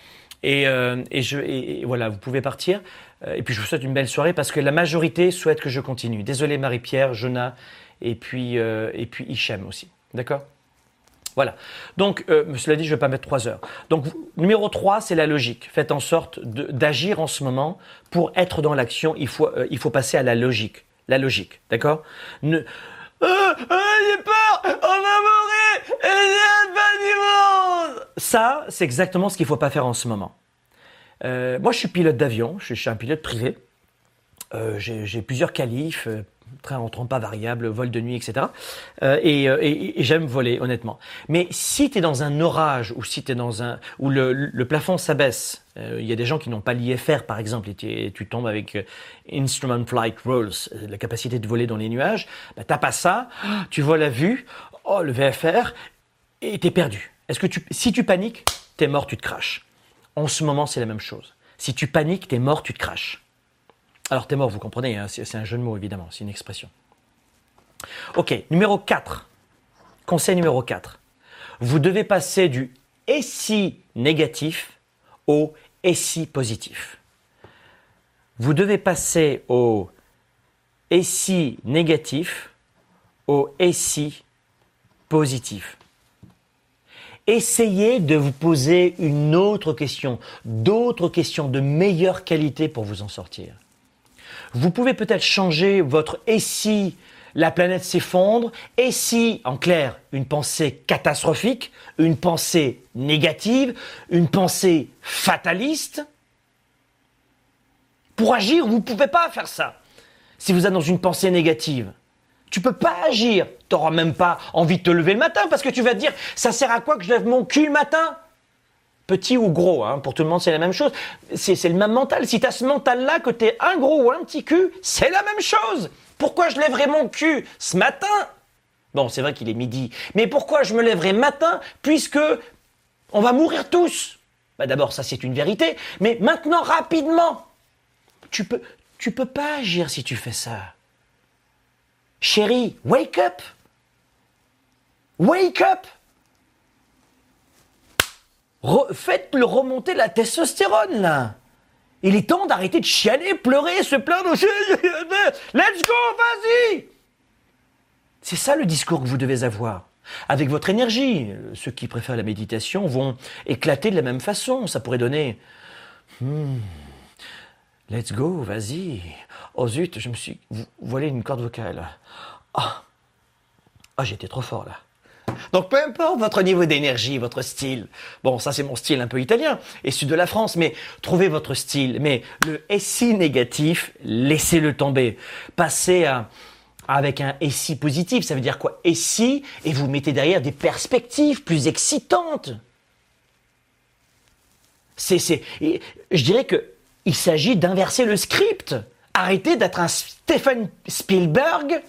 Et, euh, je, voilà, vous pouvez partir. Euh, et puis je vous souhaite une belle soirée parce que la majorité souhaite que je continue. Désolé Marie-Pierre, Jonah et puis, euh, et puis Hichem aussi. D'accord? Voilà. Donc, euh, cela dit, je ne vais pas mettre trois heures. Donc, numéro 3, c'est la logique. Faites en sorte d'agir en ce moment. Pour être dans l'action, il faut, faut passer à la logique. La logique, d'accord? Ne... j'ai peur, on pas du monde Ça, c'est exactement ce qu'il ne faut pas faire en ce moment. Euh, moi, je suis pilote d'avion, je, suis un pilote privé. Euh, j'ai plusieurs qualifs, euh, train en trompe pas variable, vol de nuit, etc. et, j'aime voler, honnêtement. Mais si tu es dans un orage ou si tu dans un où le, plafond s'abaisse, il y a des gens qui n'ont pas l'IFR, par exemple, et tu tombes avec Instrument Flight Rules, la capacité de voler dans les nuages, bah, t'as pas ça, tu vois la vue, oh, le VFR, et tu es perdu. Est-ce que tu, si tu paniques, tu es mort, tu te craches. En ce moment, c'est la même chose. Si tu paniques, t'es mort, tu te craches. Alors t'es mort, vous comprenez, hein, c'est un jeu de mots évidemment, c'est une expression. Ok, numéro 4. Conseil numéro 4. Vous devez passer du et si négatif au et si positif. Vous devez passer au et si négatif au et si positif essayez de vous poser une autre question, d'autres questions de meilleure qualité pour vous en sortir. Vous pouvez peut-être changer votre et si la planète s'effondre, et si, en clair, une pensée catastrophique, une pensée négative, une pensée fataliste. Pour agir, vous ne pouvez pas faire ça si vous êtes dans une pensée négative. Tu peux pas agir. Tu n'auras même pas envie de te lever le matin parce que tu vas te dire, ça sert à quoi que je lève mon cul le matin? Petit ou gros, hein, pour tout le monde c'est la même chose. C'est le même mental. Si tu as ce mental-là, que tu es un gros ou un petit cul, c'est la même chose. Pourquoi je lèverais mon cul ce matin? Bon, c'est vrai qu'il est midi. Mais pourquoi je me lèverais matin puisque on va mourir tous? Bah D'abord, ça c'est une vérité. Mais maintenant, rapidement, tu peux, tu peux pas agir si tu fais ça. Chérie, wake up Wake up Faites-le remonter la testostérone, là Il est temps d'arrêter de chialer, pleurer, se plaindre. Let's go, vas-y C'est ça le discours que vous devez avoir. Avec votre énergie, ceux qui préfèrent la méditation vont éclater de la même façon. Ça pourrait donner... Hmm, let's go, vas-y. Oh zut, je me suis volé une corde vocale. Ah, oh, j'étais trop fort là. Donc peu importe votre niveau d'énergie, votre style. Bon, ça c'est mon style un peu italien et sud de la France, mais trouvez votre style. Mais le SI négatif, laissez-le tomber. Passez avec un SI positif, ça veut dire quoi? SI et vous mettez derrière des perspectives plus excitantes. C'est, c'est, je dirais que il s'agit d'inverser le script. Arrêtez d'être un Stephen Spielberg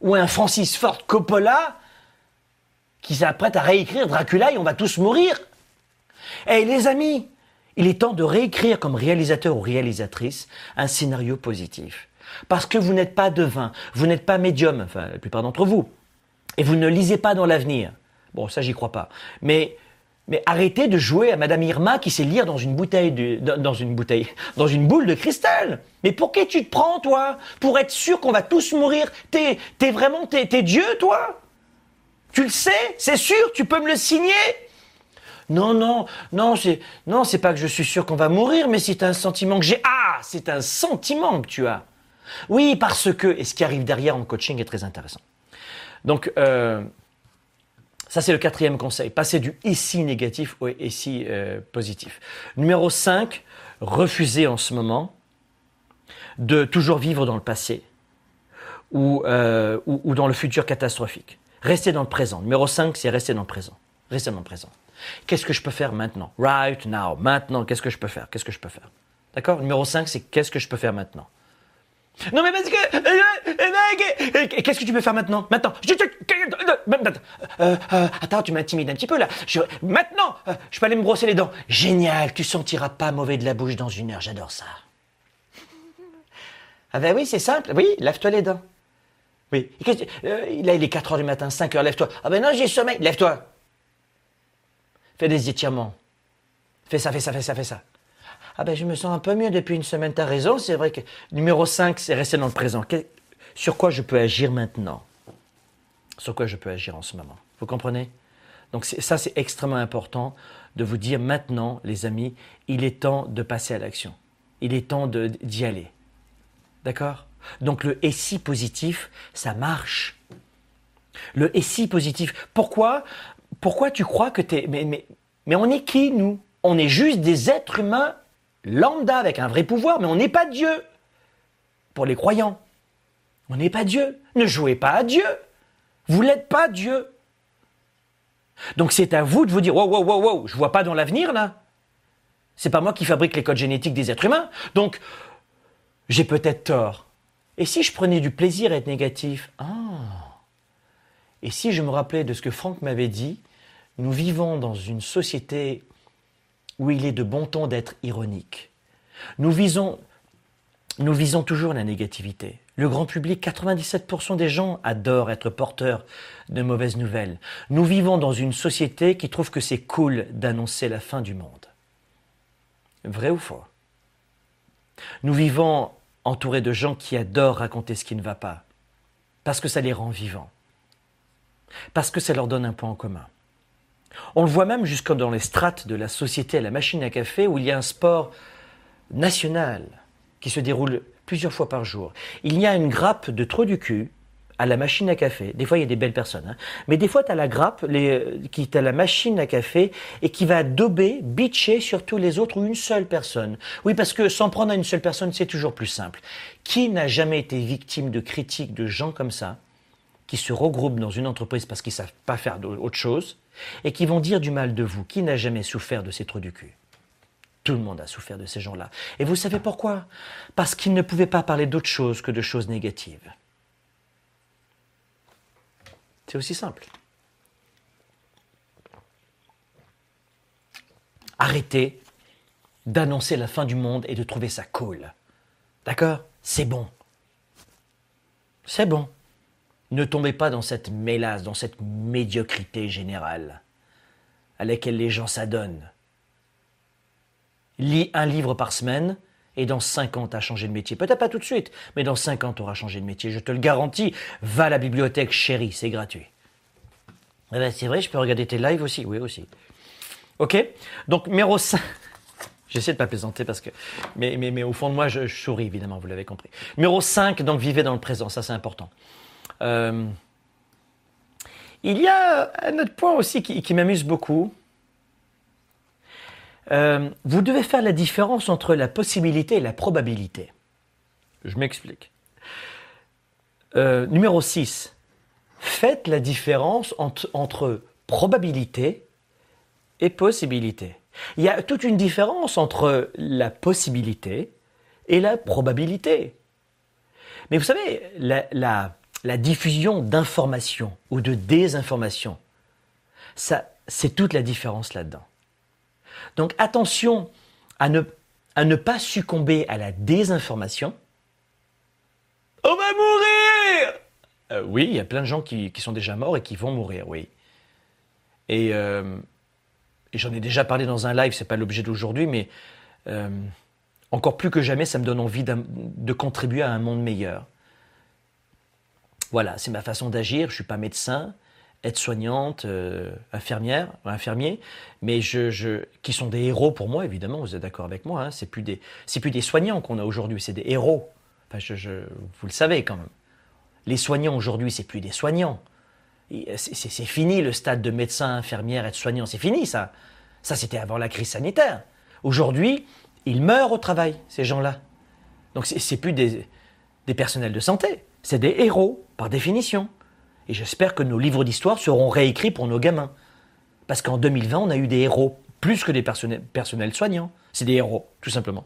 ou un Francis Ford Coppola qui s'apprête à réécrire Dracula et on va tous mourir. Eh les amis, il est temps de réécrire comme réalisateur ou réalisatrice un scénario positif. Parce que vous n'êtes pas devin, vous n'êtes pas médium, enfin la plupart d'entre vous, et vous ne lisez pas dans l'avenir. Bon, ça j'y crois pas. Mais mais arrêtez de jouer à Madame Irma qui sait lire dans une bouteille, dans une bouteille, dans une boule de cristal. Mais pour qui tu te prends, toi? Pour être sûr qu'on va tous mourir T'es, t'es vraiment, t'es, t'es Dieu, toi? Tu le sais C'est sûr Tu peux me le signer Non, non, non, c'est, non, c'est pas que je suis sûr qu'on va mourir, mais c'est un sentiment que j'ai. Ah, c'est un sentiment que tu as. Oui, parce que, et ce qui arrive derrière en coaching est très intéressant. Donc, euh, ça, c'est le quatrième conseil. Passer du ici négatif au ici euh, positif. Numéro 5, refuser en ce moment de toujours vivre dans le passé euh, ou, ou, dans le futur catastrophique. Rester dans le présent. Numéro 5, c'est rester dans le présent. Rester dans le présent. Qu'est-ce que je peux faire maintenant? Right now. Maintenant, qu'est-ce que je peux faire? Qu'est-ce que je peux faire? D'accord? Numéro 5, c'est qu'est-ce que je peux faire maintenant? Non mais parce que... Euh, euh, euh, qu'est-ce que tu peux faire maintenant? Maintenant Attends, tu m'intimides un petit peu là. maintenant, je peux aller me brosser les dents. Génial, tu sentiras pas mauvais de la bouche dans une heure, j'adore ça. Ah ben oui, c'est simple. Oui, lave-toi les dents. Oui. là, il est 4 heures du matin, 5 heures, lève-toi. Ah ben non, j'ai sommeil. Lève-toi. Fais des étirements. Fais ça, fais ça, fais ça, fais ça. Ah ben je me sens un peu mieux depuis une semaine, t'as raison, c'est vrai que numéro 5, c'est rester dans le présent. sur quoi je peux agir maintenant? Sur quoi je peux agir en ce moment? Vous comprenez? Donc ça c'est extrêmement important de vous dire maintenant, les amis, il est temps de passer à l'action. Il est temps d'y aller. D'accord? Donc le si positif, ça marche. Le si positif. Pourquoi Pourquoi tu crois que tu es... Mais, mais, mais on est qui, nous? On est juste des êtres humains lambda avec un vrai pouvoir, mais on n'est pas Dieu. Pour les croyants, on n'est pas Dieu. Ne jouez pas à Dieu. Vous n'êtes pas Dieu. Donc c'est à vous de vous dire wow, wow, wow, wow, je vois pas dans l'avenir là. C'est pas moi qui fabrique les codes génétiques des êtres humains. Donc j'ai peut-être tort. Et si je prenais du plaisir à être négatif? Ah. Et si je me rappelais de ce que Franck m'avait dit, nous vivons dans une société où il est de bon ton d'être ironique. Nous visons, nous visons toujours la négativité. Le grand public, 97% des gens adorent être porteurs de mauvaises nouvelles. Nous vivons dans une société qui trouve que c'est cool d'annoncer la fin du monde. Vrai ou faux? Nous vivons entourés de gens qui adorent raconter ce qui ne va pas, parce que ça les rend vivants, parce que ça leur donne un point en commun. On le voit même jusque dans les strates de la société à la machine à café où il y a un sport national qui se déroule plusieurs fois par jour. Il y a une grappe de trop du cul à la machine à café. Des fois, il y a des belles personnes. Hein. Mais des fois, tu as la grappe qui est à la machine à café et qui va dober, bitcher sur tous les autres ou une seule personne. Oui, parce que s'en prendre à une seule personne, c'est toujours plus simple. Qui n'a jamais été victime de critiques de gens comme ça, qui se regroupent dans une entreprise parce qu'ils savent pas faire autre chose et qui vont dire du mal de vous? Qui n'a jamais souffert de ces trous du cul? Tout le monde a souffert de ces gens-là. Et vous savez pourquoi? Parce qu'ils ne pouvaient pas parler d'autre chose que de choses négatives. C'est aussi simple. Arrêtez d'annoncer la fin du monde et de trouver ça cool. D'accord? C'est bon. C'est bon. Ne tombez pas dans cette mélasse, dans cette médiocrité générale à laquelle les gens s'adonnent. Lis un livre par semaine et dans 5 ans, tu as changé de métier. Peut-être pas tout de suite, mais dans 5 ans, tu auras changé de métier. Je te le garantis. Va à la bibliothèque, chérie, c'est gratuit. Eh ben, c'est vrai, je peux regarder tes lives aussi. Oui, aussi. Ok Donc, numéro 5. J'essaie de pas plaisanter parce que. Mais, mais, mais au fond de moi, je, je souris, évidemment, vous l'avez compris. Numéro 5, donc vivez dans le présent. Ça, c'est important. Euh, il y a un autre point aussi qui, m'amuse beaucoup. Euh, vous devez faire la différence entre la possibilité et la probabilité. Je m'explique. Euh, numéro 6. Faites la différence entre, entre probabilité et possibilité. Il y a toute une différence entre la possibilité et la probabilité. Mais vous savez, la, la, la diffusion d'informations ou de désinformations. Ça, c'est toute la différence là-dedans. Donc attention à ne, à ne pas succomber à la désinformation. On va mourir euh, Oui, il y a plein de gens qui, sont déjà morts et qui vont mourir, oui. Et, euh, j'en ai déjà parlé dans un live, c'est pas l'objet d'aujourd'hui, mais euh, encore plus que jamais, ça me donne envie de contribuer à un monde meilleur. Voilà, c'est ma façon d'agir. Je suis pas médecin, aide-soignante, euh, infirmière, infirmier, mais qui sont des héros pour moi, évidemment. Vous êtes d'accord avec moi hein, C'est plus des, plus des soignants qu'on a aujourd'hui, c'est des héros. Vous le savez quand même. Les soignants aujourd'hui, c'est plus des soignants. C'est fini le stade de médecin, infirmière, aide-soignant. C'est fini ça. Ça, c'était avant la crise sanitaire. Aujourd'hui, ils meurent au travail, ces gens-là. Donc, c'est plus des, des personnels de santé. C'est des héros, par définition. Et j'espère que nos livres d'histoire seront réécrits pour nos gamins. Parce qu'en 2020, on a eu des héros, plus que des personnels, soignants. C'est des héros, tout simplement.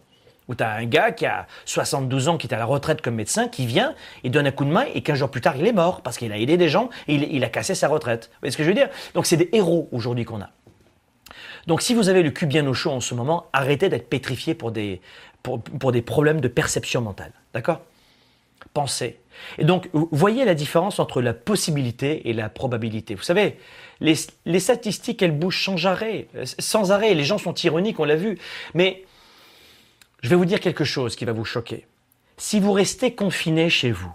Où tu as un gars qui a 72 ans, qui est à la retraite comme médecin, qui vient, il donne un coup de main, et 15 jours plus tard, il est mort, parce qu'il a aidé des gens, et il, a cassé sa retraite. Vous voyez ce que je veux dire? Donc c'est des héros aujourd'hui qu'on a. Donc si vous avez le cul bien au chaud en ce moment, arrêtez d'être pétrifié pour des, pour des problèmes de perception mentale. D'accord? Pensez. Et donc, vous voyez la différence entre la possibilité et la probabilité. Vous savez, les, les statistiques, elles bougent sans arrêt, sans arrêt. Les gens sont ironiques, on l'a vu. Mais je vais vous dire quelque chose qui va vous choquer. Si vous restez confiné chez vous,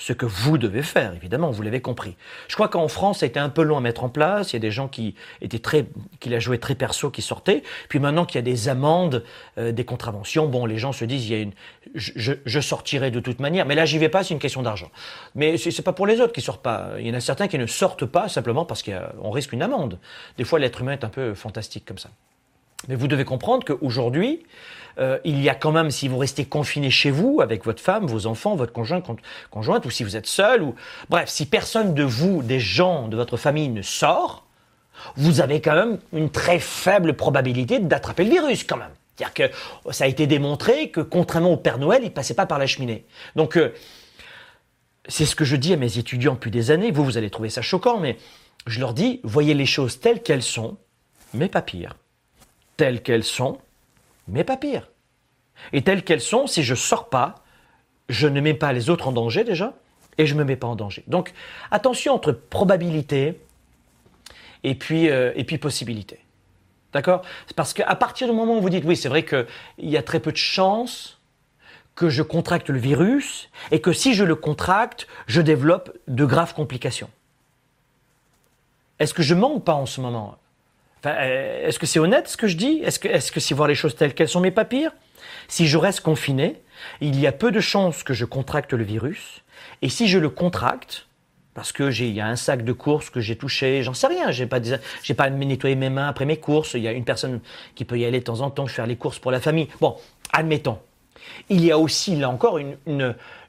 ce que vous devez faire, évidemment, vous l'avez compris. Je crois qu'en France, ça a été un peu long à mettre en place. Il y a des gens qui étaient très, qui la jouaient très perso, qui sortaient. Puis maintenant qu'il y a des amendes, euh, des contraventions, bon, les gens se disent, il y a une, je, je sortirai de toute manière. Mais là, j'y vais pas, c'est une question d'argent. Mais c'est pas pour les autres qui sortent pas. Il y en a certains qui ne sortent pas simplement parce qu'on risque une amende. Des fois, l'être humain est un peu fantastique comme ça. Mais vous devez comprendre qu'aujourd'hui, euh, il y a quand même, si vous restez confiné chez vous, avec votre femme, vos enfants, votre conjoint, conjointe, ou si vous êtes seul, ou bref, si personne de vous, des gens de votre famille ne sort, vous avez quand même une très faible probabilité d'attraper le virus quand même. C'est-à-dire que ça a été démontré que contrairement au Père Noël, il passait pas par la cheminée. Donc euh, c'est ce que je dis à mes étudiants depuis des années. Vous, vous allez trouver ça choquant, mais je leur dis, voyez les choses telles qu'elles sont, mais pas pire. Telles qu'elles sont, mais pas pire. Et telles qu'elles sont, si je sors pas, je ne mets pas les autres en danger déjà, et je ne me mets pas en danger. Donc attention entre probabilité et puis, euh, et puis possibilité. D'accord? Parce qu'à partir du moment où vous dites, oui, c'est vrai qu'il y a très peu de chances que je contracte le virus, et que si je le contracte, je développe de graves complications. Est-ce que je mens pas en ce moment? Euh, est-ce que c'est honnête ce que je dis? Est-ce que, est-ce que c'est voir les choses telles qu'elles sont, mais pas pire Si je reste confiné, il y a peu de chances que je contracte le virus. Et si je le contracte, parce que j'ai, il y a un sac de courses que j'ai touché, j'en sais rien, j'ai pas, j'ai pas nettoyé mes mains après mes courses, il y a une personne qui peut y aller de temps en temps faire les courses pour la famille. Bon, admettons. Il y a aussi, là encore, une,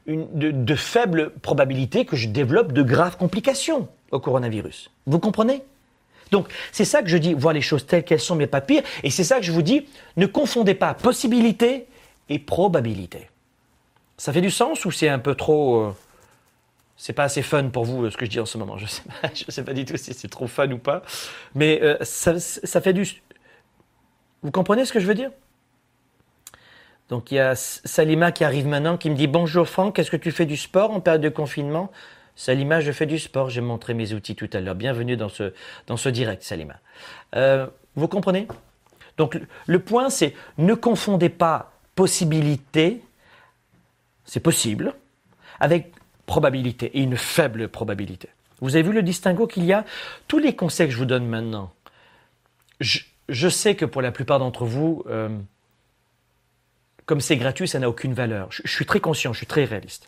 de, de faibles probabilités que je développe de graves complications au coronavirus. Vous comprenez? Donc, c'est ça que je dis, voir les choses telles qu'elles sont, mais pas pire. Et c'est ça que je vous dis, ne confondez pas possibilité et probabilité. Ça fait du sens ou c'est un peu trop. Euh, c'est pas assez fun pour vous ce que je dis en ce moment? Je sais pas, je sais pas du tout si c'est trop fun ou pas. Mais euh, ça, ça fait du. Vous comprenez ce que je veux dire? Donc il y a Salima qui arrive maintenant qui me dit bonjour Franck, est-ce que tu fais du sport en période de confinement? Salima, je fais du sport, j'ai montré mes outils tout à l'heure. Bienvenue dans ce, dans ce direct, Salima. Euh, vous comprenez? Donc le point, c'est ne confondez pas possibilité, c'est possible, avec probabilité, et une faible probabilité. Vous avez vu le distinguo qu'il y a? Tous les conseils que je vous donne maintenant, je, sais que pour la plupart d'entre vous, euh, comme c'est gratuit, ça n'a aucune valeur. je suis très conscient, je suis très réaliste.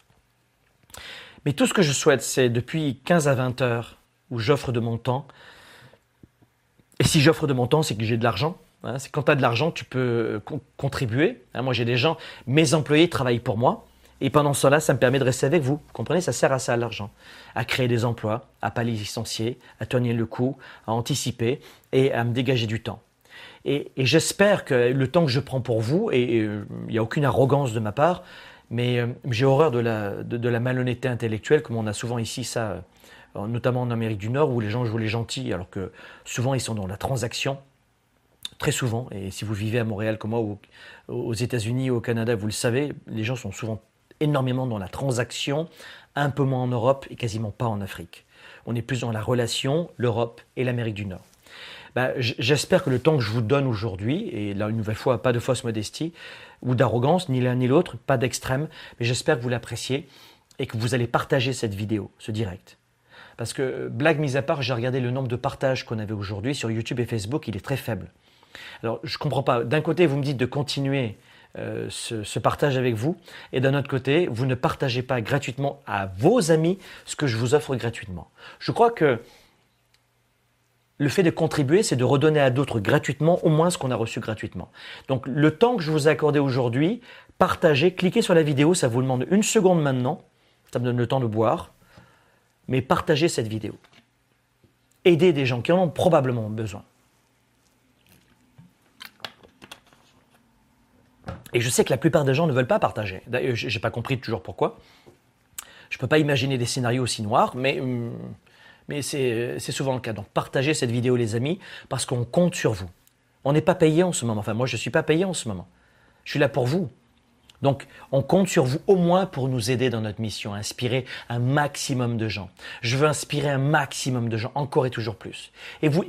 Mais tout ce que je souhaite, c'est depuis 15 à 20 heures où j'offre de mon temps. Et si j'offre de mon temps, c'est que j'ai de l'argent. Hein. c'est quand tu as de l'argent, tu peux euh, contribuer. Hein. moi, j'ai des gens, mes employés travaillent pour moi. Et pendant cela, ça me permet de rester avec vous. Vous comprenez? Ça sert à ça, l'argent. À créer des emplois, à pas les licencier, à tenir le coup, à anticiper et à me dégager du temps. Et, j'espère que le temps que je prends pour vous, et euh, il n'y a aucune arrogance de ma part, mais euh, j'ai horreur de la, malhonnêteté intellectuelle, comme on a souvent ici ça, euh, notamment en Amérique du Nord, où les gens jouent les gentils, alors que souvent ils sont dans la transaction, très souvent. Et si vous vivez à Montréal comme moi, aux États-Unis, ou au Canada, vous le savez, les gens sont souvent énormément dans la transaction, un peu moins en Europe et quasiment pas en Afrique. On est plus dans la relation, l'Europe et l'Amérique du Nord. Bah, j'espère que le temps que je vous donne aujourd'hui, et là une nouvelle fois, pas de fausse modestie ou d'arrogance, ni l'un ni l'autre, pas d'extrême, mais j'espère que vous l'appréciez et que vous allez partager cette vidéo, ce direct. Parce que, blague mise à part, j'ai regardé le nombre de partages qu'on avait aujourd'hui sur YouTube et Facebook, il est très faible. Alors, je ne comprends pas. D'un côté, vous me dites de continuer euh, ce, ce, partage avec vous, et d'un autre côté, vous ne partagez pas gratuitement à vos amis ce que je vous offre gratuitement. Je crois que le fait de contribuer, c'est de redonner à d'autres gratuitement au moins ce qu'on a reçu gratuitement. Donc le temps que je vous ai accordé aujourd'hui, partagez, cliquez sur la vidéo, ça vous demande une seconde maintenant, ça me donne le temps de boire, mais partagez cette vidéo. Aidez des gens qui en ont probablement besoin. Et je sais que la plupart des gens ne veulent pas partager. D'ailleurs, je n'ai pas compris toujours pourquoi. Je ne peux pas imaginer des scénarios aussi noirs, mais hum, mais c'est souvent le cas. Donc partagez cette vidéo les amis, parce qu'on compte sur vous. On n'est pas payé en ce moment. Enfin moi je ne suis pas payé en ce moment. Je suis là pour vous. Donc, on compte sur vous au moins pour nous aider dans notre mission, inspirer un maximum de gens. Je veux inspirer un maximum de gens, encore et toujours plus. Et vous,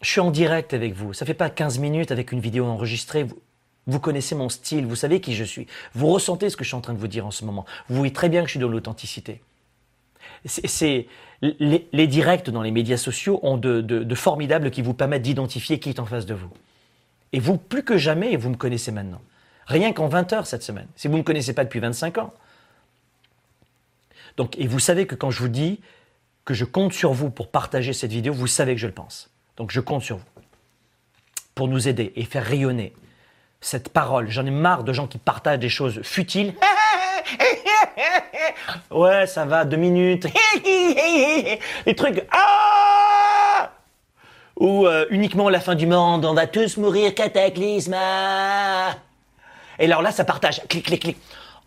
je suis en direct avec vous. Ça fait pas 15 minutes avec une vidéo enregistrée. Vous, vous connaissez mon style, vous savez qui je suis. Vous ressentez ce que je suis en train de vous dire en ce moment. Vous voyez très bien que je suis dans l'authenticité. C'est les, directs dans les médias sociaux ont de formidables qui vous permettent d'identifier qui est en face de vous. Et vous, plus que jamais, vous me connaissez maintenant. Rien qu'en 20 heures cette semaine. Si vous ne me connaissez pas depuis 25 ans. Donc, et vous savez que quand je vous dis que je compte sur vous pour partager cette vidéo, vous savez que je le pense. Donc je compte sur vous pour nous aider et faire rayonner cette parole. J'en ai marre de gens qui partagent des choses futiles. ouais, ça va, deux minutes. Les trucs. Ah Ou euh, uniquement la fin du monde, on va tous mourir, cataclysme. Et alors là, ça partage. Clic, clic, clic.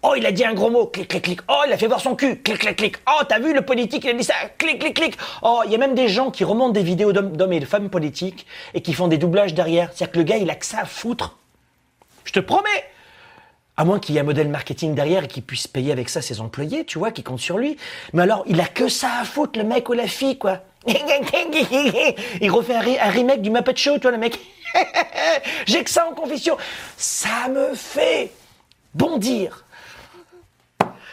Oh, il a dit un gros mot. Clic, clic, clic. Oh, il a fait voir son cul. Clic, clic, clic. Oh, t'as vu le politique, il a dit ça. Clic, clic, clic. Oh, il y a même des gens qui remontent des vidéos d'hommes et de femmes politiques et qui font des doublages derrière. C'est-à-dire que le gars, il a que ça à foutre. Je te promets. À moins qu'il y ait un modèle marketing derrière et qu'il puisse payer avec ça ses employés, tu vois, qui comptent sur lui. Mais alors, il a que ça à foutre, le mec ou la fille, quoi. il refait un, remake du Muppet Show, toi, le mec. J'ai que ça en confession. Ça me fait bondir.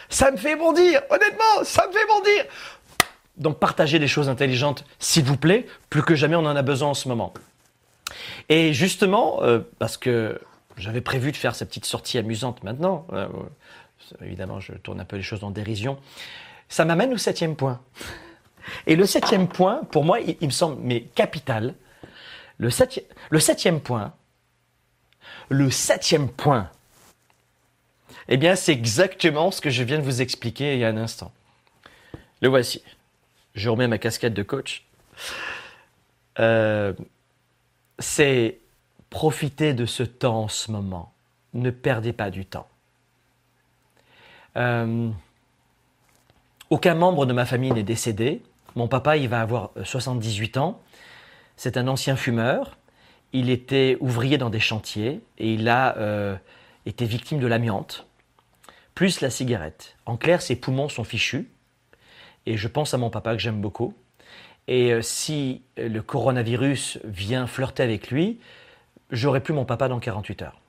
Ça me fait bondir. Honnêtement, ça me fait bondir. Donc partagez des choses intelligentes, s'il vous plaît. Plus que jamais, on en a besoin en ce moment. Et justement, euh, parce que j'avais prévu de faire cette petite sortie amusante maintenant, euh, évidemment, je tourne un peu les choses en dérision, ça m'amène au septième point. Et le septième point, pour moi, il, me semble mais capital. Le, le septième point, le septième point, eh bien, c'est exactement ce que je viens de vous expliquer il y a un instant. Le voici. Je remets ma casquette de coach. Euh, c'est profiter de ce temps en ce moment. Ne perdez pas du temps. Euh, aucun membre de ma famille n'est décédé. Mon papa, il va avoir 78 ans. C'est un ancien fumeur. Il était ouvrier dans des chantiers et il a euh, été victime de l'amiante, plus la cigarette. En clair, ses poumons sont fichus. Et je pense à mon papa que j'aime beaucoup. Et euh, si le coronavirus vient flirter avec lui, j'aurai plus mon papa dans 48 heures.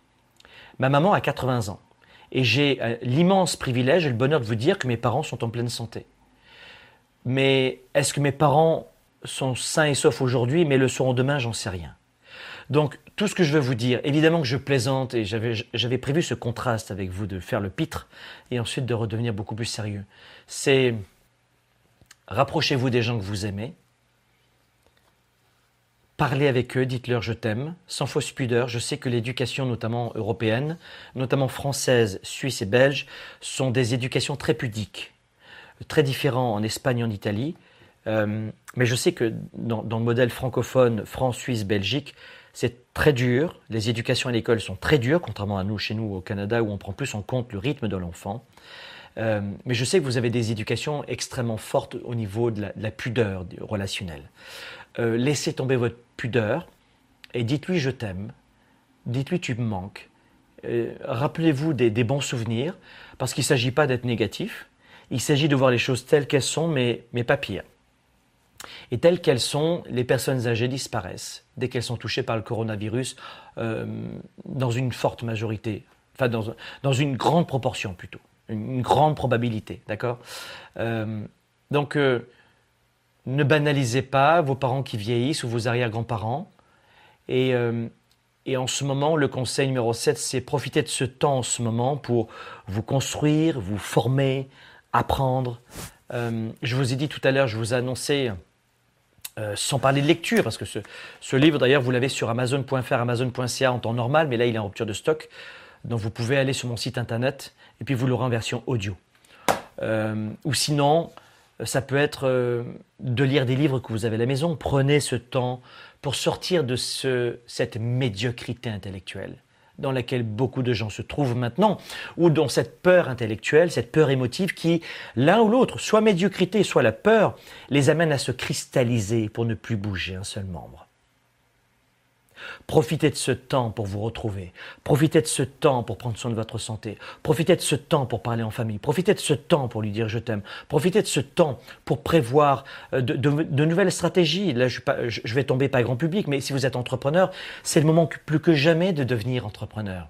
Ma maman a 80 ans. Et j'ai euh, l'immense privilège et le bonheur de vous dire que mes parents sont en pleine santé. Mais est-ce que mes parents sont sains et saufs aujourd'hui, mais le seront demain, j'en sais rien. Donc, tout ce que je veux vous dire, évidemment que je plaisante et j'avais prévu ce contraste avec vous de faire le pitre et ensuite de redevenir beaucoup plus sérieux. C'est rapprochez-vous des gens que vous aimez, Parlez avec eux, dites-leur je t'aime, sans fausse pudeur. Je sais que l'éducation, notamment européenne, notamment française, suisse et belge, sont des éducations très pudiques, très différentes en Espagne et en Italie. Euh, mais je sais que dans, le modèle francophone, France, Suisse, Belgique, c'est très dur. Les éducations à l'école sont très dures, contrairement à nous, chez nous, au Canada, où on prend plus en compte le rythme de l'enfant. Euh, mais je sais que vous avez des éducations extrêmement fortes au niveau de la, de la pudeur relationnelle. Euh, laissez tomber votre pudeur et dites-lui je t'aime, dites-lui tu me manques. Euh, rappelez-vous des, bons souvenirs, parce qu'il ne s'agit pas d'être négatif, il s'agit de voir les choses telles qu'elles sont, mais, mais pas pire. Et telles qu'elles sont, les personnes âgées disparaissent dès qu'elles sont touchées par le coronavirus, euh, dans une forte majorité, enfin dans, dans, une grande proportion plutôt, une, grande probabilité, d'accord? Donc, ne banalisez pas vos parents qui vieillissent ou vos arrière-grands-parents. Et, euh, et, en ce moment, le conseil numéro 7, c'est profiter de ce temps en ce moment pour vous construire, vous former, apprendre. Euh, je vous ai dit tout à l'heure, je vous ai annoncé, euh, sans parler de lecture, parce que ce, ce livre d'ailleurs, vous l'avez sur amazon.fr, amazon.ca en temps normal, mais là il est en rupture de stock. Donc vous pouvez aller sur mon site internet et puis vous l'aurez en version audio. ou sinon, ça peut être euh, de lire des livres que vous avez à la maison. Prenez ce temps pour sortir de ce, cette médiocrité intellectuelle dans laquelle beaucoup de gens se trouvent maintenant, ou dans cette peur intellectuelle, cette peur émotive qui, l'un ou l'autre, soit médiocrité, soit la peur, les amène à se cristalliser pour ne plus bouger un seul membre. Profitez de ce temps pour vous retrouver. Profitez de ce temps pour prendre soin de votre santé. Profitez de ce temps pour parler en famille. Profitez de ce temps pour lui dire je t'aime. Profitez de ce temps pour prévoir euh, de, nouvelles stratégies. Là, je, je vais tomber pas grand public, mais si vous êtes entrepreneur, c'est le moment plus que jamais de devenir entrepreneur.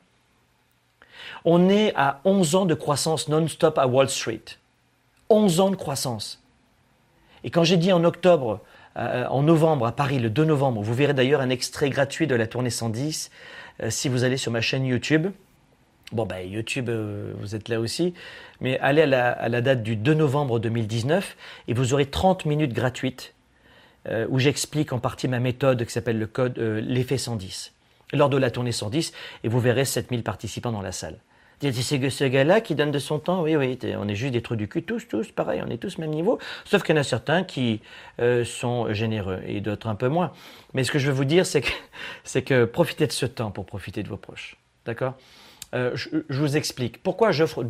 On est à 11 ans de croissance non-stop à Wall Street. 11 ans de croissance. Et quand j'ai dit en octobre, en novembre à Paris, le 2 novembre, vous verrez d'ailleurs un extrait gratuit de la tournée 110 euh, si vous allez sur ma chaîne YouTube. Bon, ben YouTube, euh, vous êtes là aussi. Mais allez à la, à la, date du 2 novembre 2019 et vous aurez 30 minutes gratuites où j'explique en partie ma méthode qui s'appelle le code l'effet 110 lors de la tournée 110 et vous verrez 7000 participants dans la salle. C'est ce gars-là qui donne de son temps. Oui, oui, on est juste des trous du cul, tous, tous, pareil, on est tous même niveau. Sauf qu'il y en a certains qui euh, sont généreux et d'autres un peu moins. Mais ce que je veux vous dire, c'est que, que profitez de ce temps pour profiter de vos proches. D'accord? Euh, je, vous explique pourquoi j'offre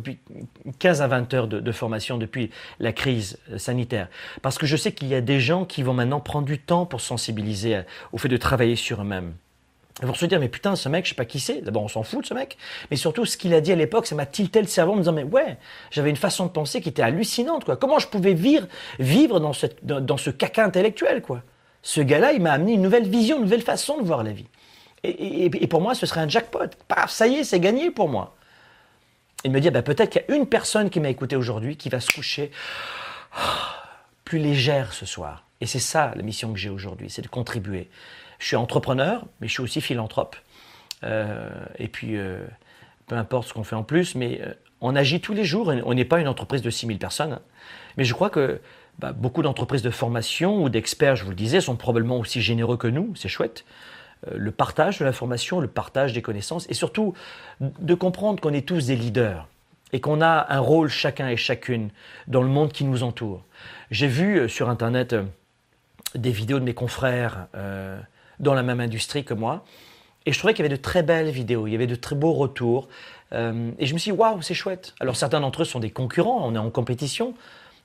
15 à 20 heures de, de, formation depuis la crise euh, sanitaire? Parce que je sais qu'il y a des gens qui vont maintenant prendre du temps pour sensibiliser au fait de travailler sur eux-mêmes. Pour se dire, mais putain, ce mec, je sais pas qui c'est. D'abord, on s'en fout de ce mec. Mais surtout, ce qu'il a dit à l'époque, ça m'a tilté le cerveau en me disant, mais ouais, j'avais une façon de penser qui était hallucinante, quoi. Comment je pouvais vivre, dans, cette, dans, ce caca intellectuel, quoi? Ce gars-là, il m'a amené une nouvelle vision, une nouvelle façon de voir la vie. Et, pour moi, ce serait un jackpot. Paf, ça y est, c'est gagné pour moi. Il me dit, bah, peut-être qu'il y a une personne qui m'a écouté aujourd'hui qui va se coucher plus légère ce soir. Et c'est ça la mission que j'ai aujourd'hui, c'est de contribuer. Je suis entrepreneur, mais je suis aussi philanthrope. Euh, et puis, euh, peu importe ce qu'on fait en plus, mais euh, on agit tous les jours. On n'est pas une entreprise de 6000 personnes. Mais je crois que bah, beaucoup d'entreprises de formation ou d'experts, je vous le disais, sont probablement aussi généreux que nous. C'est chouette. le partage de l'information, le partage des connaissances, et surtout de comprendre qu'on est tous des leaders et qu'on a un rôle chacun et chacune dans le monde qui nous entoure. J'ai vu sur Internet des vidéos de mes confrères dans la même industrie que moi. Et je trouvais qu'il y avait de très belles vidéos, il y avait de très beaux retours. Euh, et je me suis dit, waouh, c'est chouette. Alors certains d'entre eux sont des concurrents, on est en compétition.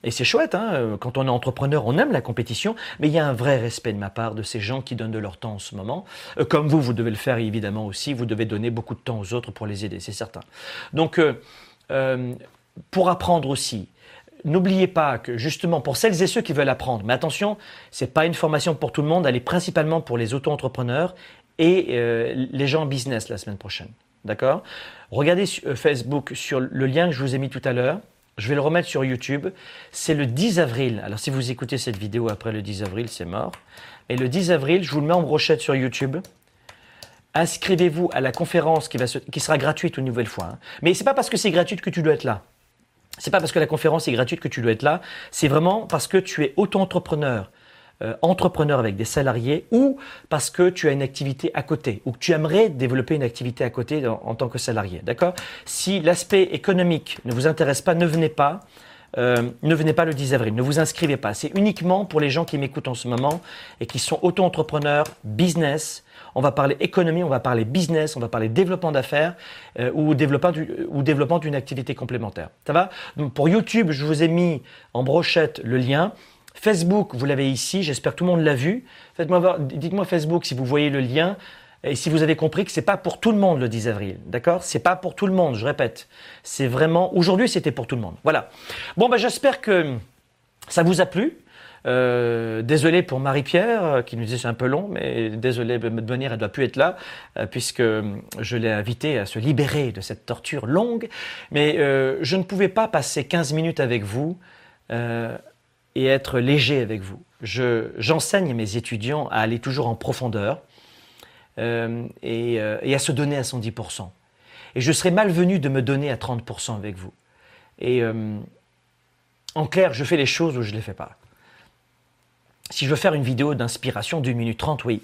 Et c'est chouette, hein, euh, quand on est entrepreneur, on aime la compétition, mais il y a un vrai respect de ma part de ces gens qui donnent de leur temps en ce moment. Euh, comme vous, vous devez le faire évidemment aussi, vous devez donner beaucoup de temps aux autres pour les aider, c'est certain. Donc, pour apprendre aussi, n'oubliez pas que justement pour celles et ceux qui veulent apprendre, mais attention, c'est pas une formation pour tout le monde, elle est principalement pour les auto-entrepreneurs et euh, les gens en business la semaine prochaine. D'accord? Regardez euh, Facebook sur le lien que je vous ai mis tout à l'heure. Je vais le remettre sur YouTube. C'est le 10 avril. Alors si vous écoutez cette vidéo après le 10 avril, c'est mort. Et le 10 avril, je vous le mets en brochette sur YouTube. Inscrivez-vous à la conférence qui, va qui sera gratuite une nouvelle fois. Hein. Mais c'est pas parce que c'est gratuit que tu dois être là. C'est pas parce que la conférence est gratuite que tu dois être là. C'est vraiment parce que tu es auto-entrepreneur, euh, entrepreneur avec des salariés, ou parce que tu as une activité à côté, ou que tu aimerais développer une activité à côté en, tant que salarié. D'accord? Si l'aspect économique ne vous intéresse pas, ne venez pas. Euh, ne venez pas le 10 avril, ne vous inscrivez pas. C'est uniquement pour les gens qui m'écoutent en ce moment et qui sont auto-entrepreneurs, business, on va parler économie, on va parler business, on va parler développement d'affaires euh, ou développement d'une activité complémentaire. Ça va? Pour YouTube, je vous ai mis en brochette le lien. Facebook, vous l'avez ici. J'espère que tout le monde l'a vu. Faites-moi dites-moi Facebook si vous voyez le lien et si vous avez compris que c'est pas pour tout le monde le 10 avril, d'accord? C'est pas pour tout le monde, je répète. C'est vraiment aujourd'hui, c'était pour tout le monde. Voilà. Bon ben j'espère que ça vous a plu. Euh, désolé pour Marie-Pierre, euh, qui nous disait c'est un peu long, mais désolé de venir, elle doit plus être là, euh, puisque je l'ai invitée à se libérer de cette torture longue. Mais je ne pouvais pas passer 15 minutes avec vous et être léger avec vous. J'enseigne mes étudiants à aller toujours en profondeur et, à se donner à 110%. Et je serais malvenu de me donner à 30% avec vous. Et en clair, je fais les choses où je ne les fais pas. Si je veux faire une vidéo d'inspiration d'une minute trente, oui.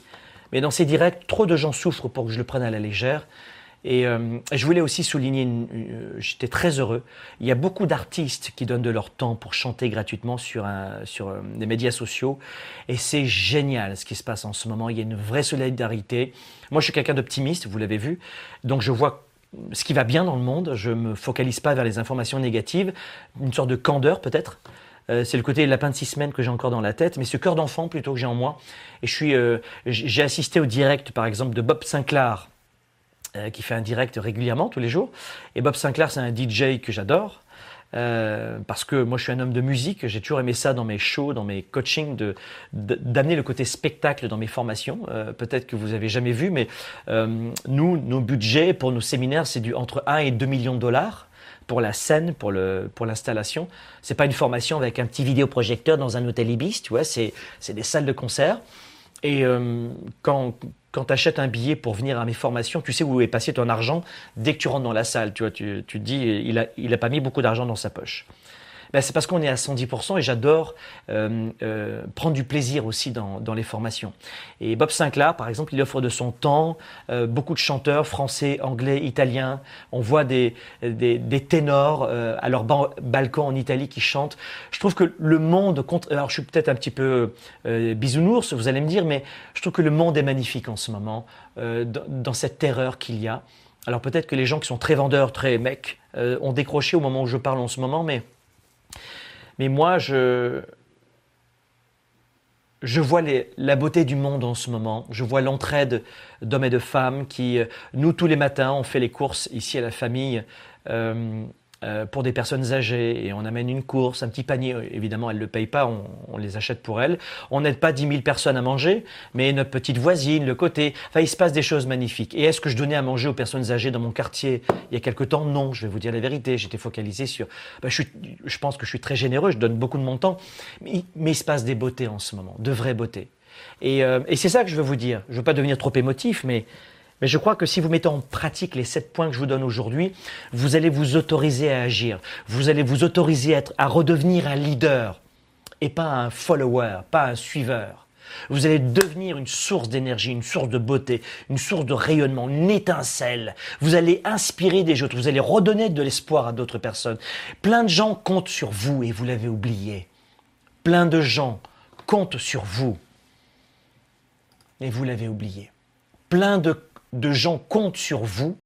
Mais dans ces directs, trop de gens souffrent pour que je le prenne à la légère. Et euh, je voulais aussi souligner, euh, j'étais très heureux, il y a beaucoup d'artistes qui donnent de leur temps pour chanter gratuitement sur, un, euh, des médias sociaux. Et c'est génial ce qui se passe en ce moment. Il y a une vraie solidarité. Moi, je suis quelqu'un d'optimiste, vous l'avez vu. Donc, je vois ce qui va bien dans le monde. Je me focalise pas vers les informations négatives. Une sorte de candeur, peut-être. Euh, c'est le côté lapin de six semaines que j'ai encore dans la tête, mais ce cœur d'enfant plutôt que j'ai en moi. Et je suis, euh, j'ai assisté au direct, par exemple, de Bob Sinclair, euh, qui fait un direct régulièrement tous les jours. Et Bob Sinclair, c'est un DJ que j'adore. Parce que moi je suis un homme de musique, j'ai toujours aimé ça dans mes shows, dans mes coachings, de, d'amener le côté spectacle dans mes formations. Peut-être que vous avez jamais vu, mais nous, nos budgets pour nos séminaires, c'est du entre 1 et 2 millions de dollars pour la scène, pour le pour l'installation. C'est pas une formation avec un petit vidéoprojecteur dans un hôtel Ibis, tu vois, c'est c'est des salles de concert. Et euh, quand quand tu achètes un billet pour venir à mes formations, tu sais où est passé ton argent dès que tu rentres dans la salle. Tu vois, tu, tu te dis, il a, il a pas mis beaucoup d'argent dans sa poche. Ben, c'est parce qu'on est à 110% et j'adore euh, euh, prendre du plaisir aussi dans, dans, les formations. Et Bob Sinclair, par exemple, il offre de son temps, euh, beaucoup de chanteurs français, anglais, italiens. On voit des, des, des ténors euh, à leur balcon en Italie qui chantent. Je trouve que le monde, alors je suis peut-être un petit peu euh, bisounours, vous allez me dire, mais je trouve que le monde est magnifique en ce moment, dans, dans cette terreur qu'il y a. Alors peut-être que les gens qui sont très vendeurs, très mecs, ont décroché au moment où je parle en ce moment, mais mais moi, je, vois la beauté du monde en ce moment. Je vois l'entraide d'hommes et de femmes qui, euh, nous, tous les matins, on fait les courses ici à la famille. Euh, euh, pour des personnes âgées et on amène une course, un petit panier. Évidemment, elle ne le paye pas, on, on, les achète pour elle. On n'aide pas 10 000 personnes à manger, mais notre petite voisine, le côté. Enfin, il se passe des choses magnifiques. Et est-ce que je donnais à manger aux personnes âgées dans mon quartier? Il y a quelque temps Non, je vais vous dire la vérité. J'étais focalisé sur. Ben, je, suis, je pense que je suis très généreux, je donne beaucoup de mon temps, mais, mais il se passe des beautés en ce moment, de vraies beautés. Et, euh, et c'est ça que je veux vous dire. Je ne veux pas devenir trop émotif, mais mais je crois que si vous mettez en pratique les sept points que je vous donne aujourd'hui, vous allez vous autoriser à agir. Vous allez vous autoriser à, être, à redevenir un leader et pas un follower, pas un suiveur. Vous allez devenir une source d'énergie, une source de beauté, une source de rayonnement, une étincelle. Vous allez inspirer des autres, vous allez redonner de l'espoir à d'autres personnes. Plein de gens comptent sur vous et vous l'avez oublié. Plein de gens comptent sur vous et vous l'avez oublié. Plein de de gens comptent sur vous